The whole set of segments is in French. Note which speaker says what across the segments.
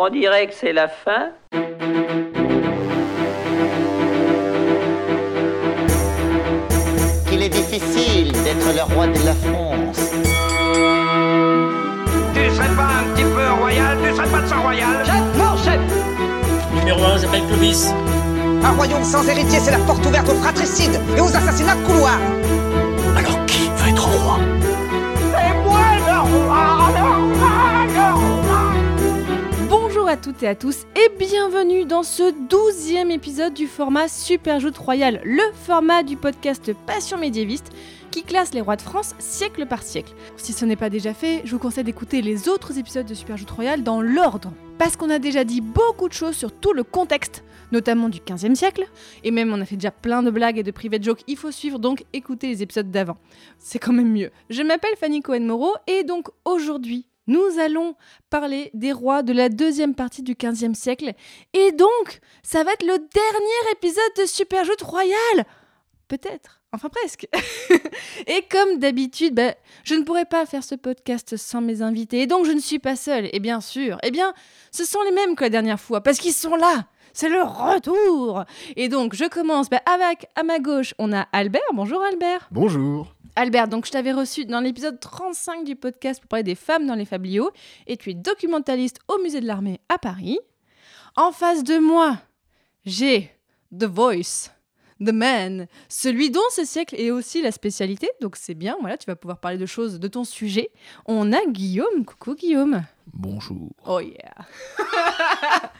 Speaker 1: On dirait que c'est la fin.
Speaker 2: qu'il est difficile d'être le roi de la France.
Speaker 3: Tu serais pas un petit peu royal Tu serais pas de sang royal
Speaker 4: Numéro 1, j'appelle Clovis.
Speaker 5: Un royaume sans héritier, c'est la porte ouverte aux fratricides et aux assassinats de couloir.
Speaker 6: À toutes et à tous et bienvenue dans ce douzième épisode du format Super Joute Royal, le format du podcast Passion médiéviste qui classe les rois de France siècle par siècle. Si ce n'est pas déjà fait, je vous conseille d'écouter les autres épisodes de Super Joute Royal dans l'ordre, parce qu'on a déjà dit beaucoup de choses sur tout le contexte, notamment du 15e siècle, et même on a fait déjà plein de blagues et de private jokes, il faut suivre donc écouter les épisodes d'avant. C'est quand même mieux. Je m'appelle Fanny Cohen-Moreau et donc aujourd'hui, nous allons parler des rois de la deuxième partie du 15e siècle. Et donc, ça va être le dernier épisode de Super Joute Royal Peut-être. Enfin presque. et comme d'habitude, ben, je ne pourrais pas faire ce podcast sans mes invités. Et donc, je ne suis pas seule. Et bien sûr, eh bien, ce sont les mêmes que la dernière fois, parce qu'ils sont là. C'est le retour. Et donc, je commence ben, avec, à ma gauche, on a Albert. Bonjour Albert.
Speaker 7: Bonjour.
Speaker 6: Albert, donc je t'avais reçu dans l'épisode 35 du podcast pour parler des femmes dans les fabliaux et tu es documentaliste au musée de l'armée à Paris. En face de moi, j'ai The Voice, The Man, celui dont ce siècle est aussi la spécialité, donc c'est bien, voilà, tu vas pouvoir parler de choses de ton sujet. On a Guillaume, coucou Guillaume.
Speaker 7: Bonjour.
Speaker 6: Oh yeah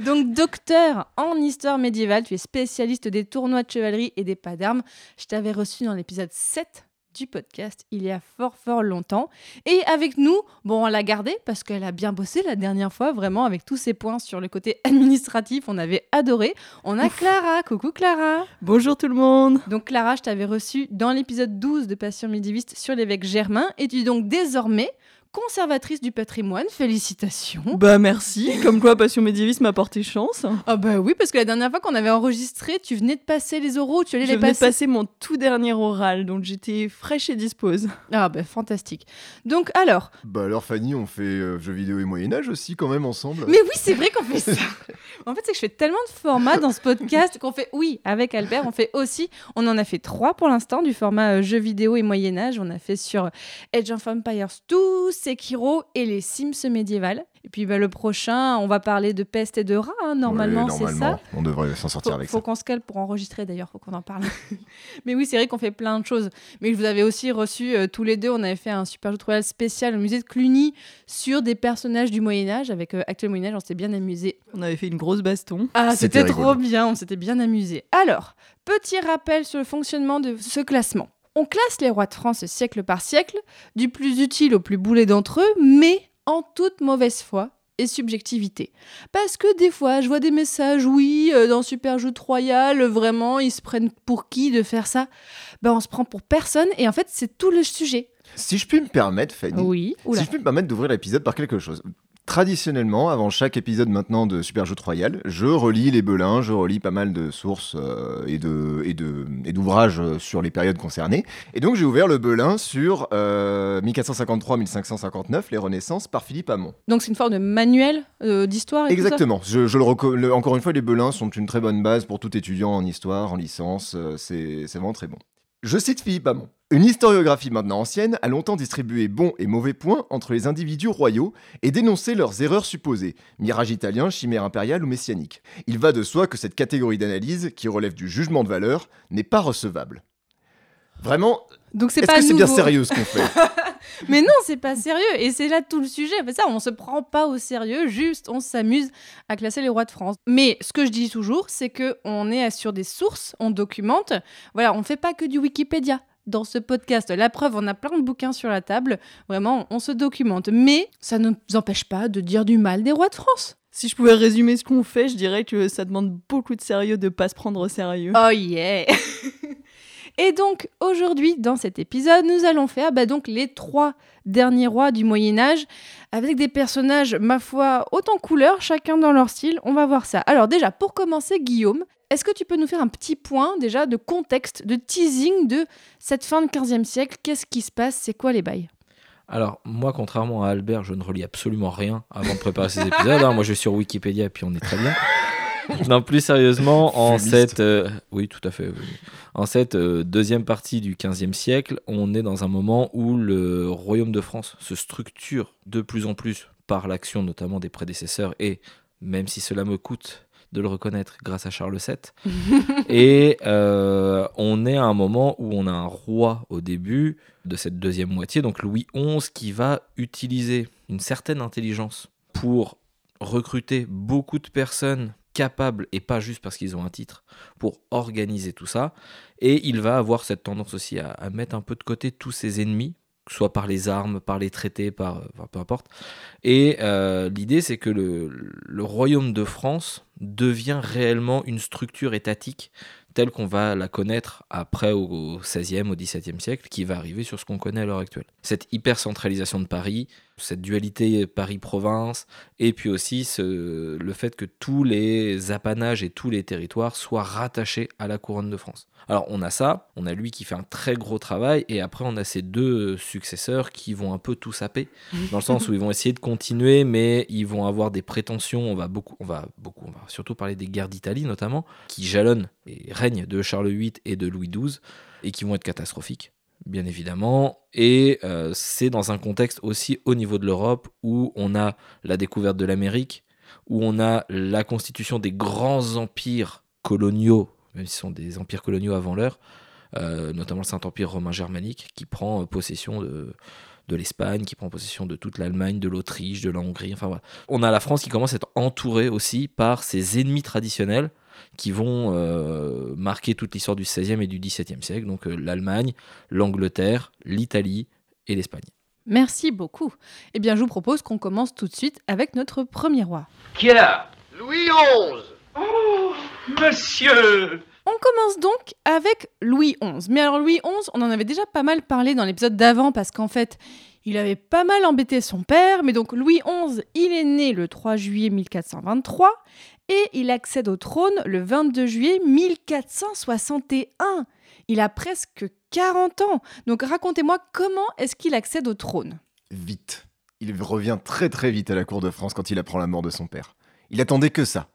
Speaker 6: Donc docteur en histoire médiévale, tu es spécialiste des tournois de chevalerie et des pas d'armes. Je t'avais reçu dans l'épisode 7 du podcast il y a fort fort longtemps. Et avec nous, bon, on l'a gardée parce qu'elle a bien bossé la dernière fois, vraiment avec tous ses points sur le côté administratif, on avait adoré. On a Clara, coucou Clara.
Speaker 8: Bonjour tout le monde.
Speaker 6: Donc Clara, je t'avais reçu dans l'épisode 12 de Passion médiéviste sur l'évêque Germain et tu es donc désormais conservatrice du patrimoine. Félicitations.
Speaker 8: Bah merci, comme quoi Passion médiéviste m'a porté chance.
Speaker 6: Ah bah oui, parce que la dernière fois qu'on avait enregistré, tu venais de passer les oraux, tu allais
Speaker 8: Je
Speaker 6: les
Speaker 8: venais de
Speaker 6: passer.
Speaker 8: passer mon tout dernier oral, donc j'étais fraîche et dispose.
Speaker 6: Ah bah fantastique. Donc alors,
Speaker 7: Bah alors Fanny, on fait euh, jeux vidéo et Moyen-Âge aussi quand même ensemble.
Speaker 6: mais oui, c'est vrai qu'on fait ça. en fait, c'est que je fais tellement de formats dans ce podcast qu'on fait, oui, avec Albert, on fait aussi, on en a fait trois pour l'instant du format euh, jeux vidéo et Moyen Âge. On a fait sur Age of Empires 2, Sekiro et les Sims médiévales. Et puis bah, le prochain, on va parler de peste et de rats, hein, normalement, c'est ça.
Speaker 7: On devrait s'en sortir
Speaker 6: Faut,
Speaker 7: avec
Speaker 6: faut
Speaker 7: ça.
Speaker 6: qu'on se cale pour enregistrer d'ailleurs, faut qu'on en parle. Mais oui, c'est vrai qu'on fait plein de choses. Mais je vous avais aussi reçu euh, tous les deux, on avait fait un super jeu royal spécial au musée de Cluny sur des personnages du Moyen Âge avec euh, Actuel Moyen Âge, on s'était bien amusé.
Speaker 8: On avait fait une grosse baston.
Speaker 6: Ah,
Speaker 7: C'était
Speaker 6: trop bien, on s'était bien amusé. Alors, petit rappel sur le fonctionnement de ce classement. On classe les rois de France siècle par siècle, du plus utile au plus boulet d'entre eux, mais en toute mauvaise foi et subjectivité. Parce que des fois, je vois des messages, oui, euh, dans Super Joute Royal, vraiment, ils se prennent pour qui de faire ça? Ben, on se prend pour personne, et en fait, c'est tout le sujet.
Speaker 7: Si je puis me permettre, Fanny,
Speaker 6: Oui,
Speaker 7: si je puis me permettre d'ouvrir l'épisode par quelque chose. Traditionnellement, avant chaque épisode maintenant de Super Jeux Royal, je relis les Belins, je relis pas mal de sources euh, et de et de et d'ouvrages euh, sur les périodes concernées. Et donc j'ai ouvert le Belin sur euh, 1453-1559, les Renaissances par Philippe Hamon.
Speaker 6: Donc, c'est une forme de manuel euh, d'histoire et tout ça?
Speaker 7: Exactement. Je, je le, reco- le- encore une fois, les Belins sont une très bonne base pour tout étudiant en histoire, en licence. euh, c'est c'est vraiment très bon. Je cite Philippe Hamon. Une historiographie maintenant ancienne a longtemps distribué bons et mauvais points entre les individus royaux et dénoncé leurs erreurs supposées, mirage italien, chimère impériale ou messianique. Il va de soi que cette catégorie d'analyse, qui relève du jugement de valeur, n'est pas recevable. Vraiment,
Speaker 6: Donc, c'est
Speaker 7: est-ce
Speaker 6: pas
Speaker 7: que c'est bien
Speaker 6: nouveau.
Speaker 7: sérieux ce qu'on fait?
Speaker 6: Mais non, c'est pas sérieux. Et c'est là tout le sujet. Mais ça, on se prend pas au sérieux. Juste, on s'amuse à classer les rois de France. Mais ce que je dis toujours, c'est que on est sur des sources, on documente. Voilà, on fait pas que du Wikipédia dans ce podcast. La preuve, on a plein de bouquins sur la table. Vraiment, on se documente. Mais ça ne nous empêche pas de dire du mal des rois de France.
Speaker 8: Si je pouvais résumer ce qu'on fait, je dirais que ça demande beaucoup de sérieux de pas se prendre au sérieux.
Speaker 6: Oh yeah Et donc aujourd'hui, dans cet épisode, nous allons faire bah, donc les trois derniers rois du Moyen Âge, avec des personnages, ma foi, autant couleur, chacun dans leur style. On va voir ça. Alors déjà, pour commencer, Guillaume, est-ce que tu peux nous faire un petit point déjà de contexte, de teasing de cette fin de 15e siècle? Qu'est-ce qui se passe? C'est quoi les bails?
Speaker 1: Alors, moi, contrairement à Albert, je ne relis absolument rien avant de préparer ces épisodes. hein. Moi, je vais sur Wikipédia et puis on est très bien. Non, plus sérieusement, en
Speaker 7: Fumiste.
Speaker 1: cette, euh, oui, tout à fait. oui. En cette euh, deuxième partie du XVe siècle, on est dans un moment où le royaume de France se structure de plus en plus par l'action notamment des prédécesseurs et, même si cela me coûte de le reconnaître, grâce à Charles VII. et euh, on est à un moment où on a un roi au début de cette deuxième moitié, donc Louis XI, qui va utiliser une certaine intelligence pour recruter beaucoup de personnes capables, et pas juste parce qu'ils ont un titre, pour organiser tout ça. Et il va avoir cette tendance aussi à, mettre un peu de côté tous ses ennemis, soit par les armes, par les traités, par peu importe. Et euh, l'idée, c'est que le, royaume de France devient réellement une structure étatique telle qu'on va la connaître après au au XVIe, au XVIIe siècle, qui va arriver sur ce qu'on connaît à l'heure actuelle. Cette hyper-centralisation de Paris, cette dualité Paris-Province, et puis aussi ce- le fait que tous les apanages et tous les territoires soient rattachés à la couronne de France. Alors on a ça, on a lui qui fait un très gros travail, et après on a ces deux successeurs qui vont un peu tout saper, dans le sens où ils vont essayer de continuer, mais ils vont avoir des prétentions, on va beaucoup, on va beaucoup, on va surtout parler des guerres d'Italie notamment, qui jalonnent les règnes de Charles VIII et de Louis XII, et qui vont être catastrophiques bien évidemment. Et euh, c'est dans un contexte aussi au niveau de l'Europe où on a la découverte de l'Amérique, où on a la constitution des grands empires coloniaux, même si ce sont des empires coloniaux avant l'heure, euh, notamment le Saint-Empire romain germanique, qui prend euh, possession de, de l'Espagne, qui prend possession de toute l'Allemagne, de l'Autriche, de la Hongrie, enfin voilà. On a la France qui commence à être entourée aussi par ses ennemis traditionnels, qui vont euh, marquer toute l'histoire du XVIe et du XVIIe siècle, donc euh, l'Allemagne, l'Angleterre, l'Italie et l'Espagne.
Speaker 6: Merci beaucoup. Eh bien, je vous propose qu'on commence tout de suite avec notre premier roi.
Speaker 3: Qui est là?
Speaker 2: Louis XI
Speaker 3: Oh, monsieur
Speaker 6: On commence donc avec Louis XI. Mais alors Louis XI, on en avait déjà pas mal parlé dans l'épisode d'avant parce qu'en fait, il avait pas mal embêté son père. Mais donc Louis XI, il est né le 3 juillet 1423 et il accède au trône le 22 juillet 1461. Il a presque 40 ans. Donc racontez-moi comment est-ce qu'il accède au trône
Speaker 7: Vite. Il revient très très vite à la cour de France quand il apprend la mort de son père. Il attendait que ça.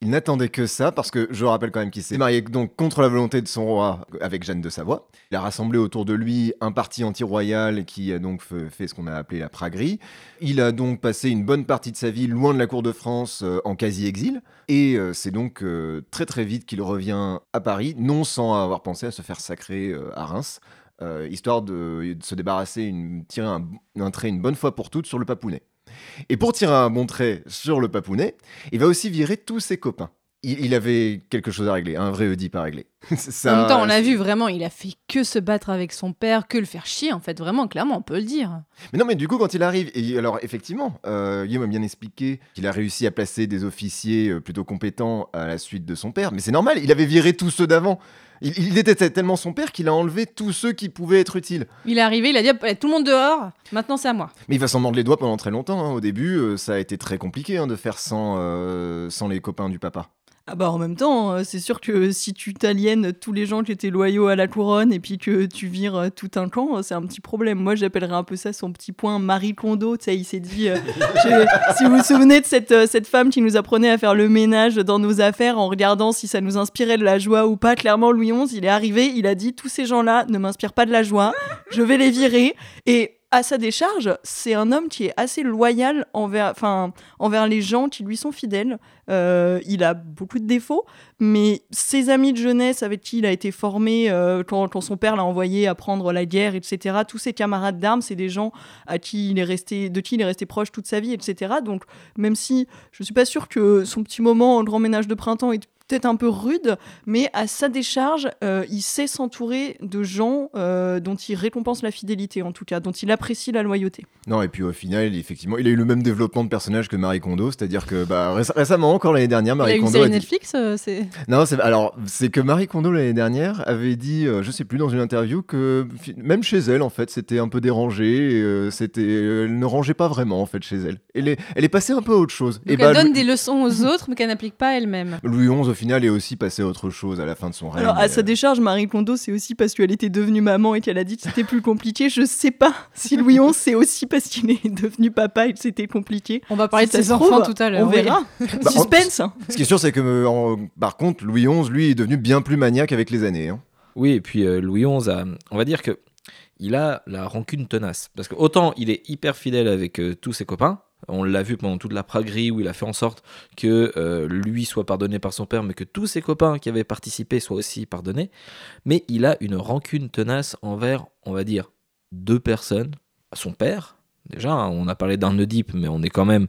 Speaker 7: Il n'attendait que ça parce que je rappelle quand même qu'il s'est marié donc contre la volonté de son roi avec Jeanne de Savoie. Il a rassemblé autour de lui un parti anti-royal qui a donc fait ce qu'on a appelé la praguerie. Il a donc passé une bonne partie de sa vie loin de la cour de France euh, en quasi-exil. Et euh, c'est donc euh, très très vite qu'il revient à Paris, non sans avoir pensé à se faire sacrer à Reims, histoire de, de se débarrasser, une, tirer un, un trait une bonne fois pour toutes sur le papounet. Et pour tirer un bon trait sur le papounet, il va aussi virer tous ses copains. Il, avait quelque chose à régler, un vrai Oedipe à régler. Ça-
Speaker 6: En même temps, on l'a vu vraiment, il a fait que se battre avec son père, que le faire chier en fait, vraiment, clairement, on peut le dire.
Speaker 7: Mais non, mais du coup, quand il arrive, et alors effectivement, euh, Guillaume a bien expliqué qu'il a réussi à placer des officiers euh, plutôt compétents à la suite de son père, mais c'est normal, il avait viré tous ceux d'avant. Il, il détestait tellement son père qu'il a enlevé tous ceux qui pouvaient être utiles.
Speaker 6: Il est arrivé, il a dit tout le monde dehors, maintenant c'est à moi.
Speaker 7: Mais il va s'en mordre les doigts pendant très longtemps. hein. Au début, euh, ça a été très compliqué hein, de faire sans, euh, sans les copains du papa.
Speaker 8: Ah bah en même temps, euh, c'est sûr que si tu t'aliènes tous les gens qui étaient loyaux à la couronne et puis que tu vires euh, tout un camp, c'est un petit problème. Moi, j'appellerais un peu ça son petit point Marie Kondo. Tu sais, il s'est dit, euh, je- si vous vous souvenez de cette, euh, cette femme qui nous apprenait à faire le ménage dans nos affaires en regardant si ça nous inspirait de la joie ou pas, clairement, Louis XI, il est arrivé, il a dit, tous ces gens-là ne m'inspirent pas de la joie, je vais les virer. Et à sa décharge, c'est un homme qui est assez loyal envers, enfin, envers les gens qui lui sont fidèles. Euh, il a beaucoup de défauts, mais ses amis de jeunesse avec qui il a été formé euh, quand, son père l'a envoyé apprendre la guerre, etc., tous ses camarades d'armes, c'est des gens à qui il est resté, de qui il est resté proche toute sa vie, etc. Donc, même si je suis pas sûre que son petit moment en grand ménage de printemps est peut-être un peu rude, mais à sa décharge, euh, il sait s'entourer de gens euh, dont il récompense la fidélité, en tout cas, dont il apprécie la loyauté.
Speaker 7: Non, et puis au final, effectivement, il a eu le même développement de personnage que Marie Kondo, c'est-à-dire que bah, réc- récemment, encore l'année dernière,
Speaker 6: il a
Speaker 7: Marie
Speaker 6: eu une
Speaker 7: Kondo
Speaker 6: série
Speaker 7: a dit-
Speaker 6: Netflix, euh, c'est.
Speaker 7: Non, alors c'est que Marie Kondo l'année dernière avait dit, euh, je sais plus dans une interview que même chez elle en fait c'était un peu dérangé, et, euh, c'était, elle ne rangeait pas vraiment en fait chez elle. Elle est, elle est passée un peu à autre chose.
Speaker 6: Donc
Speaker 7: bah,
Speaker 6: elle donne
Speaker 7: Louis-
Speaker 6: des leçons aux autres, mais qu'elle n'applique pas elle-même.
Speaker 7: Louis XI final est aussi passé à autre chose à la fin de son règne.
Speaker 8: Alors, à
Speaker 7: mais,
Speaker 8: sa
Speaker 7: euh,
Speaker 8: décharge, Marie Kondo, c'est aussi parce qu'elle était devenue maman et qu'elle a dit que c'était plus compliqué. Je sais pas si Louis XI, c'est aussi parce qu'il est devenu papa et que c'était compliqué.
Speaker 6: On va parler
Speaker 8: Si
Speaker 6: de ses
Speaker 8: se
Speaker 6: enfants
Speaker 8: trouve,
Speaker 6: tout à l'heure.
Speaker 8: On verra.
Speaker 7: Bah, en-
Speaker 8: Suspense.
Speaker 7: Ce qui est sûr, c'est que euh, en- par contre, Louis XI, lui, est devenu bien plus maniaque avec les années. hein.
Speaker 1: Oui, et puis euh, Louis XI, a, on va dire que il a la rancune tenace. Parce que autant il est hyper fidèle avec euh, tous ses copains, on l'a vu pendant toute la praguerie où il a fait en sorte que euh, lui soit pardonné par son père, mais que tous ses copains qui avaient participé soient aussi pardonnés. Mais il a une rancune tenace envers, on va dire, deux personnes. Son père, déjà, hein, on a parlé d'un Oedipe, mais on est quand même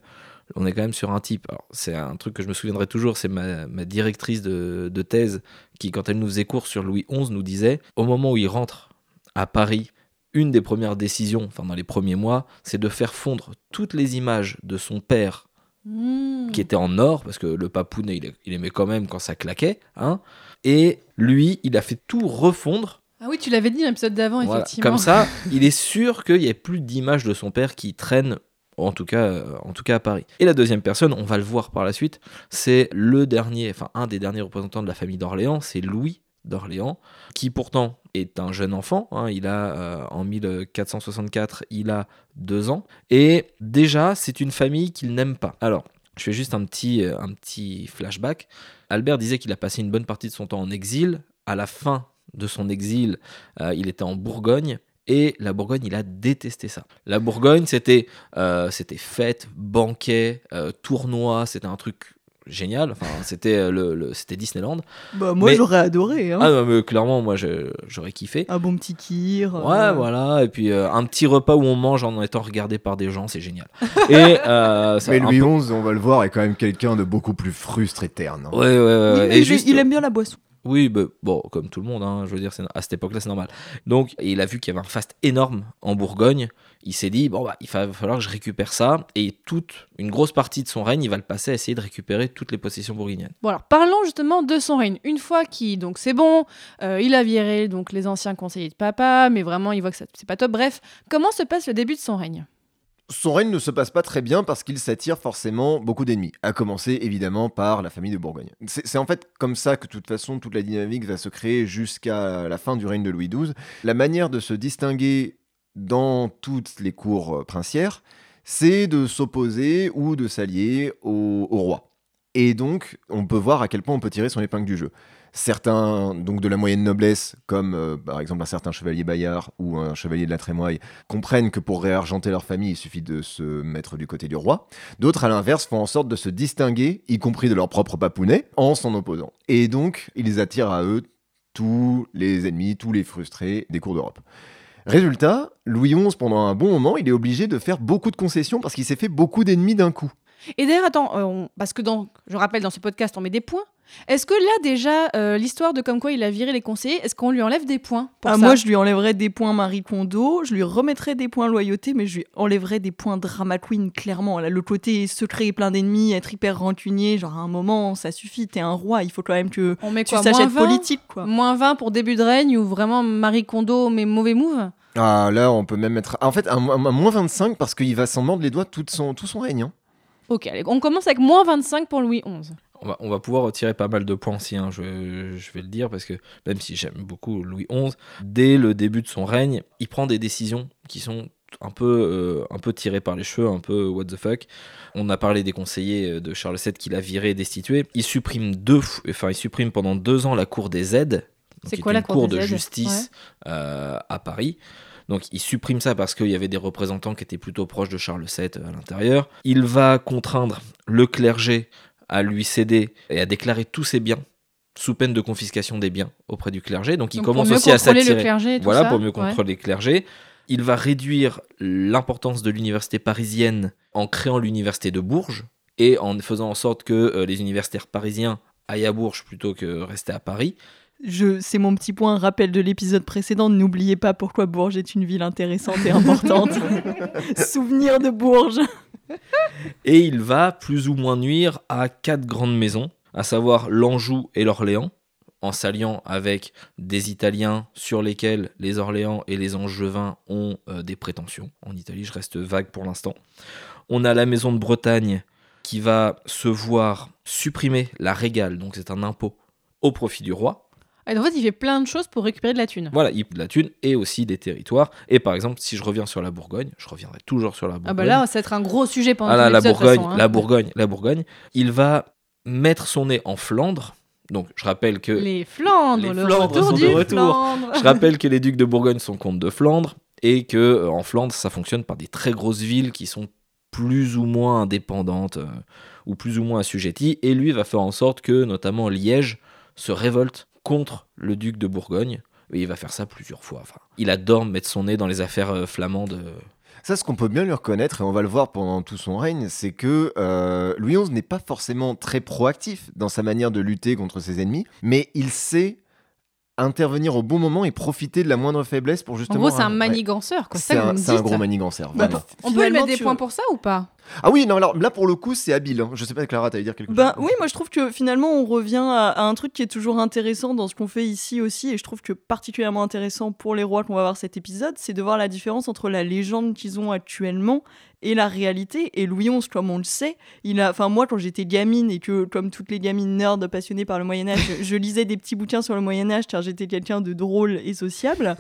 Speaker 1: on est quand même sur un type. C'est un truc que je me souviendrai toujours, c'est ma, ma directrice de, de thèse qui, quand elle nous faisait cours sur Louis XI, nous disait au moment où il rentre à Paris, une des premières décisions, enfin dans les premiers mois, c'est de faire fondre toutes les images de son père
Speaker 6: Mmh.
Speaker 1: qui étaient en or, parce que le papounet, il, il aimait quand même quand ça claquait. Hein, et lui, il a fait tout refondre.
Speaker 6: Ah oui, tu l'avais dit dans l'épisode d'avant,
Speaker 1: Voilà.
Speaker 6: effectivement.
Speaker 1: Comme ça, il est sûr qu'il n'y ait plus d'images de son père qui traînent. En tout, cas, euh, en tout cas à Paris. Et la deuxième personne, on va le voir par la suite, c'est le dernier, enfin un des derniers représentants de la famille d'Orléans, c'est Louis d'Orléans, qui pourtant est un jeune enfant. hein, il a euh, en 1464, il a deux ans, et déjà c'est une famille qu'il n'aime pas. Alors, je fais juste un petit, euh, un petit flashback. Albert disait qu'il a passé une bonne partie de son temps en exil. À la fin de son exil, euh, il était en Bourgogne. Et la Bourgogne, il a détesté ça. La Bourgogne, c'était c'était fête, banquet, tournoi, c'était un truc génial. Enfin, c'était euh, le, le- c'était Disneyland.
Speaker 8: Bah, moi,
Speaker 1: Mais-
Speaker 8: j'aurais adoré. Hein.
Speaker 1: Ah non, mais clairement, moi, j'aurais kiffé.
Speaker 8: Un bon petit kir.
Speaker 1: Ouais,
Speaker 8: euh,
Speaker 1: voilà. Et puis euh, un petit repas où on mange en étant regardé par des gens, c'est génial. Et euh, ça-
Speaker 7: Mais Louis
Speaker 1: peu-
Speaker 7: XI, on va le voir, est quand même quelqu'un de beaucoup plus frustre et terne. hein.
Speaker 1: Ouais, ouais, ouais. Et
Speaker 8: il,
Speaker 1: juste-
Speaker 8: il aime bien la boisson.
Speaker 1: Oui, bah, bon, comme tout le monde, hein, je veux dire, à cette époque-là, c'est normal. Donc, il a vu qu'il y avait un faste énorme en Bourgogne. Il s'est dit, bon, bah, il va falloir que je récupère ça. Et toute, une grosse partie de son règne, il va le passer à essayer de récupérer toutes les possessions bourguignonnes.
Speaker 6: Bon alors parlons justement de son règne. Une fois qu'il donc c'est bon, euh, il a viré donc les anciens conseillers de papa, mais vraiment il voit que c'est pas top. Bref, comment se passe le début de son règne?
Speaker 7: Son règne ne se passe pas très bien parce qu'il s'attire forcément beaucoup d'ennemis, à commencer évidemment par la famille de Bourgogne. C'est en fait comme ça que de toute façon toute la dynamique va se créer jusqu'à la fin du règne de Louis XII. La manière de se distinguer dans toutes les cours euh, princières, c'est de s'opposer ou de s'allier au, au roi. Et donc, on peut voir à quel point on peut tirer son épingle du jeu. Certains, donc de la moyenne noblesse, comme euh, par exemple un certain chevalier Bayard ou un chevalier de la Trémoille, comprennent que pour réargenter leur famille, il suffit de se mettre du côté du roi. D'autres, à l'inverse, font en sorte de se distinguer, y compris de leur propre papounet, en s'en opposant. Et donc, ils attirent à eux tous les ennemis, tous les frustrés des cours d'Europe. Résultat, Louis XI, pendant un bon moment, il est obligé de faire beaucoup de concessions parce qu'il s'est fait beaucoup d'ennemis d'un coup.
Speaker 6: Et d'ailleurs, attends, euh, on- parce que dans, je rappelle, dans ce podcast, on met des points. Est-ce que là, déjà, euh, l'histoire de comme quoi il a viré les conseillers, est-ce qu'on lui enlève des points pour
Speaker 8: Ah,
Speaker 6: ça
Speaker 8: moi, je lui enlèverais des points Marie Kondo, je lui remettrais des points loyauté, mais je lui enlèverais des points drama queen, clairement. Là, le côté secret et plein d'ennemis, être hyper rancunier, genre à un moment, ça suffit, t'es un roi, il faut quand même que
Speaker 6: On met
Speaker 8: tu
Speaker 6: quoi
Speaker 8: saches
Speaker 6: moins
Speaker 8: être
Speaker 6: 20
Speaker 8: politique, quoi.
Speaker 6: Moins 20 pour début de règne ou vraiment Marie Kondo mais mauvais move
Speaker 7: Ah, là, on peut même mettre. En fait, un moins 25 parce qu'il va s'en mordre les doigts tout son, tout son règne. hein.
Speaker 6: Ok, allez, on commence avec moins 25 pour Louis XI.
Speaker 1: On va, on va pouvoir retirer pas mal de points aussi, hein, je, je vais le dire, parce que même si j'aime beaucoup Louis XI, dès le début de son règne, il prend des décisions qui sont un peu, euh, un peu tirées par les cheveux, un peu what the fuck. On a parlé des conseillers euh, de Charles VII qu'il a viré et destitué. Il supprime deux, enfin il supprime pendant deux ans la cour des aides,
Speaker 6: C'est
Speaker 1: qui
Speaker 6: quoi la
Speaker 1: une
Speaker 6: cour
Speaker 1: cour
Speaker 6: des
Speaker 1: de
Speaker 6: aides
Speaker 1: justice euh, à Paris. Donc il supprime ça parce qu'il y avait des représentants qui étaient plutôt proches de Charles VII à l'intérieur. Il va contraindre le clergé à lui céder et à déclarer tous ses biens sous peine de confiscation des biens auprès du clergé. Donc il
Speaker 6: Donc,
Speaker 1: commence aussi à
Speaker 6: le
Speaker 1: s'attirer.
Speaker 6: clergé
Speaker 1: Voilà,
Speaker 6: ça,
Speaker 1: pour mieux
Speaker 6: ouais.
Speaker 1: contrôler les clergés. Il va réduire l'importance de l'université parisienne en créant l'université de Bourges et en faisant en sorte que euh, les universitaires parisiens aillent à Bourges plutôt que rester à Paris.
Speaker 8: Je, c'est mon petit point rappel de l'épisode précédent. N'oubliez pas pourquoi Bourges est une ville intéressante et importante. Souvenir de Bourges.
Speaker 1: Et il va plus ou moins nuire à quatre grandes maisons, à savoir l'Anjou et l'Orléans, en s'alliant avec des Italiens sur lesquels les Orléans et les Angevins ont euh, des prétentions. En Italie, je reste vague pour l'instant. On a la maison de Bretagne, qui va se voir supprimer la régale, donc c'est un impôt, au profit du roi.
Speaker 6: Et en fait, il fait plein de choses pour récupérer de la thune.
Speaker 1: Voilà, il de la thune et aussi des territoires. Et par exemple, si je reviens sur la Bourgogne, je reviendrai toujours sur la Bourgogne.
Speaker 6: Ah bah là, ça va être un gros sujet pendant
Speaker 1: Ah là, la Bourgogne,
Speaker 6: façon, hein.
Speaker 1: la Bourgogne, la Bourgogne. Il va mettre son nez en Flandre. Donc, je rappelle que
Speaker 6: Les Flandres,
Speaker 1: Les
Speaker 6: le
Speaker 1: Flandres
Speaker 6: retour
Speaker 1: sont
Speaker 6: du
Speaker 1: de retour.
Speaker 6: Flandre.
Speaker 1: Je rappelle que les ducs de Bourgogne sont comtes de Flandre et que euh, en Flandre, ça fonctionne par des très grosses villes qui sont plus ou moins indépendantes euh, ou plus ou moins assujetties. Et lui va faire en sorte que, notamment Liège, se révolte contre le duc de Bourgogne. Et il va faire ça plusieurs fois. Enfin, il adore mettre son nez dans les affaires euh, flamandes. euh.
Speaker 7: Ça, ce qu'on peut bien lui reconnaître, et on va le voir pendant tout son règne, c'est que euh, Louis XI n'est pas forcément très proactif dans sa manière de lutter contre ses ennemis, mais il sait intervenir au bon moment et profiter de la moindre faiblesse pour
Speaker 6: En
Speaker 7: justement...
Speaker 6: gros, c'est un
Speaker 7: ouais.
Speaker 6: maniganceur. quoi.
Speaker 7: C'est
Speaker 6: ça que
Speaker 7: un,
Speaker 6: vous me
Speaker 7: c'est un
Speaker 6: dites.
Speaker 7: gros maniganceur,
Speaker 8: Bah,
Speaker 7: vraiment.
Speaker 6: On peut lui mettre des
Speaker 8: tu-
Speaker 6: points pour ça ou pas?
Speaker 7: Ah oui, non, alors là pour le coup, c'est habile. hein. Je sais pas, Clara, t'allais dire quelque
Speaker 8: Ben
Speaker 7: chose
Speaker 8: oui, moi je trouve que finalement on revient à, à un truc qui est toujours intéressant dans ce qu'on fait ici aussi, et je trouve que particulièrement intéressant pour les rois qu'on va voir cet épisode, c'est de voir la différence entre la légende qu'ils ont actuellement et la réalité. Et Louis XI, comme on le sait, il a, enfin moi quand j'étais gamine et que comme toutes les gamines nerds passionnées par le Moyen Âge, je, je lisais des petits bouquins sur le Moyen Âge car j'étais quelqu'un de drôle et sociable.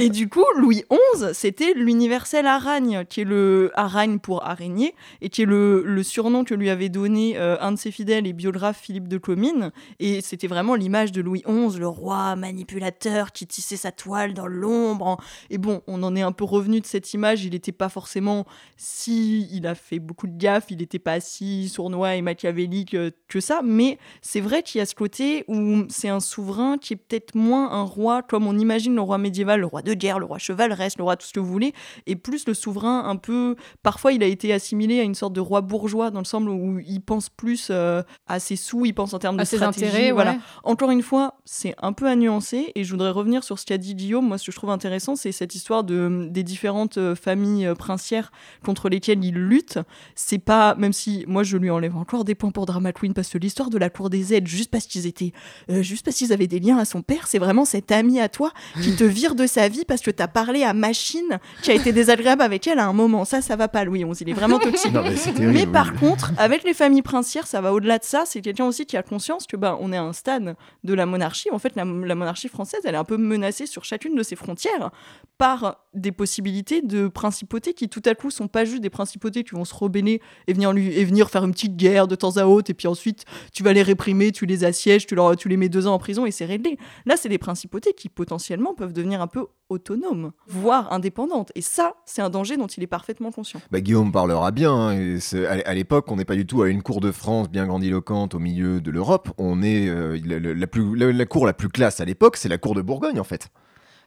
Speaker 8: et du coup, Louis XI, c'était l'universel aragne, qui est le aragne pour araignée, et qui est le, surnom que lui avait donné euh, un de ses fidèles et biographe Philippe de Comines. Et c'était vraiment l'image de Louis XI, le roi manipulateur qui tissait sa toile dans l'ombre. Et bon, on en est un peu revenu de cette image. Il n'était pas forcément si. Il a fait beaucoup de gaffes, il n'était pas si sournois et machiavélique euh, que ça. Mais c'est vrai qu'il y a ce côté où c'est un souverain qui est peut-être moins un roi comme on imagine le roi médiéval, le roi de guerre, le roi chevaleresque, le roi tout ce que vous voulez, et plus le souverain un peu parfois il a été assimilé à une sorte de roi bourgeois dans le sens où il pense plus euh, à ses sous, il pense en termes de
Speaker 6: À ses intérêts,
Speaker 8: voilà.
Speaker 6: ouais.
Speaker 8: Encore une fois, c'est un peu à nuancer et je voudrais revenir sur ce qu'a dit Guillaume. Moi, ce que je trouve intéressant, c'est cette histoire de, des différentes euh, familles euh, princières contre lesquelles il lutte. C'est pas, même si moi je lui enlève encore des points pour Drama Queen parce que l'histoire de la cour des aides, juste parce qu'ils étaient, euh, juste parce qu'ils avaient des liens à son père, c'est vraiment cet ami à toi qui te vire de sa vie parce que t'as parlé à Machine qui a été désagréable avec elle à un moment. Ça, ça va pas, Louis XI. Il est vraiment toxique.
Speaker 7: Non, mais terrible.
Speaker 8: Mais par
Speaker 7: oui.
Speaker 8: contre, avec les familles princières, ça va au-delà de ça. C'est quelqu'un aussi qui a conscience que bah, on est à un stade de la monarchie. En fait, la, monarchie française, elle est un peu menacée sur chacune de ses frontières par des possibilités de principautés qui tout à coup sont pas juste des principautés qui vont se rebeller et venir faire une petite guerre de temps à autre et puis ensuite tu vas les réprimer, tu les assièges, tu tu les mets deux ans en prison et c'est réglé. Là, c'est des principautés qui potentiellement peuvent devenir un peu autonomes, voire indépendantes. Et ça, c'est un danger dont il est parfaitement conscient.
Speaker 7: Bah, Guillaume parlera bien. hein, à l'époque, on n'est pas du tout à une cour de France bien grandiloquente au milieu de l'Europe. On est euh, la, plus, la, la cour la plus classe à l'époque, c'est la cour de Bourgogne en fait.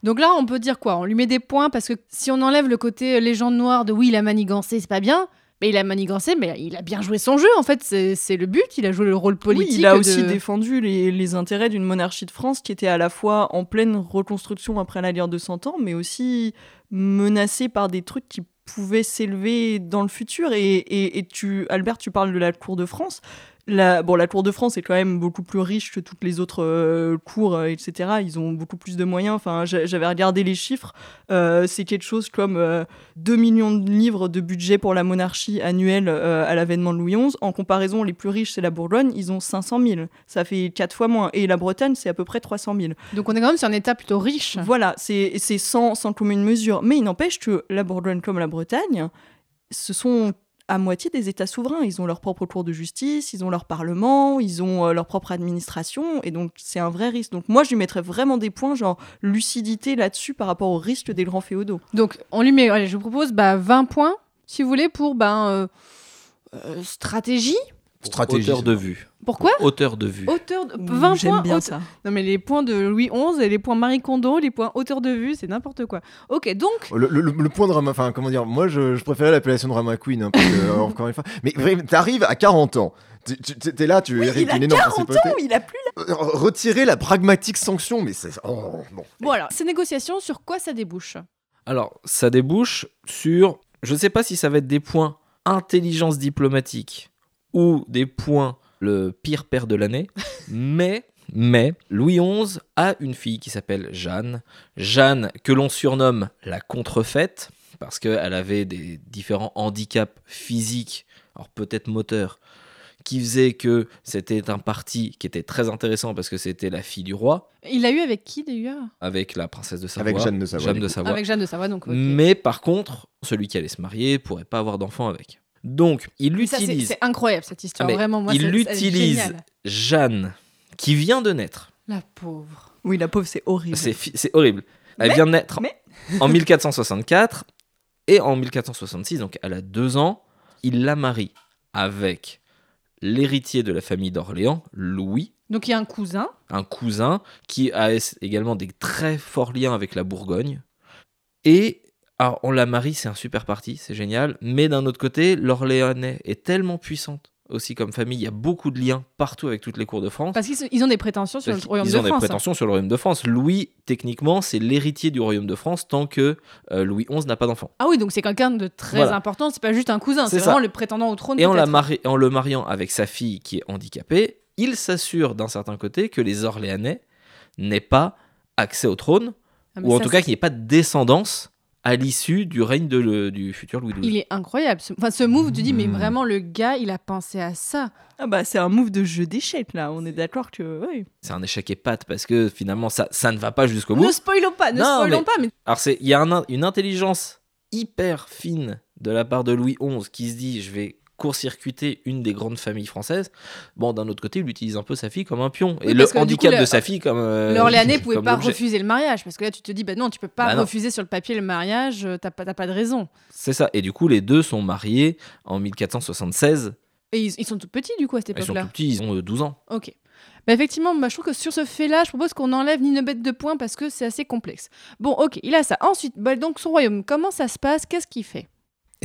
Speaker 6: Donc là, on peut dire quoi? On lui met des points parce que si on enlève le côté euh, légende noire de oui, il a manigancé, c'est pas bien. Mais il a manigancé, mais il a bien joué son jeu. En fait, c'est le but. Il a joué le rôle politique.
Speaker 8: Oui, il a
Speaker 6: de-
Speaker 8: aussi défendu les, les intérêts d'une monarchie de France qui était à la fois en pleine reconstruction après la guerre de Cent Ans, mais aussi menacée par des trucs qui pouvaient s'élever dans le futur. Et, et, et tu, Albert, tu parles de la cour de France. La, bon, la cour de France est quand même beaucoup plus riche que toutes les autres euh, cours, euh, etc. Ils ont beaucoup plus de moyens. Enfin, j'a- j'avais regardé les chiffres. Euh, c'est quelque chose comme euh, 2 millions de livres de budget pour la monarchie annuelle à l'avènement de Louis XI. En comparaison, les plus riches, c'est la Bourgogne, ils ont 500 000. Ça fait 4 fois moins. Et la Bretagne, c'est à peu près 300 000.
Speaker 6: Donc on est quand même sur un état plutôt riche.
Speaker 8: Voilà, c'est c'est sans, sans commune mesure. Mais il n'empêche que la Bourgogne comme la Bretagne, ce sont à moitié des États souverains. Ils ont leur propre cour de justice, ils ont leur parlement, ils ont euh, leur propre administration, et donc c'est un vrai risque. Donc moi, je lui mettrais vraiment des points, genre lucidité là-dessus par rapport au risque des grands féodaux.
Speaker 6: Donc on lui met, allez, je vous propose bah, 20 points, si vous voulez, pour euh, stratégie.
Speaker 7: Stratégie,
Speaker 1: Hauteur de vue.
Speaker 6: Pourquoi
Speaker 1: Hauteur de vue.
Speaker 6: Hauteur de... 20
Speaker 8: J'aime
Speaker 6: points.
Speaker 8: bien
Speaker 6: haute-
Speaker 8: ça.
Speaker 6: Non mais les points de Louis XI et les points Marie Kondo, les points hauteur de vue, c'est n'importe quoi. Ok, donc
Speaker 7: Le, le- le point de Rama, enfin comment dire, moi je, je préférais l'appellation de Rama Queen, hein, parce que, euh, encore une fois. Mais vraiment, t'arrives à 40 ans, Tu- tu- t'es là, tu
Speaker 8: Oui,
Speaker 7: hérites
Speaker 8: il a
Speaker 7: une énorme
Speaker 8: 40
Speaker 7: principauté.
Speaker 8: ans, il a plus
Speaker 7: Euh, Retirer la pragmatique sanction, mais c'est. oh, bon.
Speaker 6: voilà, ces négociations, sur quoi ça débouche?
Speaker 1: Alors, ça débouche sur, je ne sais pas si ça va être des points intelligence diplomatique ou des points le pire père de l'année, mais, mais Louis XI a une fille qui s'appelle Jeanne. Jeanne, que l'on surnomme la contrefaite, parce qu'elle avait des différents handicaps physiques alors peut-être moteur, qui faisait que c'était un parti qui était très intéressant parce que c'était la fille du roi,
Speaker 6: Il l'a eu avec qui d'ailleurs?
Speaker 1: Avec la princesse de Savoie.
Speaker 7: Avec Jeanne de Savoie,
Speaker 1: Jeanne
Speaker 7: du
Speaker 1: de
Speaker 7: coup.
Speaker 1: Savoie.
Speaker 6: Avec Jeanne de Savoie, donc.
Speaker 1: Mais par contre, celui qui allait se marier pourrait pas avoir d'enfant avec. Donc, il
Speaker 6: ça,
Speaker 1: utilise
Speaker 6: C'est incroyable cette histoire,
Speaker 1: mais
Speaker 6: vraiment. Moi,
Speaker 1: il utilise. Jeanne, qui vient de naître.
Speaker 6: La pauvre.
Speaker 8: Oui, la pauvre, c'est horrible.
Speaker 1: C'est horrible. Elle
Speaker 8: Mais-
Speaker 1: vient de naître
Speaker 8: mais-
Speaker 1: en 1464 et en 1466, donc elle a deux ans, il la marie avec l'héritier de la famille d'Orléans, Louis,
Speaker 6: Donc il y a un cousin.
Speaker 1: un cousin qui a également des très forts liens avec la Bourgogne. Et alors, on la marie, c'est un super parti, c'est génial. Mais d'un autre côté, l'Orléanais est tellement puissante aussi comme famille. Il y a beaucoup de liens partout avec toutes les cours de France.
Speaker 6: Parce qu'ils ils ont des prétentions sur le royaume
Speaker 1: Ils
Speaker 6: de
Speaker 1: ont
Speaker 6: France. hein.
Speaker 1: des prétentions sur le royaume de France. Louis, techniquement, c'est l'héritier du royaume de France tant que euh, Louis XI n'a pas d'enfant.
Speaker 6: Ah oui, donc c'est quelqu'un de très
Speaker 1: Voilà.
Speaker 6: important. C'est pas juste un cousin,
Speaker 1: C'est
Speaker 6: vraiment le prétendant au trône.
Speaker 1: Et en, la mari- en le mariant avec sa fille qui est handicapée, il s'assure d'un certain côté que les Orléanais n'aient pas accès au trône,
Speaker 6: Ah,
Speaker 1: ou en tout cas qu'il n'y ait pas de descendance à l'issue du règne de le- du futur Louis XII.
Speaker 6: Il est incroyable. Ce- Enfin, ce move, tu dis, mais
Speaker 7: Hmm.
Speaker 6: vraiment, le gars, il a pensé à ça.
Speaker 8: Ah bah, c'est un move de jeu d'échecs, là. On est d'accord que... Oui.
Speaker 1: C'est un échec et pâte parce que finalement ça, ça ne va pas jusqu'au bout.
Speaker 6: Ne spoilons pas, ne
Speaker 1: Non,
Speaker 6: spoilons
Speaker 1: mais-
Speaker 6: pas, mais
Speaker 1: Alors c'est il y a un- une intelligence hyper fine de la part de Louis XI qui se dit je vais court-circuiter une des grandes familles françaises. Bon, d'un autre côté, il utilise un peu sa fille comme un pion et le handicap
Speaker 6: coup,
Speaker 1: de sa fille comme euh,
Speaker 6: l'Orléanais pouvait pas refuser le mariage. Parce que là, tu te dis, bah non, tu peux pas
Speaker 1: Bah
Speaker 6: refuser sur le papier le mariage, euh, t'as pas, pas de raison.
Speaker 1: C'est ça. Et du coup, les deux sont mariés en 1476.
Speaker 6: Et ils, ils sont tout petits, du coup, à cette
Speaker 1: Ils sont tout
Speaker 6: époque-là.
Speaker 1: petits, ils ont euh, 12 ans.
Speaker 6: Ok. Bah effectivement, bah, je trouve que sur ce fait-là, je propose qu'on enlève Nino Bête de points parce que c'est assez complexe. Bon, ok, il a ça. Ensuite, bah, donc son royaume, comment ça se passe? Qu'est-ce qu'il fait?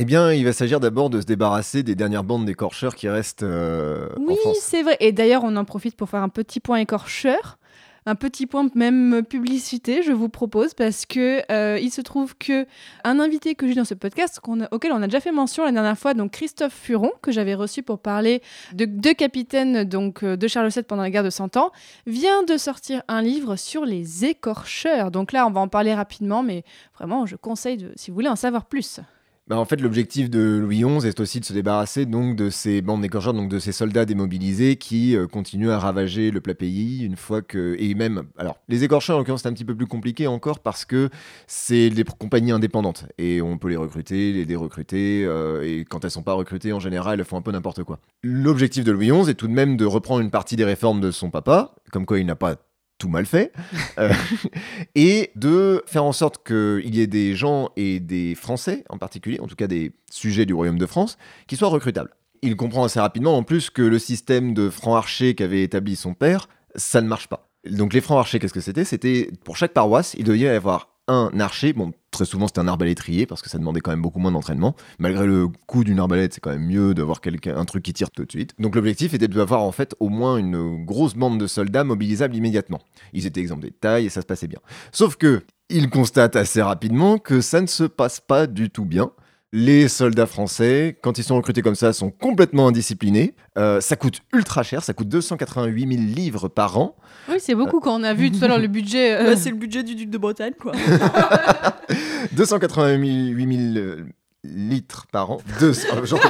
Speaker 7: Eh bien, il va s'agir d'abord de se débarrasser des dernières bandes d'écorcheurs qui restent euh, en
Speaker 6: Oui, c'est vrai. Et d'ailleurs, on en profite pour faire un petit point écorcheur. Un petit point même publicité, je vous propose, parce que euh, il se trouve que un invité que j'ai dans ce podcast, a- auquel on a déjà fait mention la dernière fois, donc Christophe Furon, que j'avais reçu pour parler de deux capitaines donc euh, de Charles VII pendant la guerre de Cent Ans, vient de sortir un livre sur les écorcheurs. Donc là, on va en parler rapidement, mais vraiment, je conseille de, si vous voulez en savoir plus.
Speaker 7: Bah, en fait, l'objectif de Louis XI est aussi de se débarrasser donc de ces bandes d'écorcheurs, donc de ces soldats démobilisés qui euh, continuent à ravager le plat pays une fois que et même alors les écorcheurs en l'occurrence c'est un petit peu plus compliqué encore parce que c'est des compagnies indépendantes et on peut les recruter, les dérecruter euh, et quand elles sont pas recrutées en général elles font un peu n'importe quoi. L'objectif de Louis XI est tout de même de reprendre une partie des réformes de son papa, comme quoi il n'a pas tout mal fait, euh, et de faire en sorte qu'il y ait des gens et des Français en particulier, en tout cas des sujets du Royaume de France, qui soient recrutables. Il comprend assez rapidement en plus que le système de francs archers qu'avait établi son père, ça ne marche pas. Donc les francs archers, qu'est-ce que c'était? C'était pour chaque paroisse, il devait y avoir un archer. Bon, très souvent c'était un arbalétrier parce que ça demandait quand même beaucoup moins d'entraînement. Malgré le coup d'une arbalète, c'est quand même mieux d'avoir quelqu'un, un truc qui tire tout de suite. Donc l'objectif était d'avoir en fait au moins une grosse bande de soldats mobilisables immédiatement. Ils étaient exemptés de taille et ça se passait bien. Sauf que il constate assez rapidement que ça ne se passe pas du tout bien. Les soldats français, quand ils sont recrutés comme ça, sont complètement indisciplinés. Euh, ça coûte ultra cher, ça coûte 288 000 livres par an.
Speaker 6: Oui, c'est beaucoup quand on a vu tout à l'heure le budget. euh,
Speaker 8: Bah, c'est le budget du duc de Bretagne, quoi.
Speaker 7: 288 000 euh, litres par an. Deux, j'en.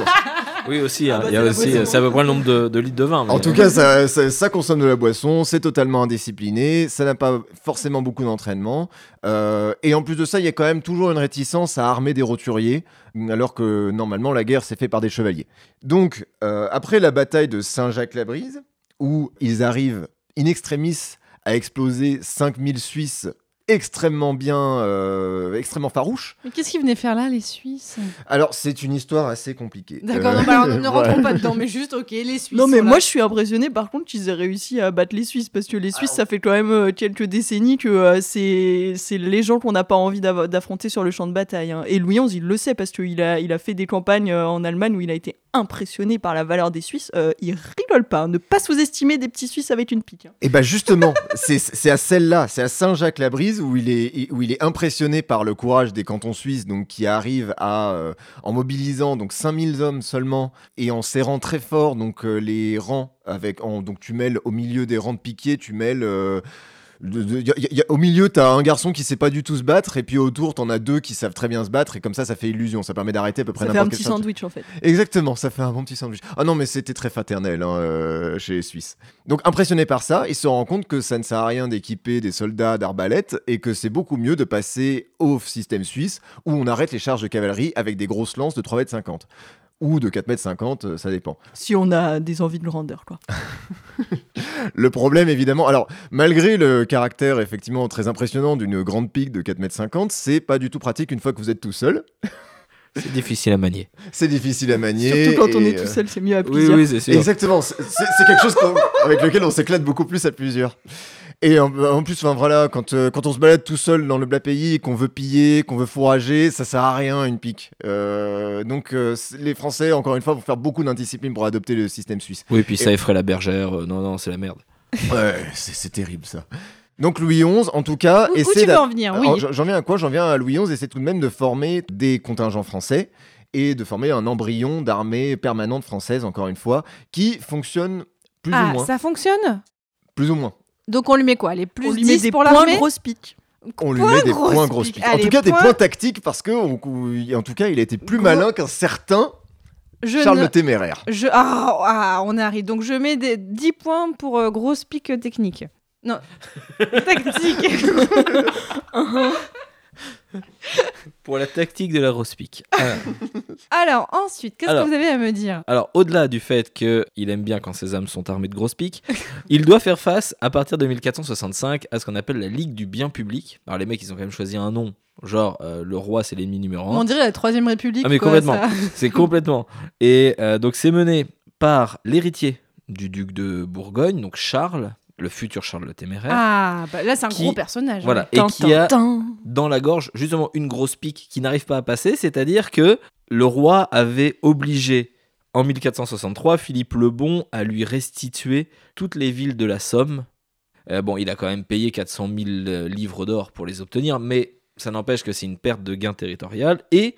Speaker 1: Oui, aussi. hein,
Speaker 8: bah,
Speaker 1: il y a aussi c'est à peu près le nombre de, de litres de vin. mais-
Speaker 7: En tout cas, ça, ça- ça consomme de la boisson, c'est totalement indiscipliné, ça n'a pas forcément beaucoup d'entraînement. euh, et en plus de ça, il y a quand même toujours une réticence à armer des roturiers, alors que normalement la guerre s'est faite par des chevaliers. Donc, euh, après la bataille de Saint-Jacques-la-Brise, où ils arrivent in extremis à exploser 5000 Suisses extrêmement bien, euh, extrêmement farouches.
Speaker 6: Mais qu'est-ce qu'ils venaient faire là, les Suisses?
Speaker 7: Alors, c'est une histoire assez compliquée.
Speaker 6: D'accord,
Speaker 7: Euh,
Speaker 6: non, bah alors, ne rentrons pas dedans, mais juste, ok, les Suisses.
Speaker 8: Non, mais
Speaker 6: sont là.
Speaker 8: moi, je suis impressionné par contre qu'ils aient réussi à battre les Suisses parce que les Suisses, ça fait quand même euh, quelques décennies que euh, c'est c'est les gens qu'on n'a pas envie d'affronter sur le champ de bataille. hein. Et Louis XI, il le sait parce qu'il a, il a fait des campagnes euh, en Allemagne où il a été impressionné par la valeur des Suisses. Euh, il rigole pas. hein. Ne pas sous-estimer des petits Suisses avec une pique. hein.
Speaker 7: Et bah justement, c'est à celle-là, c'est à Saint-Jacques-la-Brise où il est où il est impressionné par le courage des cantons suisses, donc qui arrivent à euh, en mobilisant donc 5000 hommes seulement et en serrant très fort donc euh, les rangs avec donc tu mêles au milieu des rangs de piquets, tu mêles euh, de- de- y a- y a- au milieu, t'as un garçon qui sait pas du tout se battre, et puis autour, t'en as deux qui savent très bien se battre, et comme ça, ça fait illusion. Ça permet d'arrêter à peu près
Speaker 8: Ça fait un
Speaker 7: n'importe
Speaker 8: petit
Speaker 7: quel
Speaker 8: sandwich en fait.
Speaker 7: Exactement, ça fait un bon petit sandwich. Ah non, mais c'était très fraternel hein, euh, chez les Suisses. Donc impressionné par ça, il se rend compte que ça ne sert à rien d'équiper des soldats d'arbalètes et que c'est beaucoup mieux de passer au système suisse où on arrête les charges de cavalerie avec des grosses lances de 3,50 m. Ou de 4,50 m, ça dépend.
Speaker 8: Si on a des envies de grandeur, quoi.
Speaker 7: Le problème, évidemment, alors malgré le caractère effectivement très impressionnant d'une grande pique de 4,50 m, c'est pas du tout pratique une fois que vous êtes tout seul.
Speaker 1: C'est difficile à manier.
Speaker 7: C'est difficile à manier.
Speaker 8: Surtout quand on est tout
Speaker 7: euh,
Speaker 8: seul, c'est mieux à
Speaker 1: Oui,
Speaker 8: plusieurs.
Speaker 1: oui, c'est sûr.
Speaker 7: Exactement, c'est c'est- c'est quelque chose avec lequel on s'éclate beaucoup plus à plusieurs. Et en, en plus, enfin voilà, quand, euh, quand on se balade tout seul dans le plat pays, et qu'on veut piller, qu'on veut fourrager, ça sert à rien une pique. Euh, donc euh, les Français, encore une fois, vont faire beaucoup d'indiscipline pour adopter le système suisse.
Speaker 1: Oui, puis ça effraie la bergère. euh, non, non, c'est la merde.
Speaker 7: Ouais, c'est terrible ça. Donc Louis XI, en tout cas,
Speaker 6: Où, où
Speaker 7: essaie
Speaker 6: tu veux en venir Oui.
Speaker 7: j'en- viens à quoi? J'en viens à Louis XI essaie tout de même de former des contingents français et de former un embryon d'armée permanente française, encore une fois, qui fonctionne plus ou
Speaker 6: ah,
Speaker 7: moins.
Speaker 6: ça fonctionne?
Speaker 7: Plus ou moins.
Speaker 6: Donc on lui met quoi Les plus
Speaker 8: on lui
Speaker 6: 10
Speaker 8: met des
Speaker 6: pour
Speaker 8: points grosse pique.
Speaker 7: On lui met des points grosses
Speaker 6: pique.
Speaker 7: piques. En tout cas, des
Speaker 6: point-
Speaker 7: points tactiques parce que, on- en tout cas, il a été plus
Speaker 6: Gros-
Speaker 7: malin qu'un certain
Speaker 6: Je
Speaker 7: Charles
Speaker 6: ne-
Speaker 7: le Téméraire.
Speaker 6: Je... Ah, ah, on arrive. Donc je mets des 10 points pour euh, grosse pique technique. Non, tactique.
Speaker 1: Pour la tactique de la Rospic. Alors,
Speaker 6: Alors ensuite, qu'est-ce que vous avez à me dire?
Speaker 1: alors, au-delà du fait qu'il aime bien quand ses âmes sont armées de grosses piques, il doit faire face, à partir de 1465, à ce qu'on appelle la Ligue du bien public. Alors, les mecs, ils ont quand même choisi un nom. Genre, euh, le roi, c'est l'ennemi numéro un.
Speaker 6: On dirait la Troisième République.
Speaker 1: Ah, mais
Speaker 6: quoi,
Speaker 1: complètement.
Speaker 6: ça.
Speaker 1: C'est complètement. Et euh, donc, c'est mené par l'héritier du duc de Bourgogne, donc Charles, le futur Charles le Téméraire.
Speaker 6: Ah, bah là c'est un
Speaker 1: Qui-
Speaker 6: gros personnage.
Speaker 1: Voilà,
Speaker 6: ouais.
Speaker 1: et qui a dans la gorge justement une grosse pique qui n'arrive pas à passer, c'est-à-dire que le roi avait obligé en 1463 Philippe le Bon à lui restituer toutes les villes de la Somme. Euh, bon, il a quand même payé 400 000 euh, livres d'or pour les obtenir, mais ça n'empêche que c'est une perte de gain territorial. Et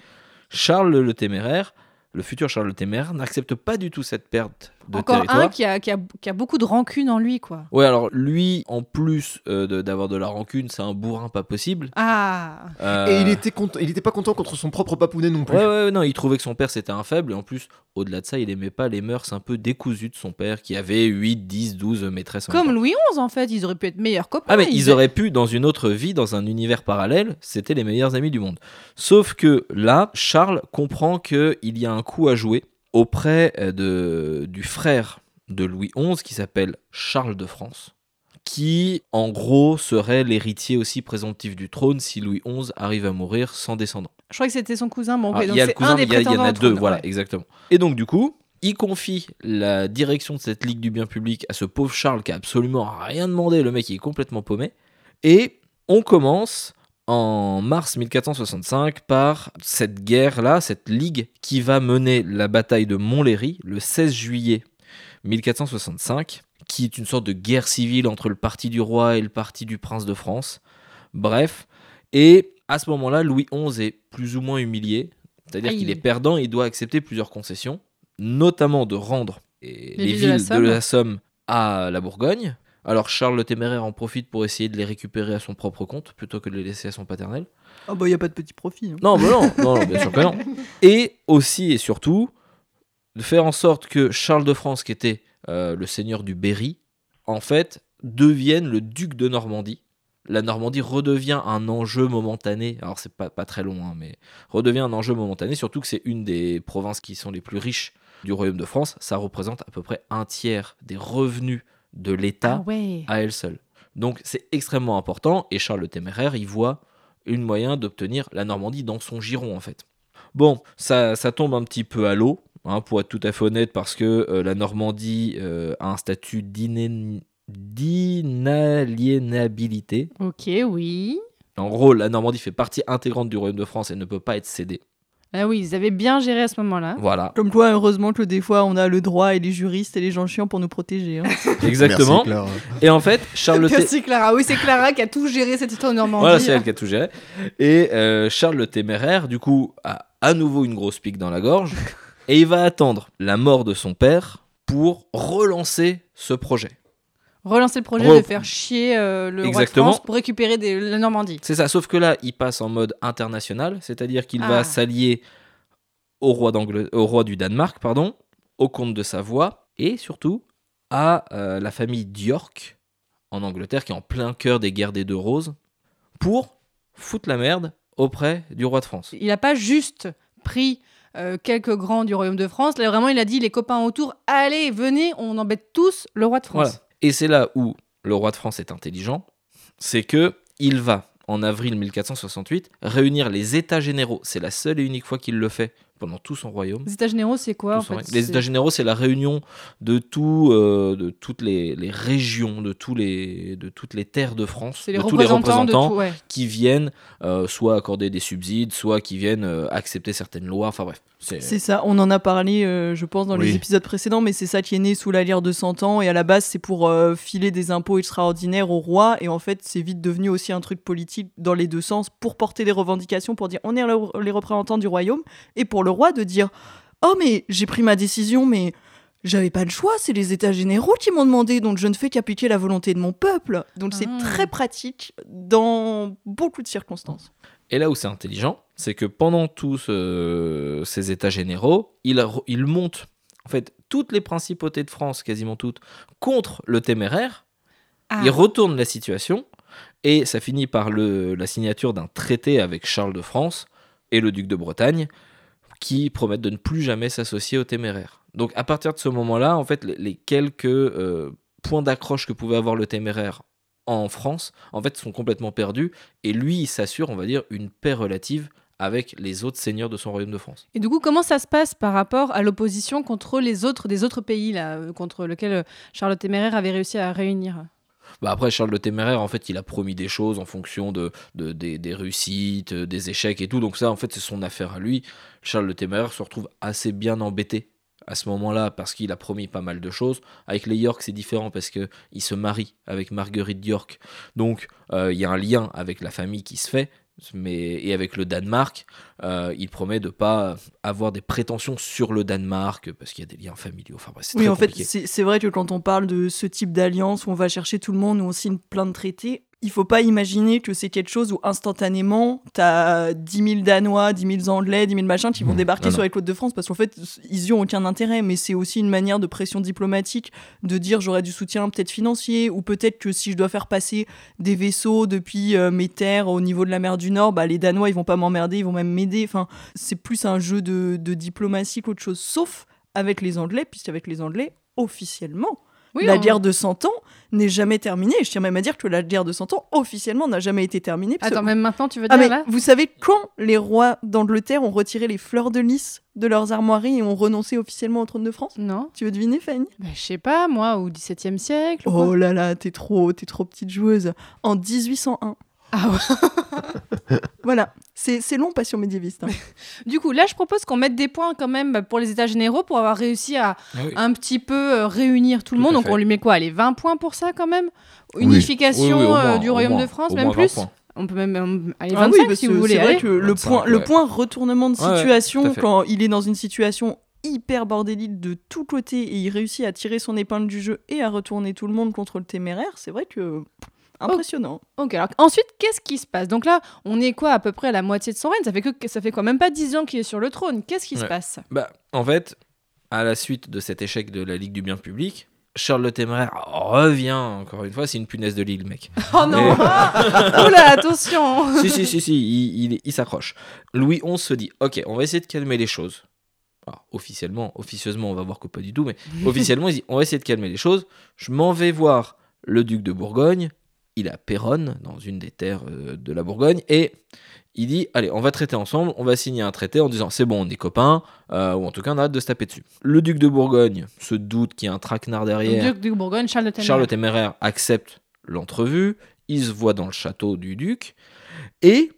Speaker 1: Charles le Téméraire, le futur Charles le Téméraire, n'accepte pas du tout cette perte de
Speaker 6: Encore
Speaker 1: territoire.
Speaker 6: un qui a, qui, a, qui a beaucoup de rancune en lui, quoi.
Speaker 1: Ouais, alors lui, en plus euh, d'avoir de, la rancune, c'est un bourrin pas possible.
Speaker 6: Ah,
Speaker 1: Euh,
Speaker 7: Et il était, content- il était pas content contre son propre papounet non plus.
Speaker 1: Ouais, ouais, ouais, non, il trouvait que son père c'était un faible, et en plus, au-delà de ça, il aimait pas les mœurs un peu décousues de son père, qui avait 8, 10, 12 maîtresses en même
Speaker 6: comme
Speaker 1: temps.
Speaker 6: Louis XI en fait, ils auraient pu être meilleurs copains.
Speaker 1: Ah, mais ils auraient pu, dans une autre vie, dans un univers parallèle, c'était les meilleurs amis du monde. Sauf que là, Charles comprend qu'il y a un coup à jouer auprès euh, de, du frère de Louis XI, qui s'appelle Charles de France, qui, en gros, serait l'héritier aussi présomptif du trône si Louis XI arrive à mourir sans descendant.
Speaker 6: Je crois que c'était son cousin. Bon, ok,
Speaker 1: Ah, il y a le cousin, mais il y, a- il y en a deux,
Speaker 6: trône,
Speaker 1: voilà,
Speaker 6: ouais.
Speaker 1: exactement. Et donc, du coup, il confie la direction de cette Ligue du bien public à ce pauvre Charles qui a absolument rien demandé. Le mec, il est complètement paumé. Et on commence en mars 1465 par cette guerre-là, cette ligue qui va mener la bataille de Montlhéry le 16 juillet 1465, qui est une sorte de guerre civile entre le parti du roi et le parti du prince de France. Bref, et à ce moment-là, Louis XI est plus ou moins humilié, c'est-à-dire qu'il est perdant, il doit accepter plusieurs concessions, notamment de rendre les,
Speaker 6: villes de la Somme
Speaker 1: à la Bourgogne. Alors Charles le Téméraire en profite pour essayer de les récupérer à son propre compte plutôt que de les laisser à son paternel.
Speaker 8: Ah bah y a pas de petit profit. hein.
Speaker 1: Non, non, non, non, bien sûr que non. Et aussi et surtout, de faire en sorte que Charles de France, qui était euh, le seigneur du Berry, en fait, devienne le duc de Normandie. La Normandie redevient un enjeu momentané, alors c'est pas, pas très long, hein, mais redevient un enjeu momentané, surtout que c'est une des provinces qui sont les plus riches du Royaume de France. Ça représente à peu près un tiers des revenus de l'État
Speaker 6: Ah ouais.
Speaker 1: à elle seule. Donc c'est extrêmement important et Charles le Téméraire y voit une moyen d'obtenir la Normandie dans son giron en fait. Bon, ça, ça tombe un petit peu à l'eau, hein, pour être tout à fait honnête, parce que euh, la Normandie euh, a un statut d'inaliénabilité.
Speaker 6: Ok, oui.
Speaker 1: En gros, la Normandie fait partie intégrante du Royaume de France et ne peut pas être cédée.
Speaker 6: Ah oui, ils avaient bien géré à ce moment-là.
Speaker 1: Voilà,
Speaker 8: Comme toi, heureusement que des fois on a le droit et les juristes et les gens chiants pour nous protéger. hein.
Speaker 1: exactement.
Speaker 7: Merci, Clara.
Speaker 1: Et en fait, Charles le
Speaker 6: Merci Clara. Oui, c'est Clara qui a tout géré cette histoire de Normandie.
Speaker 1: Voilà, c'est elle qui a tout géré. Et euh, Charles le Téméraire, du coup, a à nouveau une grosse pique dans la gorge. et il va attendre la mort de son père pour relancer ce projet.
Speaker 6: Relancer le projet
Speaker 1: Re-
Speaker 6: de faire chier euh, le roi de. France pour récupérer des- la Normandie.
Speaker 1: C'est ça, sauf que là, il passe en mode international, c'est-à-dire qu'il
Speaker 6: Ah.
Speaker 1: va s'allier au roi, au roi du Danemark, pardon, au comte de Savoie, et surtout à euh, la famille d'York en Angleterre, qui est en plein cœur des guerres des deux roses, pour foutre la merde auprès du roi de France.
Speaker 6: Il n'a pas juste pris euh, quelques grands du royaume de France. Là, vraiment, il a dit les copains autour, allez, venez, on embête tous le roi de France.
Speaker 1: Voilà. Et c'est là où le roi de France est intelligent, c'est que il va, en avril 1468, réunir les États généraux. C'est la seule et unique fois qu'il le fait pendant tout son royaume.
Speaker 6: Les États généraux, c'est quoi en fait.
Speaker 1: Les États généraux, c'est la réunion de, tout, euh, de toutes les, les régions, de, tous les, de toutes les terres de France,
Speaker 6: C'est les
Speaker 1: de tous les
Speaker 6: représentants de
Speaker 1: représentants
Speaker 6: tout, ouais.
Speaker 1: qui viennent euh, soit accorder des subsides, soit qui viennent euh, accepter certaines lois. Enfin bref, c'est
Speaker 8: ça, on en a parlé, euh, je pense, dans les épisodes précédents, mais c'est ça qui est né sous la lyre de 100 ans, et à la base, c'est pour euh, filer des impôts extraordinaires au roi, et en fait, c'est vite devenu aussi un truc politique dans les deux sens, pour porter des revendications, pour dire on est le- les représentants du royaume, et pour le roi de dire oh, mais j'ai pris ma décision, mais. J'avais pas le choix, c'est les états généraux qui m'ont demandé, donc je ne fais qu'appliquer la volonté de mon peuple. Donc c'est
Speaker 6: Ah.
Speaker 8: très pratique dans beaucoup de circonstances.
Speaker 1: Et là où c'est intelligent, c'est que pendant tous euh, ces états généraux, il, monte en fait toutes les principautés de France, quasiment toutes, contre le téméraire.
Speaker 6: Ah.
Speaker 1: Il retourne la situation et ça finit par le, la signature d'un traité avec Charles de France et le duc de Bretagne qui promettent de ne plus jamais s'associer aux téméraires. Donc à partir de ce moment-là, en fait, les, les quelques euh, points d'accroche que pouvait avoir le téméraire en France, en fait, sont complètement perdus et lui, il s'assure, on va dire, une paix relative avec les autres seigneurs de son royaume de France.
Speaker 6: Et du coup, comment ça se passe par rapport à l'opposition contre les autres des autres pays là, euh, contre lequel euh, Charles le Téméraire avait réussi à réunir?
Speaker 1: Bah après, Charles le Téméraire, en fait, il a promis des choses en fonction de, de- des, des réussites, euh, des échecs et tout. Donc ça, en fait, c'est son affaire à lui. Charles le Téméraire se retrouve assez bien embêté à ce moment-là parce qu'il a promis pas mal de choses. Avec les York, c'est différent parce que il se marie avec Marguerite d'York. Donc euh, il y a un lien avec la famille qui se fait. Mais, et avec le Danemark, euh, il promet de pas avoir des prétentions sur le Danemark parce qu'il y a des liens familiaux. Enfin, bref, c'est
Speaker 8: Oui, en fait,
Speaker 1: compliqué.
Speaker 8: c'est vrai que quand on parle de ce type d'alliance où on va chercher tout le monde, où on signe plein de traités, il faut pas imaginer que c'est quelque chose où instantanément, t'as 10 000 Danois, 10 000 Anglais, 10 000 machins qui vont
Speaker 1: Mmh,
Speaker 8: débarquer
Speaker 1: non,
Speaker 8: sur les côtes de France parce qu'en fait, ils y ont aucun intérêt, mais c'est aussi une manière de pression diplomatique de dire j'aurai du soutien peut-être financier ou peut-être que si je dois faire passer des vaisseaux depuis euh, mes terres au niveau de la mer du Nord, bah, les Danois ils vont pas m'emmerder, ils vont même m'aider. Enfin, c'est plus un jeu de, de diplomatie qu'autre chose, sauf avec les Anglais, puisqu'avec les Anglais, officiellement,
Speaker 6: Oui,
Speaker 8: la
Speaker 6: on-
Speaker 8: guerre de 100 ans n'est jamais terminée. Je tiens même à dire que la guerre de 100 ans, officiellement, n'a jamais été terminée. parce
Speaker 6: Attends, même maintenant, tu veux
Speaker 8: Ah,
Speaker 6: dire
Speaker 8: mais
Speaker 6: là
Speaker 8: vous savez quand les rois d'Angleterre ont retiré les fleurs de lys de leurs armoiries et ont renoncé officiellement au trône de France?
Speaker 6: Non
Speaker 8: Tu veux deviner, Fanny?
Speaker 6: Bah, Je sais pas, moi, au XVIIe siècle.
Speaker 8: Oh là là, t'es trop, t'es trop petite joueuse. En 1801.
Speaker 6: Ah ouais.
Speaker 8: Voilà, c'est c'est long, passion médiéviste. hein.
Speaker 6: Du coup, là, je propose qu'on mette des points quand même bah, pour les États généraux pour avoir réussi à
Speaker 1: Ah oui.
Speaker 6: un petit peu euh, réunir tout le
Speaker 1: Tout
Speaker 6: monde. Donc,
Speaker 1: fait.
Speaker 6: on lui met quoi? Les 20 points pour ça quand même? Unification
Speaker 1: Oui, oui, au
Speaker 6: euh, du
Speaker 1: au
Speaker 6: Royaume
Speaker 1: moins,
Speaker 6: de France, même
Speaker 1: moins 20
Speaker 6: plus. On peut même aller
Speaker 8: Ah
Speaker 6: 25
Speaker 8: oui, parce
Speaker 6: si
Speaker 8: que
Speaker 6: vous voulez.
Speaker 8: c'est vrai que le
Speaker 1: 25,
Speaker 8: point, le point retournement de
Speaker 1: ouais,
Speaker 8: situation, quand il est dans une situation hyper bordélique de tous côtés et il réussit à tirer son épingle du jeu et à retourner tout le monde contre le téméraire, c'est vrai que impressionnant.
Speaker 6: Ok, alors ensuite, qu'est-ce qui se passe? Donc là, on est quoi à peu près à la moitié de son règne? Ça fait que ça fait quand même pas 10 ans qu'il est sur le trône. Qu'est-ce qui se passe?
Speaker 1: Bah, en fait, à la suite de cet échec de la Ligue du bien public, Charles le Téméraire revient, encore une fois, c'est une punaise de ligue, mec.
Speaker 6: Oh non
Speaker 1: Et-
Speaker 6: ah Oula, attention
Speaker 1: si, si, si, si, il, il- il s'accroche. Louis XI se dit, ok, on va essayer de calmer les choses. Alors, officiellement, officieusement, on va voir que pas du tout, mais officiellement, il dit, on va essayer de calmer les choses. Je m'en vais voir le duc de Bourgogne. Il est à Péronne, dans une des terres euh, de la Bourgogne, et il dit, allez, on va traiter ensemble, on va signer un traité en disant, c'est bon, on est copains, euh, ou en tout cas, on a hâte de se taper dessus. Le duc de Bourgogne se doute qu'il y a un traquenard derrière.
Speaker 6: Duc de Bourgogne, Charles de Téméraire.
Speaker 1: Charles le Téméraire accepte l'entrevue, il se voit dans le château du duc, et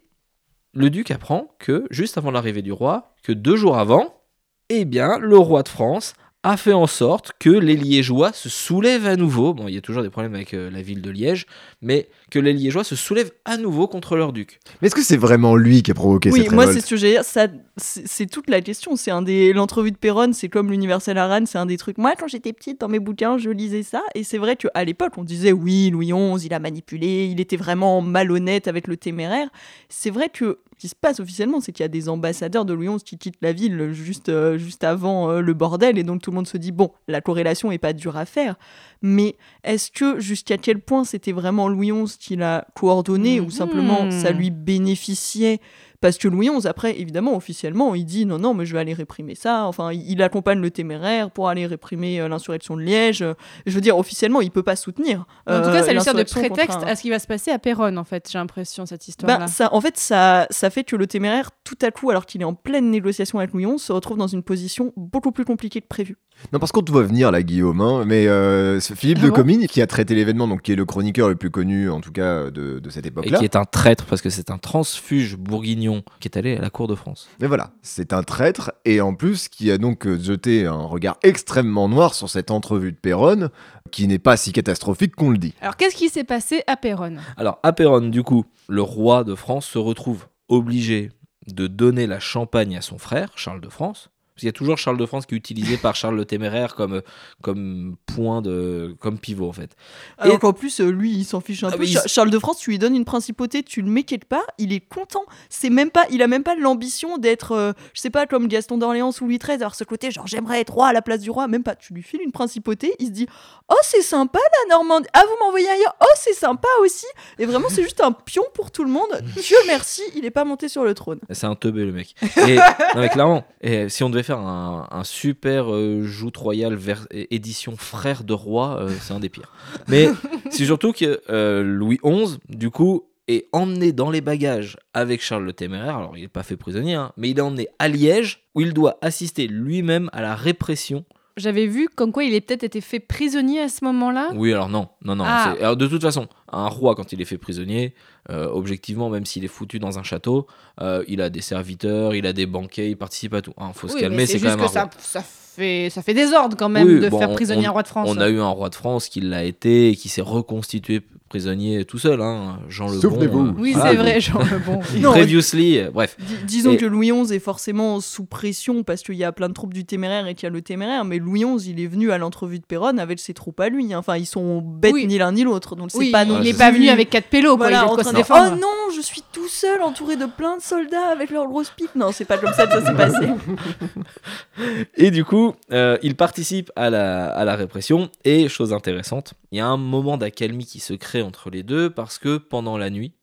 Speaker 1: le duc apprend que, juste avant l'arrivée du roi, que deux jours avant, eh bien, le roi de France a fait en sorte que les Liégeois se soulèvent à nouveau. Bon, il y a toujours des problèmes avec euh, la ville de Liège, mais que les Liégeois se soulèvent à nouveau contre leur duc.
Speaker 7: Mais est-ce que c'est vraiment lui qui a provoqué
Speaker 8: Oui,
Speaker 7: cette
Speaker 8: moi
Speaker 7: révolte
Speaker 8: c'est ce que j'ai dire. Ça, c'est toute la question. C'est un des l'entrevue de Perron, c'est comme l'universel Aran, c'est un des trucs. Moi, quand j'étais petite, dans mes bouquins, je lisais ça, et c'est vrai qu'à l'époque, on disait oui, Louis XI, il a manipulé, il était vraiment malhonnête avec le téméraire. C'est vrai que qui se passe officiellement, c'est qu'il y a des ambassadeurs de Louis XI qui quittent la ville juste euh, juste avant euh, le bordel, et donc tout le monde se dit bon, la corrélation est pas dure à faire. Mais est-ce que jusqu'à quel point c'était vraiment Louis XI qui l'a coordonné ou simplement ça lui bénéficiait parce que Louis XI, après, évidemment, officiellement, il dit non, non, mais je vais aller réprimer ça. Enfin, il, accompagne le téméraire pour aller réprimer euh, l'insurrection de Liège. Euh, Je veux dire, officiellement, il peut pas soutenir.
Speaker 6: En tout
Speaker 8: euh,
Speaker 6: cas, ça lui sert de prétexte
Speaker 8: un-
Speaker 6: à ce qui va se passer à Péronne, en fait, j'ai l'impression, cette histoire-là.
Speaker 8: bah, ça, en fait, ça, ça fait que le téméraire, tout à coup, alors qu'il est en pleine négociation avec Louis XI, se retrouve dans une position beaucoup plus compliquée que prévu.
Speaker 7: Non, parce qu'on te voit venir là, Guillaume. hein, mais euh, c'est Philippe
Speaker 6: Ah
Speaker 7: de
Speaker 6: bon
Speaker 7: Comines, qui a traité l'événement, donc qui est le chroniqueur le plus connu, en tout cas, de, de cette
Speaker 1: Et
Speaker 7: époque-là.
Speaker 1: qui est un traître parce que c'est un transfuge bourguignon qui est allé à la cour de France.
Speaker 7: Mais voilà, c'est un traître, et en plus, qui a donc euh, jeté un regard extrêmement noir sur cette entrevue de Péronne, qui n'est pas si catastrophique qu'on le dit.
Speaker 6: Alors, qu'est-ce qui s'est passé à Péronne
Speaker 1: Alors, à Péronne, du coup, le roi de France se retrouve obligé de donner la Champagne à son frère, Charles de France. Parce qu'il y a toujours Charles de France qui est utilisé par Charles le Téméraire comme, comme point de. comme pivot, en fait.
Speaker 8: Alors qu'en plus, euh, lui, il s'en fiche un
Speaker 1: Ah,
Speaker 8: peu.
Speaker 1: il-
Speaker 8: Charles de France, tu lui donnes une principauté, tu le mets quelque part, il est content. C'est même pas, il a même pas l'ambition d'être, euh, je sais pas, comme Gaston d'Orléans ou Louis XIII, avoir ce côté, genre j'aimerais être roi à la place du roi. Même pas, tu lui files une principauté, il se dit, oh c'est sympa la Normandie, ah vous m'envoyez ailleurs, oh c'est sympa aussi. Et vraiment, c'est juste un pion pour tout le monde. Dieu merci, il est pas monté sur le trône.
Speaker 1: C'est un teubé, le mec. Et, non, mais clairement, et si on devait faire un, un super euh, joute royale vers, édition frère de roi, euh, c'est un des pires. Mais c'est surtout que euh, Louis XI, du coup, est emmené dans les bagages avec Charles le Téméraire. Alors, il n'est pas fait prisonnier, hein, mais il est emmené à Liège, où il doit assister lui-même à la répression.
Speaker 6: J'avais vu comme quoi il est peut-être été fait prisonnier à ce moment-là.
Speaker 1: Oui, alors non, non, non.
Speaker 6: Ah.
Speaker 1: Alors, de toute façon, un roi, quand il est fait prisonnier, euh, objectivement, même s'il est foutu dans un château, euh, il a des serviteurs, il a des banquets, il participe à tout. Il faut se
Speaker 6: Oui,
Speaker 1: calmer, c'est quand même un
Speaker 6: que
Speaker 1: roi.
Speaker 6: ça, ça, fait, ça fait désordre quand même
Speaker 1: Oui,
Speaker 6: de
Speaker 1: bon,
Speaker 6: faire
Speaker 1: on-
Speaker 6: prisonnier
Speaker 1: on-
Speaker 6: un roi de France.
Speaker 1: On a eu un roi de France qui l'a été et qui s'est reconstitué prisonnier tout seul, hein, Jean le Bon.
Speaker 7: Souvenez-vous.
Speaker 1: euh,
Speaker 6: Oui,
Speaker 1: voilà,
Speaker 6: c'est vrai, Jean le Bon.
Speaker 8: Non,
Speaker 1: Previously, euh, bref.
Speaker 8: Dis- disons
Speaker 1: Et-
Speaker 8: que Louis XI est forcément sous pression parce qu'il y a plein de troupes du téméraire et qu'il y a le téméraire, mais Louis XI, il est venu à l'entrevue de Péronne avec ses troupes à lui. hein. Enfin, ils sont bêtes
Speaker 6: Oui.
Speaker 8: ni l'un ni l'autre, donc c'est
Speaker 6: Oui,
Speaker 8: pas non
Speaker 6: il n'est pas venu avec quatre pélos.
Speaker 8: Voilà, en
Speaker 6: quoi
Speaker 8: train de
Speaker 6: défendre.
Speaker 8: Oh non, je suis tout seul, entouré de plein de soldats avec leurs grosses pipes. Non, c'est pas comme ça que ça s'est passé.
Speaker 1: Et du coup, euh, il participe à la, à la répression. Et chose intéressante, il y a un moment d'accalmie qui se crée entre les deux parce que pendant la nuit,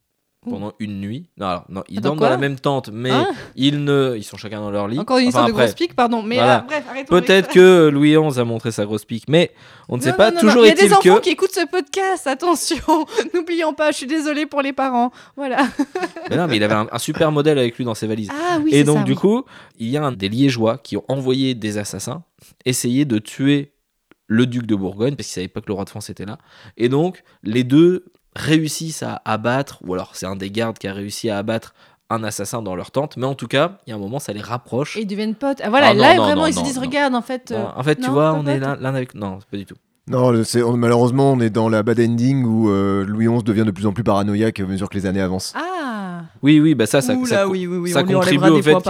Speaker 1: pendant une nuit, non, alors, non ils
Speaker 6: Attends,
Speaker 1: dorment dans la même tente, mais
Speaker 6: Hein
Speaker 1: ils ne, ils sont chacun dans leur lit.
Speaker 6: Encore une histoire
Speaker 1: Enfin,
Speaker 6: de grosse pique, pardon. Mais
Speaker 1: Voilà.
Speaker 6: ah, bref, arrêtons
Speaker 1: Peut-être que Louis XI a montré sa grosse pique, mais on ne sait
Speaker 6: Non,
Speaker 1: pas. Toujours
Speaker 6: non. Il y a des
Speaker 1: est-il
Speaker 6: enfants
Speaker 1: que.
Speaker 6: qui écoutent ce podcast, attention. N'oublions pas, je suis désolée pour les parents. Voilà.
Speaker 1: Mais non, mais il avait un, un super modèle avec lui dans ses valises.
Speaker 6: Ah oui,
Speaker 1: Et donc,
Speaker 6: ça,
Speaker 1: du
Speaker 6: oui.
Speaker 1: coup, il y a un des Liégeois qui ont envoyé des assassins essayer de tuer le duc de Bourgogne, parce qu'ils savaient pas que le roi de France était là. Et donc, les deux réussissent à abattre, ou alors c'est un des gardes qui a réussi à abattre un assassin dans leur tente, mais en tout cas, il y a un moment, ça les rapproche.
Speaker 6: Et ils deviennent potes. Ah, voilà,
Speaker 1: Ah, non,
Speaker 6: là,
Speaker 1: non,
Speaker 6: vraiment,
Speaker 1: non,
Speaker 6: ils se disent
Speaker 1: non.
Speaker 6: regarde, en fait. euh,
Speaker 1: en fait, tu
Speaker 6: non,
Speaker 1: vois, on est l'un avec. Non, pas du tout.
Speaker 7: Non, on- malheureusement, on est dans la bad ending où euh, Louis XI devient de plus en plus paranoïaque à mesure que les années avancent.
Speaker 6: Ah
Speaker 1: Oui, oui, bah ça, ça,
Speaker 8: Ouh
Speaker 1: ça,
Speaker 8: là,
Speaker 1: co-
Speaker 8: oui, oui, oui,
Speaker 1: ça
Speaker 8: on lui
Speaker 1: contribue au fait que-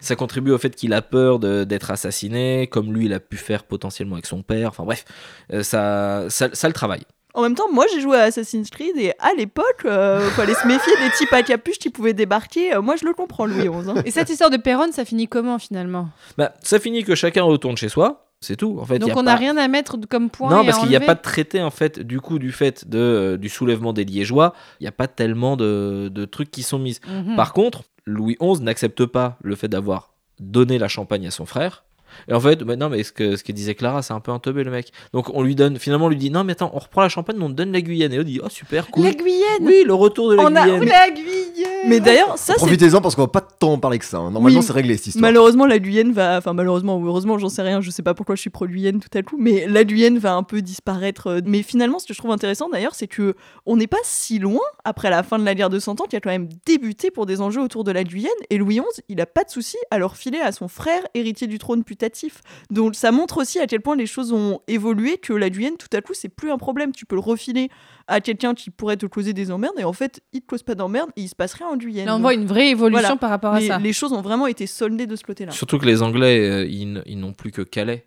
Speaker 1: ça contribue au fait qu'il a peur de- d'être assassiné, comme lui, il a pu faire potentiellement avec son père. Enfin bref, euh, ça, ça, ça le travaille.
Speaker 8: En même temps, moi j'ai joué à Assassin's Creed et à l'époque, euh, fallait se méfier des types à capuche qui pouvaient débarquer. Euh, moi je le comprends, Louis XI. hein.
Speaker 6: Et cette histoire de Péronne, ça finit comment finalement?
Speaker 1: Bah, ça finit que chacun retourne chez soi, c'est tout. En fait, y
Speaker 6: Donc
Speaker 1: a
Speaker 6: on n'a
Speaker 1: pas-
Speaker 6: rien à mettre comme point.
Speaker 1: Non, parce qu'il n'y a pas de traité en fait du coup du fait de, euh, du soulèvement des Liégeois. Il n'y a pas tellement de, de trucs qui sont mis.
Speaker 6: Mhm.
Speaker 1: Par contre, Louis XI n'accepte pas le fait d'avoir donné la Champagne à son frère. Et en fait, bah non, mais ce que, ce que disait Clara, c'est un peu un teubé le mec. Donc on lui donne, finalement, on lui dit non, mais attends, on reprend la Champagne, on te donne la Guyane. Et on dit oh super, cool.
Speaker 6: La Guyenne
Speaker 1: Oui, le retour de la
Speaker 6: On a
Speaker 1: Guyane.
Speaker 6: la Guyenne
Speaker 8: Mais d'ailleurs, ça c'est
Speaker 7: Profitez-en parce qu'on va pas tant en parler que ça. hein. Normalement,
Speaker 8: Oui.
Speaker 7: c'est réglé cette histoire.
Speaker 8: Malheureusement, la Guyenne va. Enfin, malheureusement ou heureusement, j'en sais rien. Je sais pas pourquoi je suis pro-Guyenne tout à coup. Mais la Guyenne va un peu disparaître. euh, Mais finalement, ce que je trouve intéressant d'ailleurs, c'est que on n'est pas si loin après la fin de la guerre de 100 ans qui a quand même débuté pour des enjeux autour de la Guyenne. Et Louis XI, il a pas de souci à leur filer à son frère, héritier du trône plus qualitatif. Donc ça montre aussi à quel point les choses ont évolué, que la Guyenne, tout à coup, c'est plus un problème. Tu peux le refiler à quelqu'un qui pourrait te causer des emmerdes, et en fait, il te cause pas d'emmerdes, et il se passe rien en Guyenne.
Speaker 6: Là, on voit une vraie évolution
Speaker 8: Voilà.
Speaker 6: par rapport à
Speaker 8: les,
Speaker 6: ça.
Speaker 8: les choses ont vraiment été soldées de ce côté-là.
Speaker 1: Surtout que les Anglais, euh, ils, n'ont plus que Calais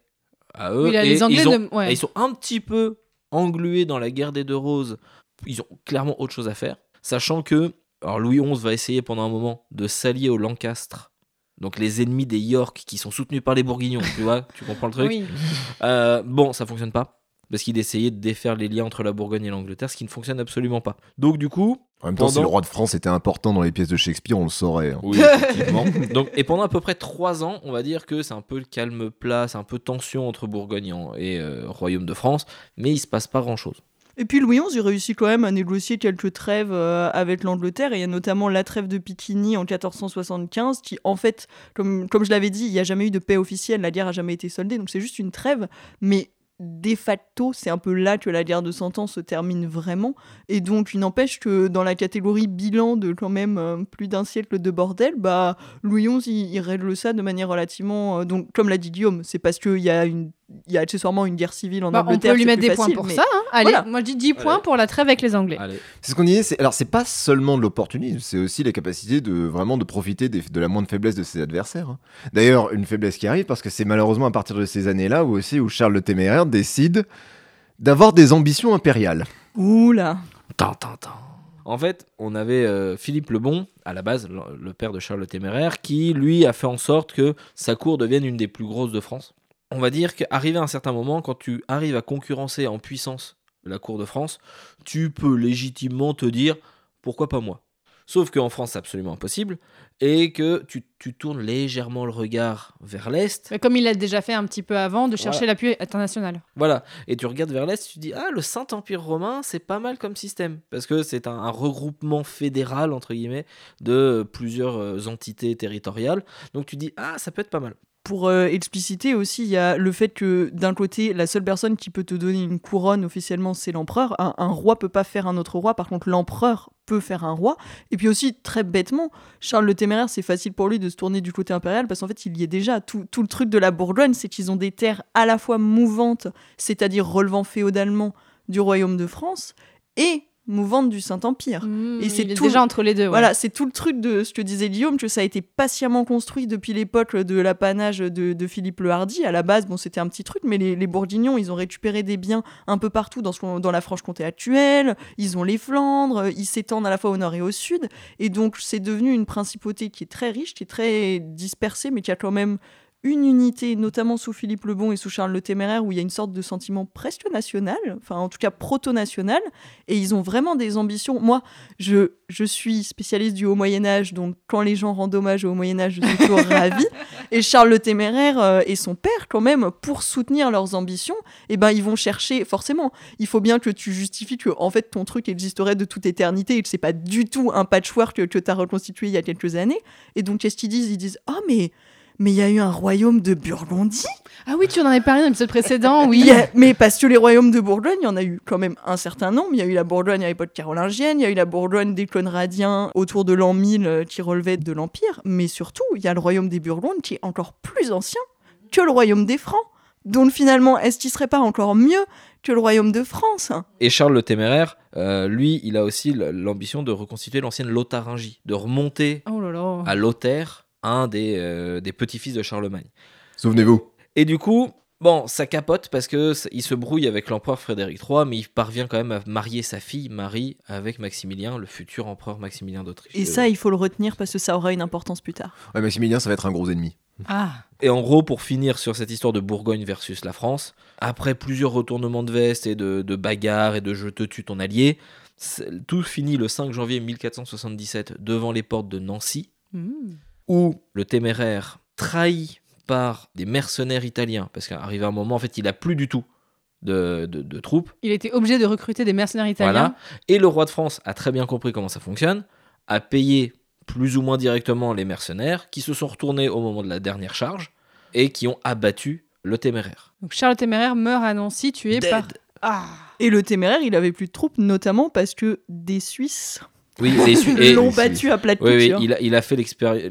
Speaker 1: à eux.
Speaker 6: Oui, là,
Speaker 1: et
Speaker 6: les Anglais
Speaker 1: ils, ont-
Speaker 6: ne- ouais.
Speaker 1: et ils sont un petit peu englués dans la guerre des deux roses. Ils ont clairement autre chose à faire. Sachant que alors Louis XI va essayer pendant un moment de s'allier aux Lancastres. Donc les ennemis des York qui sont soutenus par les Bourguignons, tu vois, tu comprends le truc
Speaker 6: Oui.
Speaker 1: Euh, Bon, ça fonctionne pas. Parce qu'il essayait de défaire les liens entre la Bourgogne et l'Angleterre, ce qui ne fonctionne absolument pas. Donc du coup,
Speaker 7: En même temps, si
Speaker 1: Pendant-
Speaker 7: le roi de France était important dans les pièces de Shakespeare, on le saurait. hein.
Speaker 1: Oui, effectivement. Donc, et pendant à peu près trois ans, on va dire que c'est un peu le calme plat, c'est un peu tension entre Bourgogne et euh, Royaume de France, mais il se passe pas grand chose.
Speaker 8: Et puis Louis XI, il réussit quand même à négocier quelques trêves euh, avec l'Angleterre. Et il y a notamment la trêve de Piquigny en 1475, qui en fait, comme, je l'avais dit, il n'y a jamais eu de paix officielle, la guerre a jamais été soldée, donc c'est juste une trêve. Mais de facto, c'est un peu là que la guerre de Cent Ans se termine vraiment. Et donc, il n'empêche que dans la catégorie bilan de quand même euh, plus d'un siècle de bordel, bah, Louis XI, il, il règle ça de manière relativement... euh, donc, comme l'a dit Guillaume, c'est parce qu'il y a une... Il y a accessoirement une guerre civile en
Speaker 6: Bah, on
Speaker 8: Angleterre.
Speaker 6: peut lui mettre des points pour
Speaker 8: mais-
Speaker 6: ça. hein. Allez,
Speaker 8: Voilà.
Speaker 6: moi je dis 10 points
Speaker 1: Allez.
Speaker 6: pour la trêve avec les Anglais.
Speaker 7: C'est ce qu'on disait. Alors, c'est pas seulement de l'opportunisme, c'est aussi la capacité de vraiment de profiter des- de la moindre faiblesse de ses adversaires. hein. D'ailleurs, une faiblesse qui arrive parce que c'est malheureusement à partir de ces années-là où aussi où Charles le Téméraire décide d'avoir des ambitions impériales.
Speaker 8: Ouh là
Speaker 1: Tan, tan, tan. En fait, on avait euh, Philippe le Bon, à la base, le, le père de Charles le Téméraire, qui lui a fait en sorte que sa cour devienne une des plus grosses de France. On va dire qu'arrivé à un certain moment, quand tu arrives à concurrencer en puissance la cour de France, tu peux légitimement te dire pourquoi pas moi? Sauf qu'en France, c'est absolument impossible, et que tu, tu tournes légèrement le regard vers l'Est,
Speaker 6: comme il l'a déjà fait un petit peu avant, de chercher l'appui international.
Speaker 1: Voilà, et tu regardes vers l'Est, tu te dis, ah, le Saint-Empire romain, c'est pas mal comme système, parce que c'est un, un regroupement fédéral, entre guillemets, de plusieurs euh, entités territoriales. Donc tu dis, ah, ça peut être pas mal.
Speaker 8: Pour euh, expliciter aussi, il y a le fait que d'un côté, la seule personne qui peut te donner une couronne officiellement, c'est l'empereur. Un, un roi peut pas faire un autre roi, par contre, l'empereur peut faire un roi. Et puis aussi, très bêtement, Charles le Téméraire, c'est facile pour lui de se tourner du côté impérial parce qu'en fait, il y est déjà. Tout, tout le truc de la Bourgogne, c'est qu'ils ont des terres à la fois mouvantes, c'est-à-dire relevant féodalement du royaume de France, et mouvantes du Saint-Empire.
Speaker 6: Mmh,
Speaker 8: Et c'est tout-
Speaker 6: déjà entre les deux. ouais.
Speaker 8: Voilà, c'est tout le truc de ce que disait Guillaume, que ça a été patiemment construit depuis l'époque de l'apanage de, de Philippe le Hardy. À la base, bon, c'était un petit truc, mais les, les Bourguignons, ils ont récupéré des biens un peu partout dans, ce dans la Franche-Comté actuelle. Ils ont les Flandres, ils s'étendent à la fois au nord et au sud. Et donc, c'est devenu une principauté qui est très riche, qui est très dispersée, mais qui a quand même une unité, notamment sous Philippe le Bon et sous Charles le Téméraire, où il y a une sorte de sentiment presque national, enfin en tout cas proto-national, et ils ont vraiment des ambitions. Moi, je, je suis spécialiste du Haut Moyen Âge, donc quand les gens rendent hommage au Moyen Âge, je suis toujours ravie. Et Charles le Téméraire euh, et son père, quand même, pour soutenir leurs ambitions, eh ben ils vont chercher, forcément, il faut bien que tu justifies que en fait ton truc existerait de toute éternité et que c'est pas du tout un patchwork que, que tu as reconstitué il y a quelques années. Et donc qu'est-ce qu'ils disent? Ils disent « Ah mais... Mais il y a eu un royaume de Burgondie
Speaker 6: Ah oui, tu en avais parlé dans l'épisode précédent, oui.
Speaker 8: a- mais parce que les royaumes de Bourgogne, il y en a eu quand même un certain nombre. Il y a eu la Bourgogne à l'époque carolingienne, il y a eu la Bourgogne des Conradiens autour de l'an 1000 euh, qui relevait de l'Empire. Mais surtout, il y a le royaume des Burgondes qui est encore plus ancien que le royaume des Francs. Donc finalement, est-ce qu'il serait pas encore mieux que le royaume de France?
Speaker 1: Et Charles le Téméraire, euh, lui, il a aussi l'ambition de reconstituer l'ancienne Lotharingie, de remonter
Speaker 6: Oh là là.
Speaker 1: à Lothaire, un des, euh, des petits-fils de Charlemagne.
Speaker 7: Souvenez-vous.
Speaker 1: Et du coup, bon, ça capote parce que il se brouille avec l'empereur Frédéric III, mais il parvient quand même à marier sa fille Marie avec Maximilien, le futur empereur Maximilien d'Autriche.
Speaker 8: Et ça, il faut le retenir parce que ça aura une importance plus tard.
Speaker 7: Ouais, Maximilien, ça va être un gros ennemi.
Speaker 6: Ah.
Speaker 1: Et en gros, pour finir sur cette histoire de Bourgogne versus la France, après plusieurs retournements de veste et de, de bagarres et de je te tue ton allié, tout finit le 5 janvier 1477 devant les portes de Nancy,
Speaker 6: Mmh.
Speaker 1: Où le téméraire, trahi par des mercenaires italiens, parce qu'arrivé un moment, en fait, il a plus du tout de, de- de troupes,
Speaker 6: Il était obligé de recruter des mercenaires italiens.
Speaker 1: voilà. Et le roi de France a très bien compris comment ça fonctionne, a payé plus ou moins directement les mercenaires, qui se sont retournés au moment de la dernière charge, et qui ont abattu le téméraire.
Speaker 6: Donc Charles Téméraire meurt à Nancy, tué
Speaker 1: Dead.
Speaker 6: par. Ah.
Speaker 8: Et le téméraire, il avait plus de troupes, notamment parce que des Suisses
Speaker 1: Oui, et, et-
Speaker 8: l'ont battu à
Speaker 1: oui, oui,
Speaker 8: couture.
Speaker 1: il, a, il a fait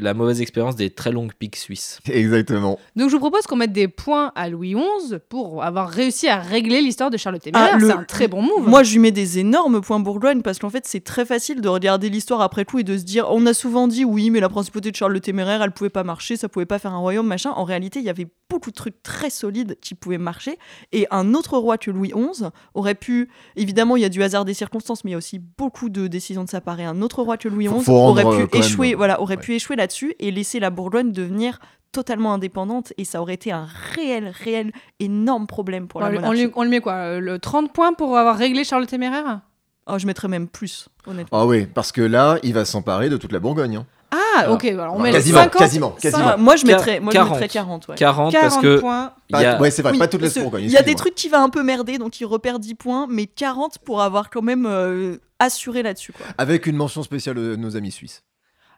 Speaker 1: la mauvaise expérience des très longues piques suisses.
Speaker 7: Exactement.
Speaker 6: Donc je vous propose qu'on mette des points à Louis XI pour avoir réussi à régler l'histoire de Charles le Téméraire.
Speaker 8: Ah,
Speaker 6: C'est un très bon move.
Speaker 8: Moi, je lui mets des énormes points Bourgogne parce qu'en fait, c'est très facile de regarder l'histoire après coup et de se dire on a souvent dit oui, mais la principauté de Charles le Téméraire, elle pouvait pas marcher, ça pouvait pas faire un royaume, machin. En réalité, il y avait beaucoup de trucs très solides qui pouvaient marcher. Et un autre roi que Louis XI aurait pu. Évidemment, il y a du hasard des circonstances, mais il y a aussi beaucoup de décisions de sa part. Et un autre roi que Louis
Speaker 7: Faut-
Speaker 8: XI
Speaker 7: faut
Speaker 8: aurait
Speaker 7: euh,
Speaker 8: pu
Speaker 7: même,
Speaker 8: échouer,
Speaker 7: euh,
Speaker 8: voilà, aurait
Speaker 7: ouais.
Speaker 8: pu échouer là-dessus et laisser la Bourgogne devenir totalement indépendante et ça aurait été un réel, réel, énorme problème pour la
Speaker 6: on, lui- on
Speaker 8: monarchie.
Speaker 6: lui, on lui met quoi euh, Le 30 points pour avoir réglé Charles le Téméraire?
Speaker 8: Oh, je mettrais même plus, honnêtement.
Speaker 7: Ah oui, parce que là, il va s'emparer de toute la Bourgogne. hein.
Speaker 6: Ah, ok, alors on met
Speaker 7: quasiment,
Speaker 6: 50,
Speaker 7: quasiment, quasiment.
Speaker 8: Ah, moi, je mettrais, moi, je
Speaker 1: 40.
Speaker 8: mettrais 40. ouais.
Speaker 1: 40,
Speaker 6: 40
Speaker 1: parce que
Speaker 6: points.
Speaker 1: il y a-
Speaker 7: Ouais, c'est vrai,
Speaker 8: Oui,
Speaker 7: pas toute la.
Speaker 8: Il y a des trucs qui va un peu merder, donc il repère 10 points, mais 40 pour avoir quand même euh, assuré là-dessus. quoi.
Speaker 7: Avec une mention spéciale de nos amis suisses.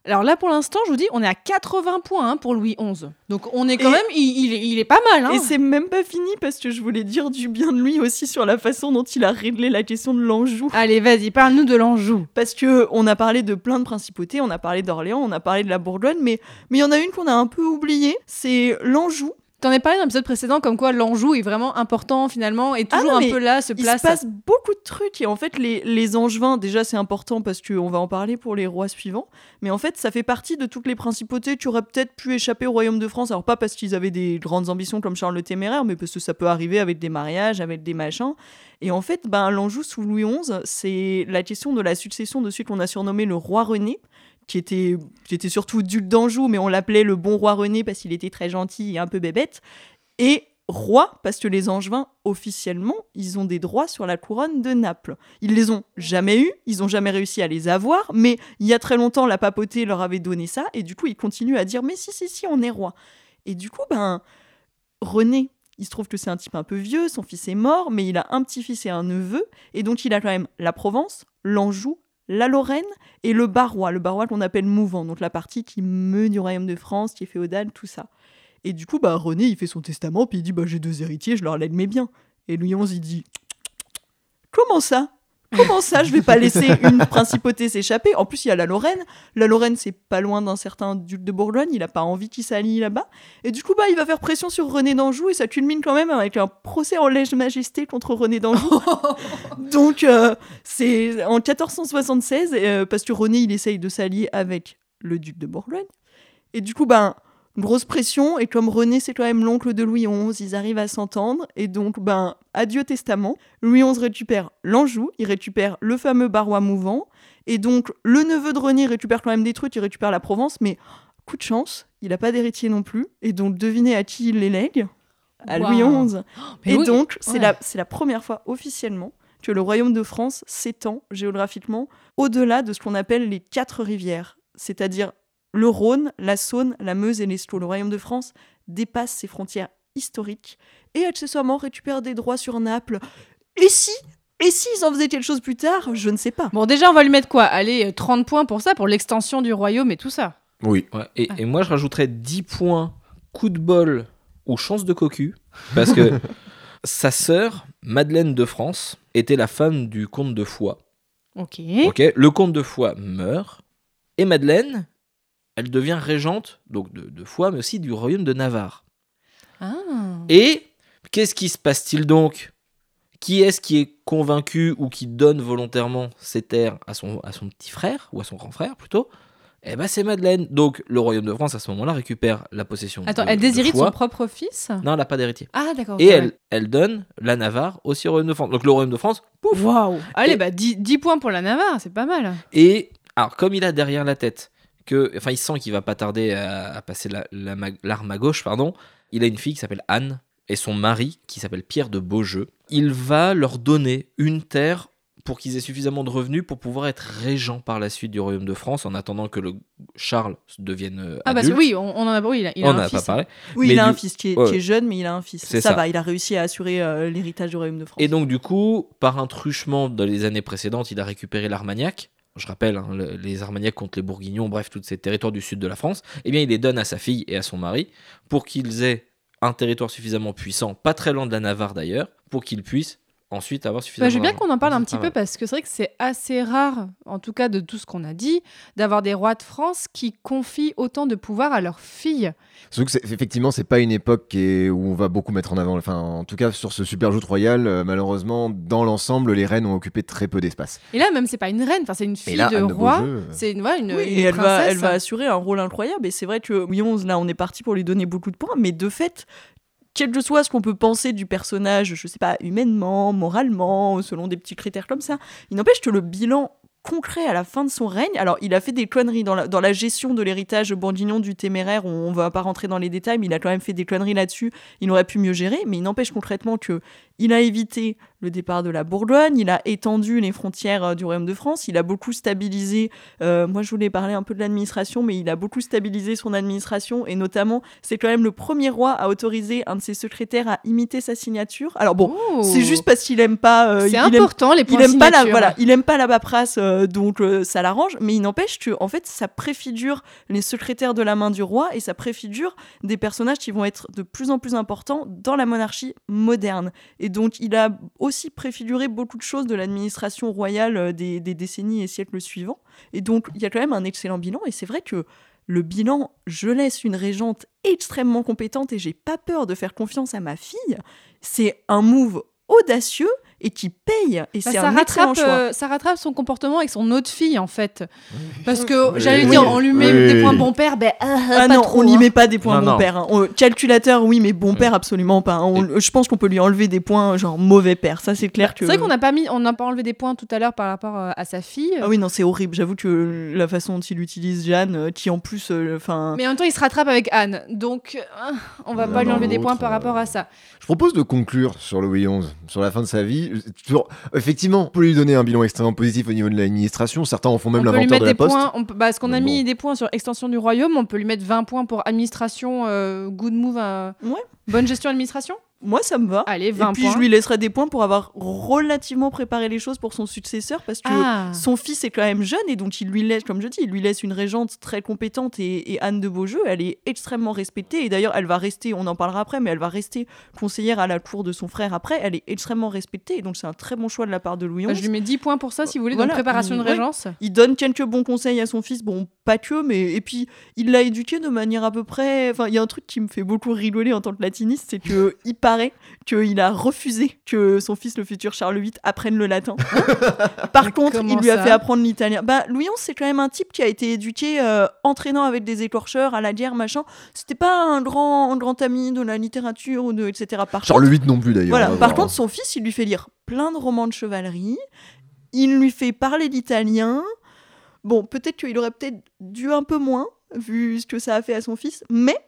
Speaker 6: Alors là, pour l'instant, je vous dis, on est à 80 points hein, pour Louis XI. Donc on est quand
Speaker 8: Et-
Speaker 6: même, il, il est, il est pas mal. Hein.
Speaker 8: Et c'est même pas fini parce que je voulais dire du bien de lui aussi sur la façon dont il a réglé la question de l'Anjou.
Speaker 6: Allez, vas-y, parle-nous de l'Anjou.
Speaker 8: Parce que on a parlé de plein de principautés, on a parlé d'Orléans, on a parlé de la Bourgogne, mais mais il y en a une qu'on a un peu oubliée, c'est l'Anjou.
Speaker 6: T'en as parlé dans l'épisode précédent, comme quoi l'Anjou est vraiment important finalement, et
Speaker 8: Ah
Speaker 6: toujours
Speaker 8: non,
Speaker 6: un peu là, se
Speaker 8: Il
Speaker 6: place.
Speaker 8: se passe beaucoup de trucs et en fait les, les Angevins, déjà c'est important parce qu'on va en parler pour les rois suivants, mais en fait ça fait partie de toutes les principautés qui auraient peut-être pu échapper au royaume de France, alors pas parce qu'ils avaient des grandes ambitions comme Charles le Téméraire, mais parce que ça peut arriver avec des mariages, avec des machins. Et en fait, ben, l'Anjou sous Louis XI, c'est la question de la succession de celui qu'on a surnommé le roi René, qui était, qui était surtout duc d'Anjou, mais on l'appelait le bon roi René parce qu'il était très gentil et un peu bébête. Et roi, parce que les Angevins, officiellement, ils ont des droits sur la couronne de Naples. Ils les ont jamais eus, ils ont jamais réussi à les avoir, mais il y a très longtemps, la papauté leur avait donné ça, et du coup, ils continuent à dire, mais si, si, si, on est roi. Et du coup, ben, René, il se trouve que c'est un type un peu vieux, son fils est mort, mais il a un petit-fils et un neveu, et donc il a quand même la Provence, l'Anjou, la Lorraine et le Barrois, le Barrois qu'on appelle mouvant, donc la partie qui meut du royaume de France, qui est féodale, tout ça. Et du coup, bah, René, il fait son testament, puis il dit bah, J'ai deux héritiers, je leur lègue mes biens. Et Louis XI, il dit Comment ça? Comment ça, je vais pas laisser une principauté s'échapper? En plus, il y a la Lorraine. La Lorraine, c'est pas loin d'un certain duc de Bourgogne. Il a pas envie qu'il s'allie là-bas. Et du coup, bah, il va faire pression sur René d'Anjou et ça culmine quand même avec un procès en lèse-majesté contre René d'Anjou. Donc, euh, c'est en 1476, euh, parce que René, il essaye de s'allier avec le duc de Bourgogne. Et du coup, ben, grosse pression. Et comme René, c'est quand même l'oncle de Louis XI, ils arrivent à s'entendre. Et donc, ben, adieu testament. Louis XI récupère l'Anjou, il récupère le fameux Barrois mouvant. Et donc, le neveu de René récupère quand même des trucs, il récupère la Provence. Mais coup de chance, il n'a pas d'héritier non plus. Et donc, devinez à qui il les lègue? À Louis. XI.
Speaker 6: Mais
Speaker 8: Et
Speaker 6: oui,
Speaker 8: donc, c'est
Speaker 6: ouais.
Speaker 8: la, c'est la première fois officiellement que le royaume de France s'étend géographiquement au-delà de ce qu'on appelle les quatre rivières, c'est-à-dire le Rhône, la Saône, la Meuse et l'Escaut. Le royaume de France dépasse ses frontières historiques et accessoirement récupère des droits sur Naples. Et si Et s'ils en faisaient quelque chose plus tard Je ne sais pas.
Speaker 6: Bon, déjà, on va lui mettre quoi? Allez, euh, 30 points pour ça, pour l'extension du royaume et tout ça.
Speaker 7: Oui.
Speaker 1: Ouais, et, et moi, je rajouterais 10 points coup de bol ou chance de cocu. Parce que sa sœur, Madeleine de France, était la femme du comte de Foix.
Speaker 6: Ok.
Speaker 1: Ok, le comte de Foix meurt. Et Madeleine, elle devient régente donc de, de Foix, mais aussi du royaume de Navarre.
Speaker 6: Ah.
Speaker 1: Et qu'est-ce qui se passe-t-il donc? Qui est-ce qui est convaincu ou qui donne volontairement ses terres à son, à son petit frère, ou à son grand frère plutôt? Eh ben c'est Madeleine. Donc le royaume de France à ce moment-là récupère la possession.
Speaker 6: Attends,
Speaker 1: de-
Speaker 6: elle déshérite son propre fils?
Speaker 1: Non, elle n'a pas d'héritier.
Speaker 6: Ah, d'accord.
Speaker 1: Et elle, elle donne la Navarre aussi au royaume de France. Donc le royaume de France, pouf
Speaker 6: Waouh Allez,
Speaker 1: Et-
Speaker 6: bah 10, 10 points pour la Navarre, c'est pas mal.
Speaker 1: Et alors, comme il a derrière la tête que, enfin, il sent qu'il va pas tarder à, à passer la- la ma- l'arme à gauche, pardon. Il a une fille qui s'appelle Anne et son mari qui s'appelle Pierre de Beaujeu. Il va leur donner une terre pour qu'ils aient suffisamment de revenus pour pouvoir être régent par la suite du royaume de France en attendant que le Charles devienne euh,
Speaker 6: Ah,
Speaker 1: adulte.
Speaker 6: oui, on, on en a, oui, il a, il a
Speaker 1: on
Speaker 6: un
Speaker 1: a
Speaker 6: fils.
Speaker 1: pas parlé.
Speaker 8: Oui,
Speaker 1: Mais
Speaker 8: il a
Speaker 1: du-
Speaker 8: un fils qui est,
Speaker 1: ouais.
Speaker 8: qui est jeune, mais il a un fils. Ça,
Speaker 1: ça.
Speaker 8: va, il a réussi à assurer euh, l'héritage du royaume de France.
Speaker 1: Et donc, du coup, par un truchement dans les années précédentes, il a récupéré l'Armagnac. Je rappelle, hein, le- les Armagnacs contre les Bourguignons, bref, tous ces territoires du sud de la France. Eh bien, il les donne à sa fille et à son mari pour qu'ils aient un territoire suffisamment puissant, pas très loin de la Navarre d'ailleurs, pour qu'ils puissent ensuite avoir suffisamment.
Speaker 6: Bah, je veux bien qu'on en parle un petit peu parce que c'est vrai que c'est assez rare, en tout cas de tout ce qu'on a dit, d'avoir des rois de France qui confient autant de pouvoir à leurs filles.
Speaker 7: Surtout que c'est- effectivement, c'est pas une époque qui est- où on va beaucoup mettre en avant. Enfin, en tout cas, sur ce super joute royal, euh, malheureusement, dans l'ensemble, les reines ont occupé très peu d'espace.
Speaker 6: Et là, même, c'est pas une reine, enfin, c'est une fille
Speaker 7: là,
Speaker 6: de roi. C'est une, voilà, une,
Speaker 8: Oui,
Speaker 6: une
Speaker 8: et elle va,
Speaker 6: princesse.
Speaker 8: elle va assurer un rôle incroyable. Et c'est vrai que Louis XI, là, on est parti pour lui donner beaucoup de points, mais de fait, quel que soit ce qu'on peut penser du personnage, je sais pas, humainement, moralement, selon des petits critères comme ça, il n'empêche que le bilan concret à la fin de son règne. Alors, il a fait des conneries dans la, gestion de l'héritage bourguignon du téméraire. On, on va pas rentrer dans les détails, mais il a quand même fait des conneries là-dessus. Il aurait pu mieux gérer, mais il n'empêche concrètement que il a évité le départ de la Bourgogne, il a étendu les frontières euh, du Royaume de France, il a beaucoup stabilisé. euh, moi, je voulais parler un peu de l'administration, mais il a beaucoup stabilisé son administration et notamment, c'est quand même le premier roi à autoriser un de ses secrétaires à imiter sa signature. Alors bon,
Speaker 6: Oh.
Speaker 8: c'est juste parce qu'il aime pas. euh,
Speaker 6: C'est
Speaker 8: aime
Speaker 6: important, les
Speaker 8: il aime pas la voilà, il aime pas la paperasse, euh, donc ça l'arrange. Mais il n'empêche que en fait, ça préfigure les secrétaires de la main du roi et ça préfigure des personnages qui vont être de plus en plus importants dans la monarchie moderne. Et donc, il a aussi préfiguré beaucoup de choses de l'administration royale euh, des, des décennies et siècles suivants. Et donc, il y a quand même un excellent bilan. Et c'est vrai que le bilan, je laisse une régente extrêmement compétente et j'ai pas peur de faire confiance à ma fille. C'est un move audacieux et qui paye. Et
Speaker 6: Bah,
Speaker 8: c'est
Speaker 6: ça,
Speaker 8: un excellent
Speaker 6: rattrape,
Speaker 8: choix.
Speaker 6: euh, ça rattrape son comportement avec son autre fille en fait. Parce que j'allais
Speaker 7: Oui.
Speaker 6: dire, on lui met
Speaker 7: Oui.
Speaker 6: des points bon père, ben ah,
Speaker 8: Ah
Speaker 6: pas
Speaker 8: non,
Speaker 6: trop,
Speaker 8: on n'y
Speaker 6: hein.
Speaker 8: met pas des points
Speaker 1: Non,
Speaker 8: bon
Speaker 1: non.
Speaker 8: père. hein. On- calculateur, oui, mais bon père, absolument pas. hein. On- je pense qu'on peut lui enlever des points, genre mauvais père. Ça, c'est clair que.
Speaker 6: C'est vrai qu'on n'a pas mis, on n'a pas enlevé des points tout à l'heure par rapport euh, à sa fille.
Speaker 8: Ah oui, non, c'est horrible. J'avoue que la façon dont il utilise Jeanne, euh, qui en plus, euh, enfin.
Speaker 6: Mais en même temps, il se rattrape avec Anne, donc euh, on va pas lui enlever des points par
Speaker 7: euh,
Speaker 6: rapport à ça.
Speaker 7: Je propose de conclure sur Louis XI, sur la fin de sa vie. Sur- Effectivement, on peut lui donner un bilan extrêmement positif au niveau de l'administration. Certains en font même l'inventaire de la
Speaker 6: des
Speaker 7: poste.
Speaker 6: points, on peut, parce qu'on a mis
Speaker 7: bon.
Speaker 6: des points sur extension du royaume, on peut lui mettre 20 points pour administration, euh, good move, euh,
Speaker 8: Ouais.
Speaker 6: bonne gestion administration.
Speaker 8: Moi, ça me va.
Speaker 6: Allez, 20
Speaker 8: Et puis,
Speaker 6: points.
Speaker 8: je lui laisserai des points pour avoir relativement préparé les choses pour son successeur, parce que.
Speaker 6: Ah.
Speaker 8: Son fils est quand même jeune et donc il lui laisse, comme je dis, il lui laisse une régente très compétente et, et Anne de Beaujeu, elle est extrêmement respectée et d'ailleurs elle va rester, on en parlera après, mais elle va rester conseillère à la cour de son frère après, elle est extrêmement respectée et donc c'est un très bon choix de la part de Louis
Speaker 6: Bah,
Speaker 8: XI.
Speaker 6: je lui mets 10 points pour ça, si vous voulez,
Speaker 8: Voilà,
Speaker 6: donc préparation de
Speaker 8: ouais.
Speaker 6: régence.
Speaker 8: Il donne quelques bons conseils à son fils, bon, pas que, mais. Et puis, il l'a éduqué de manière à peu près. Enfin, il y a un truc qui me fait beaucoup rigoler en tant que latiniste, c'est que il paraît qu'il a refusé que son fils, le futur Charles VIII, apprenne le latin. Par contre, il lui a fait apprendre l'italien. Bah, Louis XI, c'est quand même un type qui a été éduqué euh, entraînant avec des écorcheurs à la guerre, machin. C'était pas un grand, un grand ami de la littérature ou de etc. Par
Speaker 7: Charles
Speaker 8: contre,
Speaker 7: VIII non plus d'ailleurs.
Speaker 8: voilà.
Speaker 7: va
Speaker 8: Par contre, son fils, il lui fait lire plein de romans de chevalerie. Il lui fait parler l'italien. Bon, peut-être qu'il aurait peut-être dû un peu moins, vu ce que ça a fait à son fils, mais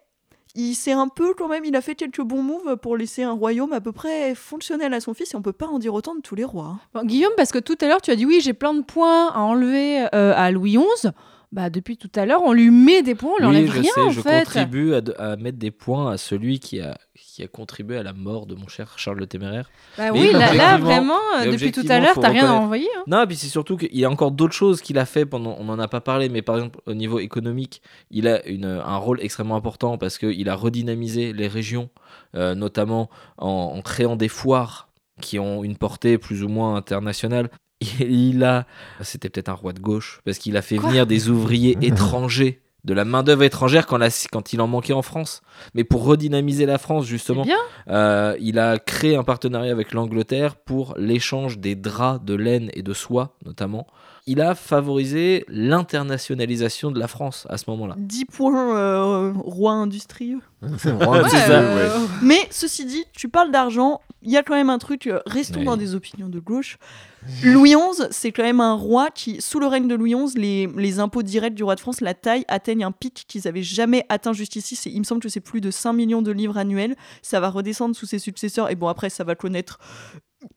Speaker 8: il s'est un peu quand même, il a fait quelques bons moves pour laisser un royaume à peu près fonctionnel à son fils, et on peut pas en dire autant de tous les rois.
Speaker 6: Guillaume, parce que tout à l'heure, tu as dit oui, j'ai plein de points à enlever euh, à Louis XI. Bah, depuis tout à l'heure, on lui met des points, on lui
Speaker 1: Oui,
Speaker 6: enlève
Speaker 1: je
Speaker 6: rien
Speaker 1: sais,
Speaker 6: en
Speaker 1: je
Speaker 6: fait.
Speaker 1: contribue à, mettre des points à celui qui a, qui a contribué à la mort de mon cher Charles le Téméraire.
Speaker 6: Bah
Speaker 1: Mais
Speaker 6: oui, là, là, vraiment, euh, depuis tout à l'heure, t'as rien à envoyer. hein.
Speaker 1: Non, et puis c'est surtout qu'il y a encore d'autres choses qu'il a fait pendant. On n'en a pas parlé, mais par exemple, au niveau économique, il a une, un rôle extrêmement important parce qu'il a redynamisé les régions, euh, notamment en, en créant des foires qui ont une portée plus ou moins internationale. Il a. C'était peut-être un roi de gauche, parce qu'il a fait venir des ouvriers étrangers. De la main-d'œuvre étrangère quand, la- quand il en manquait en France. Mais pour redynamiser la France, justement,
Speaker 6: bien.
Speaker 1: euh, il a créé un partenariat avec l'Angleterre pour l'échange des draps de laine et de soie, notamment. Il a favorisé l'internationalisation de la France à ce moment-là.
Speaker 8: 10 points euh, roi industrieux.
Speaker 7: Ouais.
Speaker 6: euh,
Speaker 8: Mais ceci dit, tu parles d'argent, il y a quand même un truc, euh, restons
Speaker 1: Oui.
Speaker 8: dans des opinions de gauche. Louis XI, c'est quand même un roi qui, sous le règne de Louis XI, les, les impôts directs du roi de France, la taille, atteignent un pic qu'ils avaient jamais atteint jusqu'ici. Il me semble que c'est plus de 5 millions de livres annuels. Ça va redescendre sous ses successeurs. Et bon, après, ça va connaître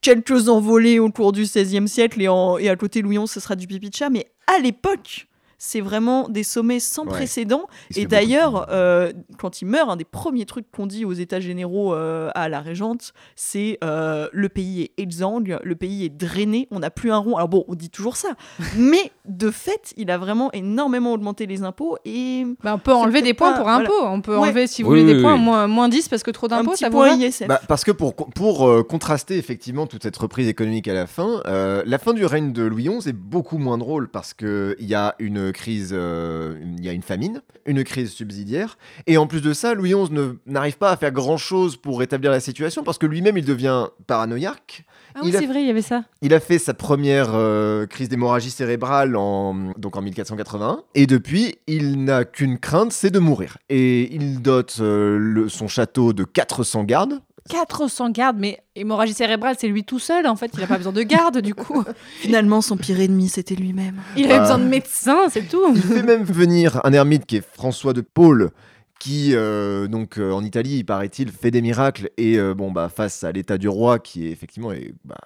Speaker 8: quelques envolées au cours du XVIe siècle. Et, en- et à côté, Louis XI, ce sera du pipi de chat. Mais à l'époque, c'est vraiment des sommets sans
Speaker 7: Ouais.
Speaker 8: précédent.
Speaker 7: Il
Speaker 8: Et d'ailleurs, euh, quand il meurt, un des premiers trucs qu'on dit aux États généraux euh, à la Régente, c'est euh, le pays est exsangue, le pays est drainé, on n'a plus un rond. Alors bon, on dit toujours ça, mais de fait, il a vraiment énormément augmenté les impôts et
Speaker 6: Bah, on peut enlever des points
Speaker 8: pas-
Speaker 6: pour
Speaker 8: voilà.
Speaker 6: impôts. On peut
Speaker 8: Ouais.
Speaker 6: enlever, si vous
Speaker 1: Oui,
Speaker 6: voulez,
Speaker 1: oui,
Speaker 6: des points,
Speaker 1: oui.
Speaker 6: moins, moins 10 parce que trop d'impôts, ça
Speaker 8: point ISF.
Speaker 7: Bah, parce que pour, pour euh, contraster effectivement toute cette reprise économique à la fin, euh, la fin du règne de Louis XI est beaucoup moins drôle parce qu'il y a une crise, euh, il y a une famine, une crise subsidiaire, et en plus de ça, Louis XI n'arrive pas à faire grand-chose pour rétablir la situation parce que lui-même il devient paranoïaque.
Speaker 6: Ah oui, c'est vrai, il y avait ça.
Speaker 7: Il a fait sa première euh, crise d'hémorragie cérébrale en, donc en 1481, et depuis, il n'a qu'une crainte, c'est de mourir. Et il dote euh, le- son château de 400 gardes,
Speaker 6: 400 gardes, mais hémorragie cérébrale, c'est lui tout seul. En fait, il n'a pas besoin de garde, du coup.
Speaker 8: Finalement, son pire ennemi, c'était lui-même.
Speaker 6: Il avait
Speaker 7: Ah.
Speaker 6: besoin de médecins, c'est tout.
Speaker 7: Il fait même venir un ermite qui est François de Paul, qui, euh, donc, euh, en Italie, il paraît-il, fait des miracles. Et euh, bon, bah, face à l'état du roi, qui est effectivement est, bah,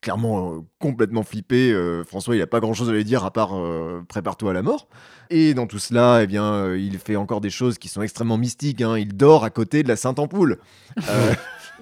Speaker 7: clairement euh, complètement flippé, euh, François, il n'a pas grand-chose à lui dire à part euh, prépare-toi à la mort. Et dans tout cela, eh bien, euh, il fait encore des choses qui sont extrêmement mystiques. hein. Il dort à côté de la Sainte Ampoule.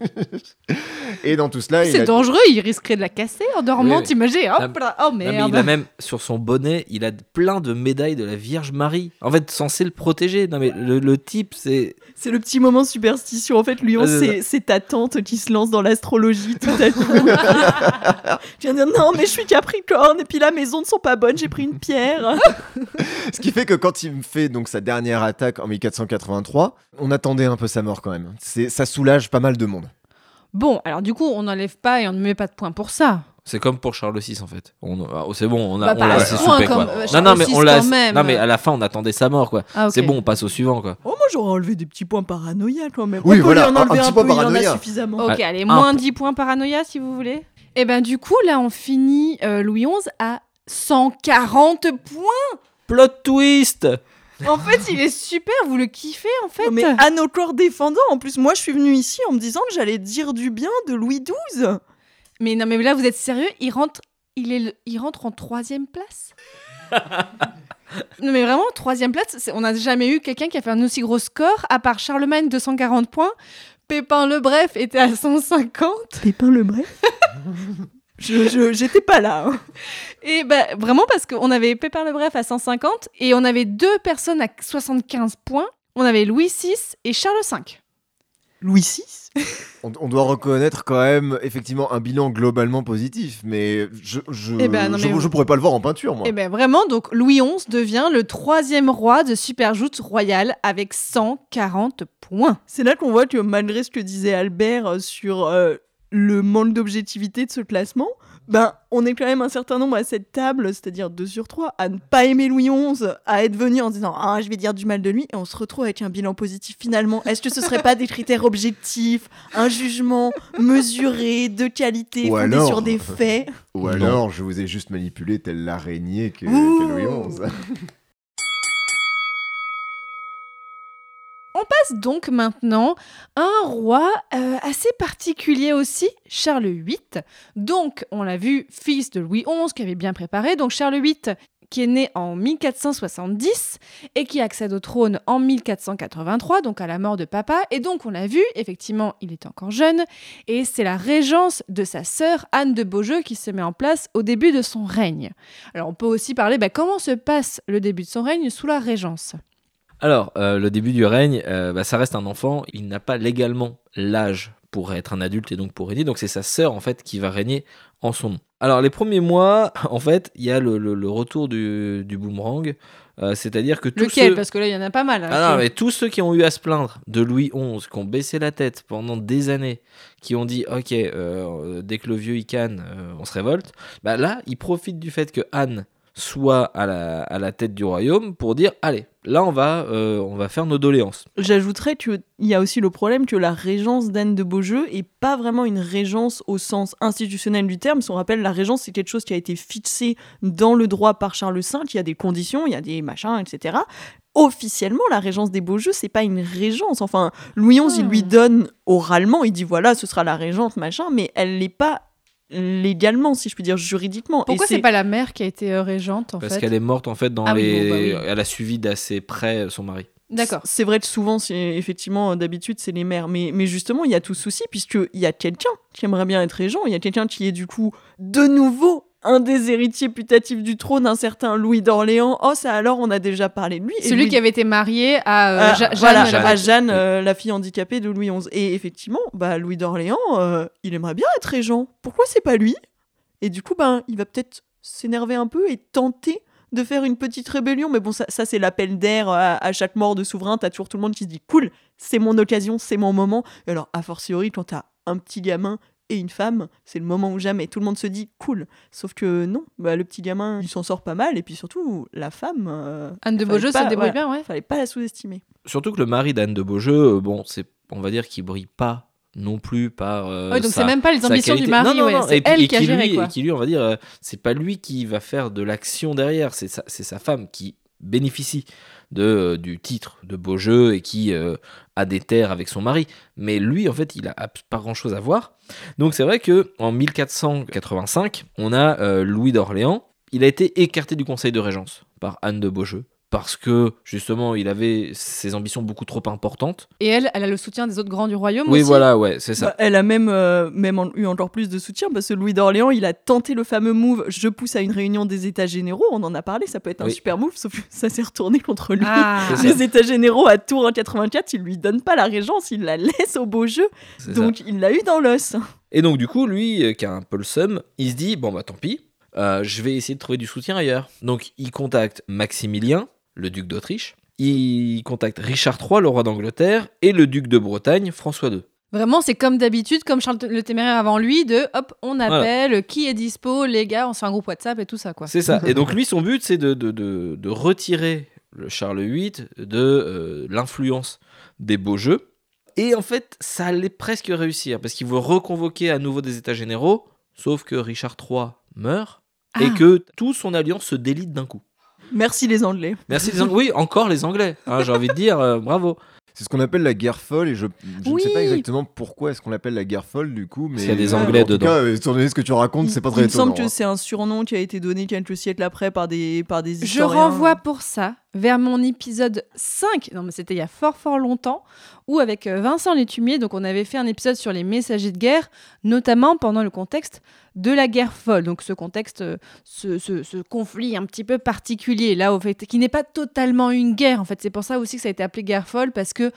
Speaker 7: Euh, et dans tout cela,
Speaker 6: C'est
Speaker 7: a-
Speaker 6: dangereux, il risquerait de la casser en dormant,
Speaker 1: Oui, oui.
Speaker 6: t'imagines Hop là, oh
Speaker 1: Non, mais
Speaker 6: merde.
Speaker 1: il a même sur son bonnet, il a plein de médailles de la Vierge Marie. En fait, censé le protéger. Non mais le, le type, c'est
Speaker 8: C'est le petit moment superstition. En fait, lui, on
Speaker 1: Ah, c'est
Speaker 8: c'est ta tante qui se lance dans l'astrologie tout à coup. tu viens de dire non, mais je suis Capricorne, et puis là, mes ondes sont pas bonnes, j'ai pris une pierre.
Speaker 7: Ce qui fait que quand il me fait donc sa dernière attaque en 1483, on attendait un peu sa mort quand même. C'est, ça soulage pas mal de monde.
Speaker 6: Bon, alors du coup, on n'enlève pas et on ne met pas de points pour ça.
Speaker 1: c'est comme pour Charles VI en fait. On, ah, c'est bon, on
Speaker 6: Bah,
Speaker 1: a, on l'a assez soupé quoi.
Speaker 6: euh,
Speaker 1: Non non mais on l'a. Non mais à la fin, on attendait sa mort quoi.
Speaker 6: Ah.
Speaker 1: C'est bon, on passe au suivant quoi.
Speaker 8: Oh, moi, j'aurais enlevé des petits points paranoïa quand même.
Speaker 7: Oui,
Speaker 8: on peut
Speaker 7: voilà,
Speaker 8: lui en
Speaker 7: un- un petit
Speaker 8: un,
Speaker 7: point
Speaker 8: peu, il en
Speaker 7: paranoïa.
Speaker 8: a suffisamment.
Speaker 6: Ok,
Speaker 1: Ouais,
Speaker 6: allez,
Speaker 1: un
Speaker 6: moins
Speaker 1: point.
Speaker 6: 10 points paranoïa si vous voulez. Et ben du coup, là, on finit euh, Louis XI à 140 points.
Speaker 1: Plot twist.
Speaker 6: En fait, il est super, vous le kiffez en fait.
Speaker 8: Non, mais à nos corps défendants, en plus, moi, je suis venue ici en me disant que j'allais dire du bien de Louis XII.
Speaker 6: Mais non, mais là, vous êtes sérieux? Il rentre, il est, le- il rentre en troisième place? non, mais vraiment, troisième place. On n'a jamais eu quelqu'un qui a fait un aussi gros score, à part Charlemagne 240 points. Pépin le Bref était à 150.
Speaker 8: Pépin le bref Je j'étais pas là. hein.
Speaker 6: Et bah, vraiment parce qu'on avait Pépin le Bref à 150 et on avait deux personnes à 75 points. On avait Louis VI et Charles V.
Speaker 8: Louis VI
Speaker 7: On, on doit reconnaître quand même effectivement un bilan globalement positif, mais je je,
Speaker 6: Eh ben, non,
Speaker 7: je,
Speaker 6: mais-
Speaker 7: je pourrais pas le voir en peinture moi.
Speaker 6: Et bien vraiment, donc Louis XI devient le troisième roi de Superjoute royale avec 140 points.
Speaker 8: C'est là qu'on voit que malgré ce que disait Albert euh, sur euh, le manque d'objectivité de ce classement, ben on est quand même un certain nombre à cette table, c'est-à-dire 2 sur 3, à ne pas aimer Louis XI, à être venu en disant ah je vais dire du mal de lui, et on se retrouve avec un bilan positif finalement. Est-ce que ce serait pas des critères objectifs, un jugement mesuré, de qualité,
Speaker 7: Ou
Speaker 8: fondé
Speaker 7: alors-
Speaker 8: sur des faits?
Speaker 7: Ou
Speaker 1: Non.
Speaker 7: alors je vous ai juste manipulé tel l'araignée que, que Louis XI.
Speaker 6: Passe donc maintenant à un roi euh, assez particulier aussi, Charles VIII. Donc, on l'a vu, fils de Louis XI, qui avait bien préparé. Donc, Charles VIII, qui est né en 1470 et qui accède au trône en 1483, donc à la mort de papa. Et donc, on l'a vu, effectivement, il est encore jeune. Et c'est la régence de sa sœur Anne de Beaujeu qui se met en place au début de son règne. Alors, on peut aussi parler bah, comment se passe le début de son règne sous la régence?
Speaker 1: Alors, euh, le début du règne, euh, bah, ça reste un enfant. Il n'a pas légalement l'âge pour être un adulte et donc pour régner. Donc c'est sa sœur en fait qui va régner en son nom. Alors les premiers mois, en fait, il y a le, le- le retour du, du boomerang. Euh, C'est-à-dire que tous
Speaker 6: Lequel?
Speaker 1: ceux...
Speaker 6: Parce que là, il y en a pas mal. hein,
Speaker 1: Ah non,
Speaker 6: qui-
Speaker 1: mais tous ceux qui ont eu à se plaindre de Louis XI, qui ont baissé la tête pendant des années, qui ont dit ok, euh, dès que le vieux il canne, euh, on se révolte, bah là, ils profitent du fait que Anne soit à la, à la tête du royaume pour dire allez, là on va, euh, on va faire nos doléances.
Speaker 8: J'ajouterais qu'il y a aussi le problème que la régence d'Anne de Beaujeu est pas vraiment une régence au sens institutionnel du terme. Si on rappelle, la régence, c'est quelque chose qui a été fixé dans le droit par Charles V. Il y a des conditions, il y a des machins, etc. Officiellement, la régence des Beaujeu, c'est pas une régence. Enfin, Louis XI, il lui donne oralement, il dit voilà, ce sera la régente, machin, mais elle n'est pas légalement, si je puis dire, juridiquement.
Speaker 6: Pourquoi c'est pas la mère qui a été euh, régente en
Speaker 1: Parce qu'elle est morte en fait dans
Speaker 6: Ah
Speaker 1: les.
Speaker 6: bon, bah oui.
Speaker 1: Elle a suivi d'assez près son mari.
Speaker 6: D'accord.
Speaker 8: C'est vrai que souvent, c'est effectivement, euh, d'habitude, c'est les mères. Mais, mais justement, il y a tout souci, puisqu'il y a quelqu'un qui aimerait bien être régent. Il y a quelqu'un qui est du coup, de nouveau, un des héritiers putatifs du trône, un certain Louis d'Orléans. Oh, ça alors, on a déjà parlé de lui.
Speaker 6: Celui
Speaker 8: Louis-
Speaker 6: qui avait été marié à euh,
Speaker 8: Ah,
Speaker 6: Ja- Jeanne.
Speaker 8: voilà,
Speaker 6: la-
Speaker 8: à Jeanne, euh, la fille handicapée de Louis XI. Et effectivement, bah, Louis d'Orléans, euh, il aimerait bien être régent. Pourquoi c'est pas lui? Et du coup, ben, il va peut-être s'énerver un peu et tenter de faire une petite rébellion. Mais bon, ça, ça c'est l'appel d'air à, à chaque mort de souverain. T'as toujours tout le monde qui se dit cool, c'est mon occasion, c'est mon moment. Et alors, a fortiori, quand t'as un petit gamin et une femme, c'est le moment où jamais. Tout le monde se dit cool. Sauf que non, bah, le petit gamin, il s'en sort pas mal. Et puis surtout, la femme. euh,
Speaker 6: Anne de Beaujeu
Speaker 8: pas-
Speaker 6: se débrouille
Speaker 8: voilà,
Speaker 6: bien, ouais.
Speaker 8: Fallait pas la sous-estimer.
Speaker 1: Surtout que le mari d'Anne de Beaujeu, euh, bon, c'est, on va dire qu'il brille pas non plus par. euh,
Speaker 6: Ouais, donc
Speaker 1: sa-
Speaker 6: c'est même pas les ambitions du mari,
Speaker 1: Non, non,
Speaker 6: ouais,
Speaker 1: non,
Speaker 6: c'est
Speaker 1: et puis-
Speaker 6: elle
Speaker 1: et
Speaker 6: qui a géré,
Speaker 1: lui,
Speaker 6: quoi.
Speaker 1: Et qui lui, on va dire, euh, c'est pas lui qui va faire de l'action derrière, c'est sa, c'est sa femme qui bénéficie de, euh, du titre de beau jeu et qui euh, a des terres avec son mari. Mais lui, en fait, il a pas grand chose à voir. Donc c'est vrai que en 1485, on a euh, Louis d'Orléans. Il a été écarté du conseil de régence par Anne de Beaujeu parce que justement il avait ses ambitions beaucoup trop importantes.
Speaker 6: Et elle, elle a le soutien des autres grands du royaume
Speaker 1: Oui,
Speaker 6: aussi.
Speaker 1: voilà, ouais, c'est ça.
Speaker 8: Bah, elle a même, euh, même en- eu encore plus de soutien parce que Louis d'Orléans, il a tenté le fameux move je pousse à une réunion des États généraux. On en a parlé, ça peut être un
Speaker 1: Oui.
Speaker 8: super move, sauf que ça s'est retourné contre lui.
Speaker 6: Ah.
Speaker 8: Les États généraux à Tours en 84, il lui donne pas la régence, il la laisse au beau jeu.
Speaker 1: ça.
Speaker 8: Donc il l'a eu dans l'os.
Speaker 1: Et donc du coup, lui, euh, qui a un peu le seum, il se dit, bon bah tant pis, euh, je vais essayer de trouver du soutien ailleurs. Donc il contacte Maximilien, le duc d'Autriche, il contacte Richard III, le roi d'Angleterre, et le duc de Bretagne, François II.
Speaker 6: Vraiment, c'est comme d'habitude, comme Charles le Téméraire avant lui, de hop, on appelle, qui est dispo, les gars, on se fait un groupe WhatsApp et tout ça, quoi.
Speaker 1: C'est ça. Et donc lui, son but, c'est de, de, de- de retirer le Charles VIII de euh, l'influence des beaux jeux. Et en fait, ça allait presque réussir, parce qu'il veut reconvoquer à nouveau des États généraux, sauf que Richard III meurt, et
Speaker 6: Ah.
Speaker 1: que toute son alliance se délite d'un coup.
Speaker 8: Merci les Anglais.
Speaker 1: Merci les Anglais. Oui, encore les Anglais. hein, J'ai envie de dire, euh, bravo.
Speaker 7: C'est ce qu'on appelle la guerre folle et je, je ne sais pas exactement pourquoi est-ce qu'on l'appelle la guerre folle du coup. Mais
Speaker 1: qu'il y a des
Speaker 7: euh,
Speaker 1: Anglais
Speaker 7: en tout
Speaker 1: dedans.
Speaker 7: cas, euh, étant donné ce que tu racontes, c'est pas très
Speaker 8: il me semble que
Speaker 7: hein.
Speaker 8: c'est un surnom qui a été donné quelques siècles après par des, par des
Speaker 6: Je renvoie pour ça vers mon épisode 5, non mais c'était il y a fort fort longtemps, où avec euh, Vincent Létumier, donc on avait fait un épisode sur les messagers de guerre, notamment pendant le contexte de la guerre folle, donc ce contexte, euh, ce, conflit un petit peu particulier, là, fait, qui n'est pas totalement une guerre, en fait, c'est pour ça aussi que ça a été appelé guerre folle, parce que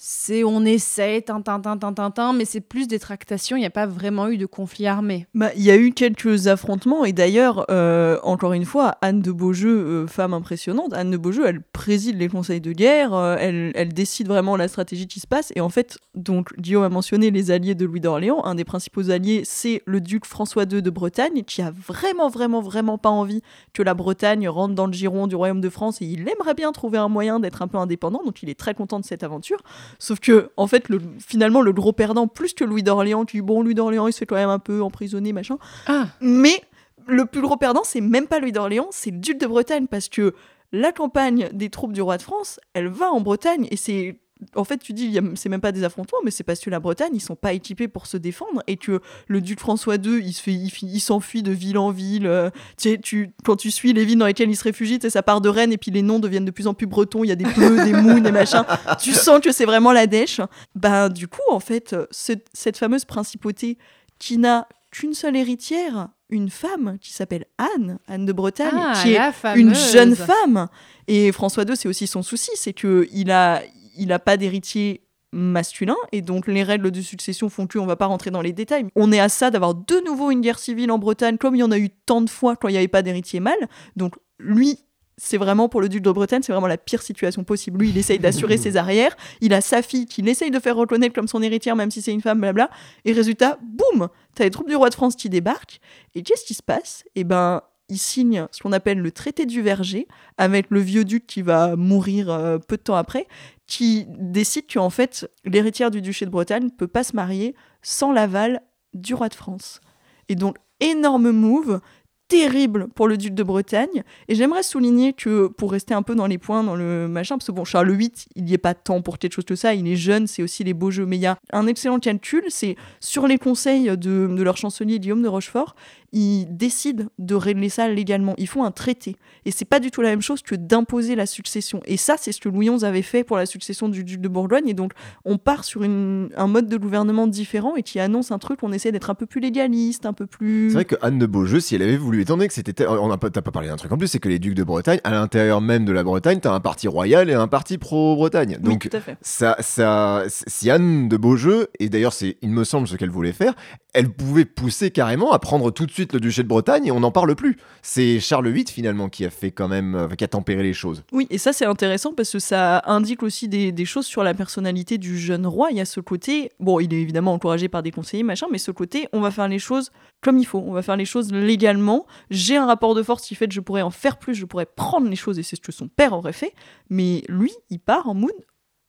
Speaker 6: c'est on essaie, tin, tin, tin, tin, tin, tin, mais c'est plus des tractations, il n'y a pas vraiment eu de conflit armé.
Speaker 8: Bah, il y a eu quelques affrontements et d'ailleurs, euh, encore une fois, Anne de Beaujeu, euh, femme impressionnante, Anne de Beaujeu, elle préside les conseils de guerre, euh, elle, elle décide vraiment la stratégie qui se passe et en fait, donc Guillaume a mentionné les alliés de Louis d'Orléans, un des principaux alliés, c'est le duc François II de Bretagne qui a vraiment, vraiment, vraiment pas envie que la Bretagne rentre dans le giron du royaume de France et il aimerait bien trouver un moyen d'être un peu indépendant, donc il est très content de cette aventure. Sauf que, en fait, le, finalement, le gros perdant, plus que Louis d'Orléans, qui, bon, Louis d'Orléans, il se fait quand même un peu emprisonner, machin.
Speaker 6: Ah,
Speaker 8: Mais le plus gros perdant, c'est même pas Louis d'Orléans, c'est le duc de Bretagne, parce que la campagne des troupes du roi de France, elle va en Bretagne, et c'est. En fait, tu dis, c'est même pas des affrontements, mais c'est parce que la Bretagne, ils sont pas équipés pour se défendre, et que le duc François II, il se fait, il, fi- il s'enfuit de ville en ville. euh, tu sais, tu, quand tu suis les villes dans lesquelles il se réfugie, ça part de Rennes, et puis les noms deviennent de plus en plus bretons, il y a des pleux, des mounes, des machins. Tu sens que c'est vraiment la dèche. Ben, du coup, en fait, ce- cette fameuse principauté qui n'a qu'une seule héritière, une femme qui s'appelle Anne, Anne de Bretagne,
Speaker 6: Ah,
Speaker 8: qui est une jeune femme. Et François II, c'est aussi son souci, c'est que il a, il a pas d'héritier masculin et donc les règles de succession font que on va pas rentrer dans les détails. On est à ça d'avoir de nouveau une guerre civile en Bretagne comme il y en a eu tant de fois quand il n'y avait pas d'héritier mâle. Donc lui c'est vraiment pour le duc de Bretagne, c'est vraiment la pire situation possible. Lui, il essaye d'assurer ses arrières. Il a sa fille qu'il essaye de faire reconnaître comme son héritière, même si c'est une femme, blabla. Et résultat, boum, t'as les troupes du roi de France qui débarquent. Et qu'est-ce qui se passe? Eh ben, il signe ce qu'on appelle le traité du Verger avec le vieux duc qui va mourir euh, peu de temps après, qui décide qu'en fait, l'héritière du duché de Bretagne ne peut pas se marier sans l'aval du roi de France. Et donc, énorme move, terrible pour le duc de Bretagne. Et j'aimerais souligner que, pour rester un peu dans les points, dans le machin, parce que bon, Charles VIII, il n'y est pas tant pour quelque chose que ça, il est jeune, c'est aussi les beaux jeux. Mais il y a un excellent calcul, c'est sur les conseils de leur chancelier Guillaume de Rochefort, ils décident de régler ça légalement. Ils font un traité. Et c'est pas du tout la même chose que d'imposer la succession. Et ça, c'est ce que Louis XI avait fait pour la succession du duc de Bourgogne. Et donc, on part sur une, un mode de gouvernement différent et qui annonce un truc, on essaie d'être un peu plus légaliste, un peu plus.
Speaker 7: C'est vrai que Anne de Beaujeu, si elle avait voulu, étant donné que c'était. On n'a pas, t'as pas parlé d'un truc en plus, c'est que les ducs de Bretagne, à l'intérieur même de la Bretagne, t'as un parti royal et un parti pro-Bretagne.
Speaker 8: Oui,
Speaker 7: Donc,
Speaker 8: tout à fait.
Speaker 7: ça, ça, si Anne de Beaujeu, et d'ailleurs c'est, il me semble, ce qu'elle voulait faire, elle pouvait pousser carrément à prendre tout de suite le duché de Bretagne et on n'en parle plus. C'est Charles VIII finalement qui a fait quand même, euh, qui a tempéré les choses.
Speaker 8: Oui, et ça c'est intéressant parce que ça indique aussi des, des choses sur la personnalité du jeune roi. Il y a ce côté, bon, il est évidemment encouragé par des conseillers, machin, mais ce côté, on va faire les choses comme il faut, on va faire les choses légalement. J'ai un rapport de force qui fait que je pourrais en faire plus, je pourrais prendre les choses et c'est ce que son père aurait fait. Mais lui, il part en mood.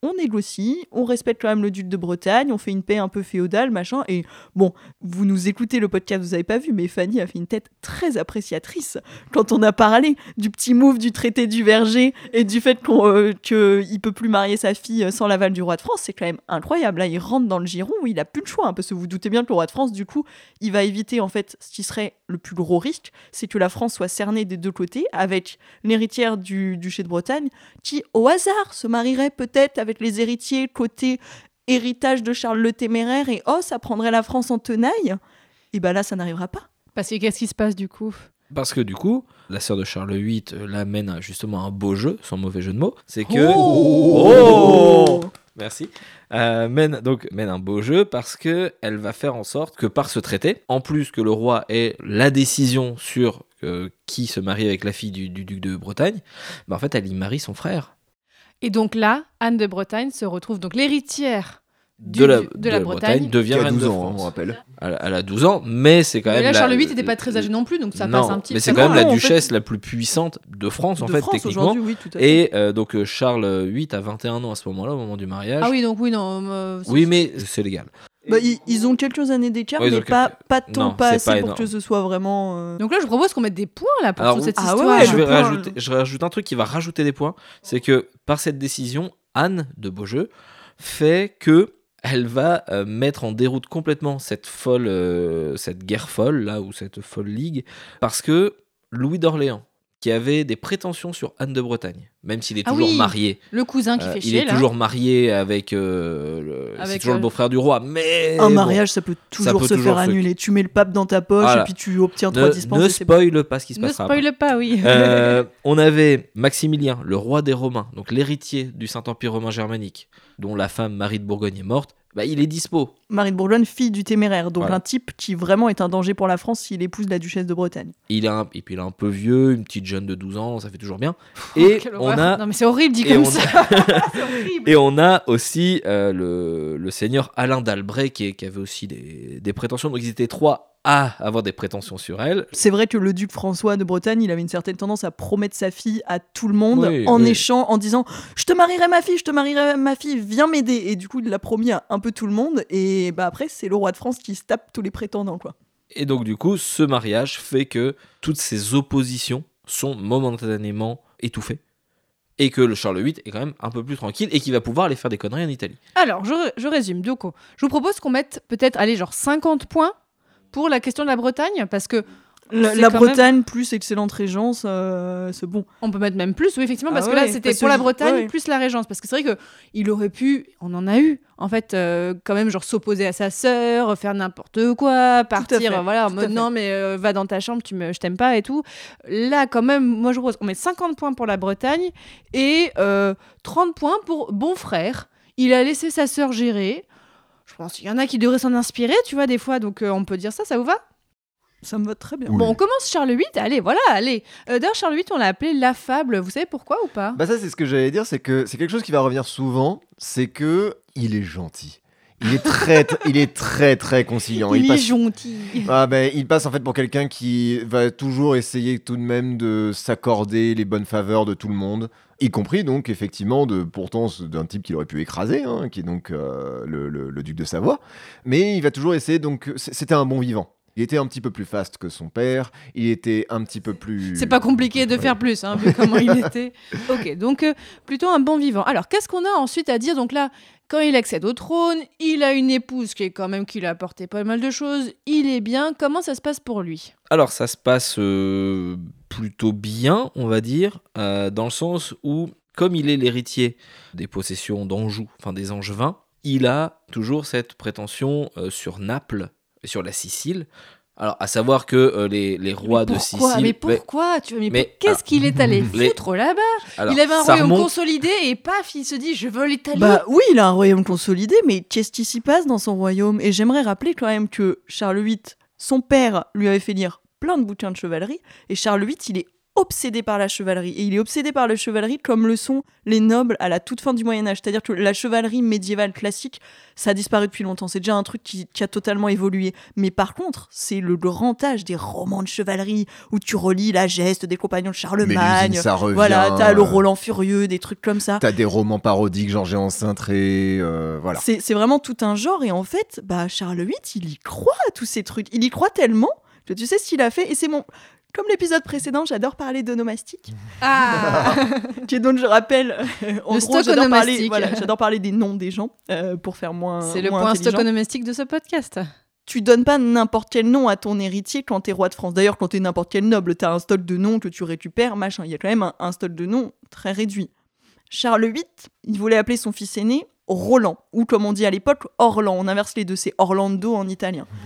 Speaker 8: On négocie, on respecte quand même le duc de Bretagne, on fait une paix un peu féodale, machin. Et bon, vous nous écoutez le podcast, vous avez pas vu, mais Fanny a fait une tête très appréciatrice quand on a parlé du petit move du traité du Verger et du fait qu'on, euh, qu'il peut plus marier sa fille euh, sans l'aval du roi de France. C'est quand même incroyable. Là, il rentre dans le giron il a plus le choix, hein, parce que vous doutez bien que le roi de France, du coup, il va éviter en fait ce qui serait le plus gros risque, c'est que la France soit cernée des deux côtés avec l'héritière du duché de Bretagne qui, au hasard, se marierait peut-être avec les héritiers côté héritage de Charles le Téméraire et oh, ça prendrait la France en tenaille. Et ben là, ça n'arrivera pas.
Speaker 6: Parce que qu'est-ce qui se passe du coup?
Speaker 1: Parce que du coup, la sœur de Charles VIII euh, l'amène à justement un beau jeu, sans mauvais jeu de mots. C'est que.
Speaker 8: Oh
Speaker 1: Merci. Euh, mène, donc, mène un beau jeu parce que elle va faire en sorte que par ce traité, en plus que le roi ait la décision sur euh, qui se marie avec la fille du, du duc de Bretagne, bah, en fait, elle y marie son frère.
Speaker 6: Et donc là, Anne de Bretagne se retrouve donc l'héritière du-
Speaker 1: de la,
Speaker 6: de la Bretagne.
Speaker 1: devient reine
Speaker 7: 12
Speaker 1: de
Speaker 7: ans, hein,
Speaker 1: France.
Speaker 7: on rappelle.
Speaker 1: Elle, elle a 12 ans, mais c'est quand
Speaker 6: Mais
Speaker 1: même.
Speaker 6: là,
Speaker 1: la-
Speaker 6: Charles VIII n'était pas très âgé non plus, donc ça
Speaker 1: non,
Speaker 6: passe un petit
Speaker 1: mais c'est quand même la
Speaker 8: en fait.
Speaker 1: duchesse la plus puissante de France, en
Speaker 8: de
Speaker 1: fait,
Speaker 8: France
Speaker 1: techniquement.
Speaker 8: aujourd'hui, oui, tout à fait.
Speaker 1: Et euh, donc euh, Charles VIII a 21 ans à ce moment-là, au moment du mariage.
Speaker 6: Ah oui, donc oui, non. euh,
Speaker 1: Oui, mais c'est légal.
Speaker 8: Bah, ils, ils ont quelques années d'écart,
Speaker 1: Ouais, ils
Speaker 8: mais pas,
Speaker 1: quelques-
Speaker 8: pas tant,
Speaker 1: Non,
Speaker 8: pas assez
Speaker 1: pas
Speaker 8: pour que ce soit vraiment. euh,
Speaker 6: Donc là, je propose qu'on mette des points là pour
Speaker 1: Alors,
Speaker 6: toute cette
Speaker 8: ah ouais,
Speaker 6: histoire.
Speaker 8: ouais,
Speaker 1: je vais rajouter, je rajoute un truc qui va rajouter des points, c'est que par cette décision, Anne de Beaujeu fait que elle va euh, mettre en déroute complètement cette folle, euh, cette guerre folle là ou cette folle ligue, parce que Louis d'Orléans, qui avait des prétentions sur Anne de Bretagne, même s'il est
Speaker 6: Ah
Speaker 1: toujours
Speaker 6: oui,
Speaker 1: marié,
Speaker 6: Le cousin qui
Speaker 1: euh,
Speaker 6: fait
Speaker 1: il
Speaker 6: chier
Speaker 1: est
Speaker 6: là.
Speaker 1: toujours marié avec, euh, le,
Speaker 6: Avec,
Speaker 1: toujours
Speaker 6: euh,
Speaker 1: le beau-frère du roi, mais
Speaker 8: Un
Speaker 1: bon,
Speaker 8: mariage, ça peut toujours
Speaker 1: peut
Speaker 8: se
Speaker 1: toujours
Speaker 8: faire
Speaker 1: se-
Speaker 8: annuler. Tu mets le pape dans ta poche
Speaker 1: Voilà.
Speaker 8: et puis tu obtiens trois
Speaker 1: ne,
Speaker 8: dispenses.
Speaker 1: ne spoil pas ce qui se
Speaker 6: Ne
Speaker 1: passera. après.
Speaker 6: spoil pas, oui.
Speaker 1: Euh, on avait Maximilien, le roi des Romains, donc l'héritier du Saint-Empire romain germanique, dont la femme Marie de Bourgogne est morte. Bah, il est dispo.
Speaker 8: Marie de Bourgogne, fille du téméraire, donc
Speaker 1: Voilà.
Speaker 8: un type qui vraiment est un danger pour la France s'il épouse la duchesse de Bretagne.
Speaker 1: Il est un, et puis il est un peu vieux, une petite jeune de 12 ans, ça fait toujours bien. Et
Speaker 6: Quelle
Speaker 1: on
Speaker 6: horreur.
Speaker 1: a
Speaker 6: Non, mais c'est horrible dit
Speaker 1: et
Speaker 6: comme
Speaker 1: on a-
Speaker 6: ça.
Speaker 1: et on a aussi euh, le, le seigneur Alain d'Albret qui, qui avait aussi des, des prétentions. Donc ils étaient trois à avoir des prétentions sur elle.
Speaker 8: C'est vrai que le duc François de Bretagne, il avait une certaine tendance à promettre sa fille à tout le monde
Speaker 1: Oui,
Speaker 8: en
Speaker 1: oui.
Speaker 8: échange, en disant Je te marierai ma fille, je te marierai ma fille, viens m'aider. Et du coup, il l'a promis à un peu tout le monde. Et bah après, c'est le roi de France qui se tape tous les prétendants, quoi.
Speaker 1: Et donc du coup, ce mariage fait que toutes ces oppositions sont momentanément étouffées. Et que le Charles VIII est quand même un peu plus tranquille et qu'il va pouvoir aller faire des conneries en Italie.
Speaker 6: Alors, je, je résume. Donc, je vous propose qu'on mette peut-être, allez, genre 50 points pour la question de la Bretagne, parce que
Speaker 8: La,
Speaker 6: même-
Speaker 8: Bretagne plus excellente régence, euh, c'est bon.
Speaker 6: on peut mettre même plus, oui, effectivement,
Speaker 8: Ah
Speaker 6: parce que
Speaker 8: ouais,
Speaker 6: là, c'était pour la Bretagne
Speaker 8: ouais.
Speaker 6: plus la Régence, parce que c'est vrai que il aurait pu, on en a eu, en fait, euh, quand même, genre s'opposer à sa sœur, faire n'importe quoi, partir, euh, voilà, en mode non, mais euh, va dans ta chambre, tu me, je t'aime pas et tout. Là, quand même, moi, je propose qu'on met 50 points pour la Bretagne et euh, 30 points pour bon frère. Il a laissé sa sœur gérer. Je pense qu'il y en a qui devraient s'en inspirer, tu vois, des fois, donc euh, on peut dire ça, ça vous va?
Speaker 8: Ça me va très bien.
Speaker 7: Oui.
Speaker 6: Bon, on commence Charles VIII. Allez, voilà, allez. Euh, D'ailleurs, Charles VIII, on l'a appelé l'affable. Vous savez pourquoi ou pas?
Speaker 7: Bah ça c'est ce que j'allais dire, c'est que c'est quelque chose qui va revenir souvent, c'est que il est gentil. Il est très, il est très très conciliant.
Speaker 6: Il, est
Speaker 7: passe,
Speaker 6: gentil.
Speaker 7: ah ben, il passe en fait pour quelqu'un qui va toujours essayer tout de même de s'accorder les bonnes faveurs de tout le monde, y compris donc effectivement de pourtant d'un type qu'il aurait pu écraser, hein, qui est donc euh, le, le- le duc de Savoie. Mais il va toujours essayer donc c'était un bon vivant. Il était un petit peu plus fast que son père, il était un petit peu plus...
Speaker 6: C'est pas compliqué de faire plus, hein, vu comment il était. Ok, donc euh, plutôt un bon vivant. Alors, qu'est-ce qu'on a ensuite à dire? Donc là, quand il accède au trône, il a une épouse qui est quand même qui lui a apporté pas mal de choses. Il est bien. Comment ça se passe pour lui?
Speaker 1: Alors ça se passe euh, plutôt bien, on va dire, euh, dans le sens où, comme il est l'héritier des possessions d'Anjou, enfin des Angevins, il a toujours cette prétention euh, sur Naples et sur la Sicile. Alors, à savoir que euh, les, les rois de
Speaker 6: Pourquoi?
Speaker 1: Sicile...
Speaker 6: Mais pourquoi? Tu mais,
Speaker 1: mais,
Speaker 6: pour- qu'est-ce
Speaker 1: alors,
Speaker 6: qu'il est allé
Speaker 1: les-
Speaker 6: foutre là-bas?
Speaker 1: alors,
Speaker 6: Il avait un royaume
Speaker 1: remonte-
Speaker 6: consolidé et paf, il se dit je veux l'Italie.
Speaker 8: Bah oui, il a un royaume consolidé, mais qu'est-ce qui s'y passe dans son royaume? Et j'aimerais rappeler quand même que Charles VIII, son père, lui avait fait lire plein de bouquins de chevalerie, et Charles VIII, il est obsédé par la chevalerie. Et il est obsédé par la chevalerie comme le sont les nobles à la toute fin du Moyen Âge. C'est-à-dire que la chevalerie médiévale classique, ça a disparu depuis longtemps. C'est déjà un truc qui, qui a totalement évolué. Mais par contre, c'est le grand âge des romans de chevalerie, où tu relis la geste des compagnons de Charlemagne.
Speaker 7: Ça revient.
Speaker 8: Voilà, t'as le Roland Furieux, des trucs comme ça.
Speaker 7: T'as des romans parodiques, Georges Cintré, euh, voilà.
Speaker 8: C'est vraiment tout un genre et en fait, bah Charles VIII, il y croit à tous ces trucs. Il y croit tellement tu sais ce qu'il a fait et c'est mon comme l'épisode précédent, j'adore parler d'onomastique,
Speaker 6: Ah
Speaker 8: qui est donc je rappelle euh, en
Speaker 6: Le
Speaker 8: gros, j'adore parler, voilà, j'adore parler des noms des gens euh, pour faire moins
Speaker 6: C'est le
Speaker 8: moins
Speaker 6: point
Speaker 8: intelligent.
Speaker 6: stoconomistique de ce podcast.
Speaker 8: Tu donnes pas n'importe quel nom à ton héritier quand t'es roi de France. D'ailleurs, quand t'es n'importe quel noble, t'as un stock de noms que tu récupères, machin. Il y a quand même un, un stock de noms très réduit. Charles VIII, il voulait appeler son fils aîné Roland, ou comme on dit à l'époque, Orlan. On inverse les deux, c'est Orlando en italien.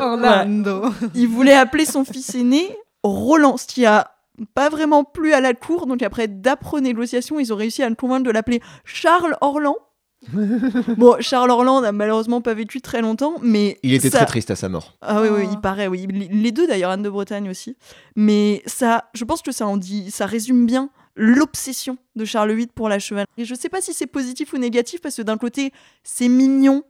Speaker 6: Orlando.
Speaker 8: Il voulait appeler son fils aîné Roland, ce qui a pas vraiment plu à la cour. Donc après d'âpres négociations, ils ont réussi à le convaincre de l'appeler Charles Orlan. bon, Charles Orlan n'a malheureusement pas vécu très longtemps, mais
Speaker 7: Il était
Speaker 8: ça-
Speaker 7: très triste à sa mort.
Speaker 8: ah oui, oui,
Speaker 6: Oh.
Speaker 8: il paraît, oui. Les deux d'ailleurs, Anne de Bretagne aussi. Mais ça, je pense que ça en dit, ça résume bien l'obsession de Charles VIII pour la chevalerie. Et je sais pas si c'est positif ou négatif parce que d'un côté, c'est mignon.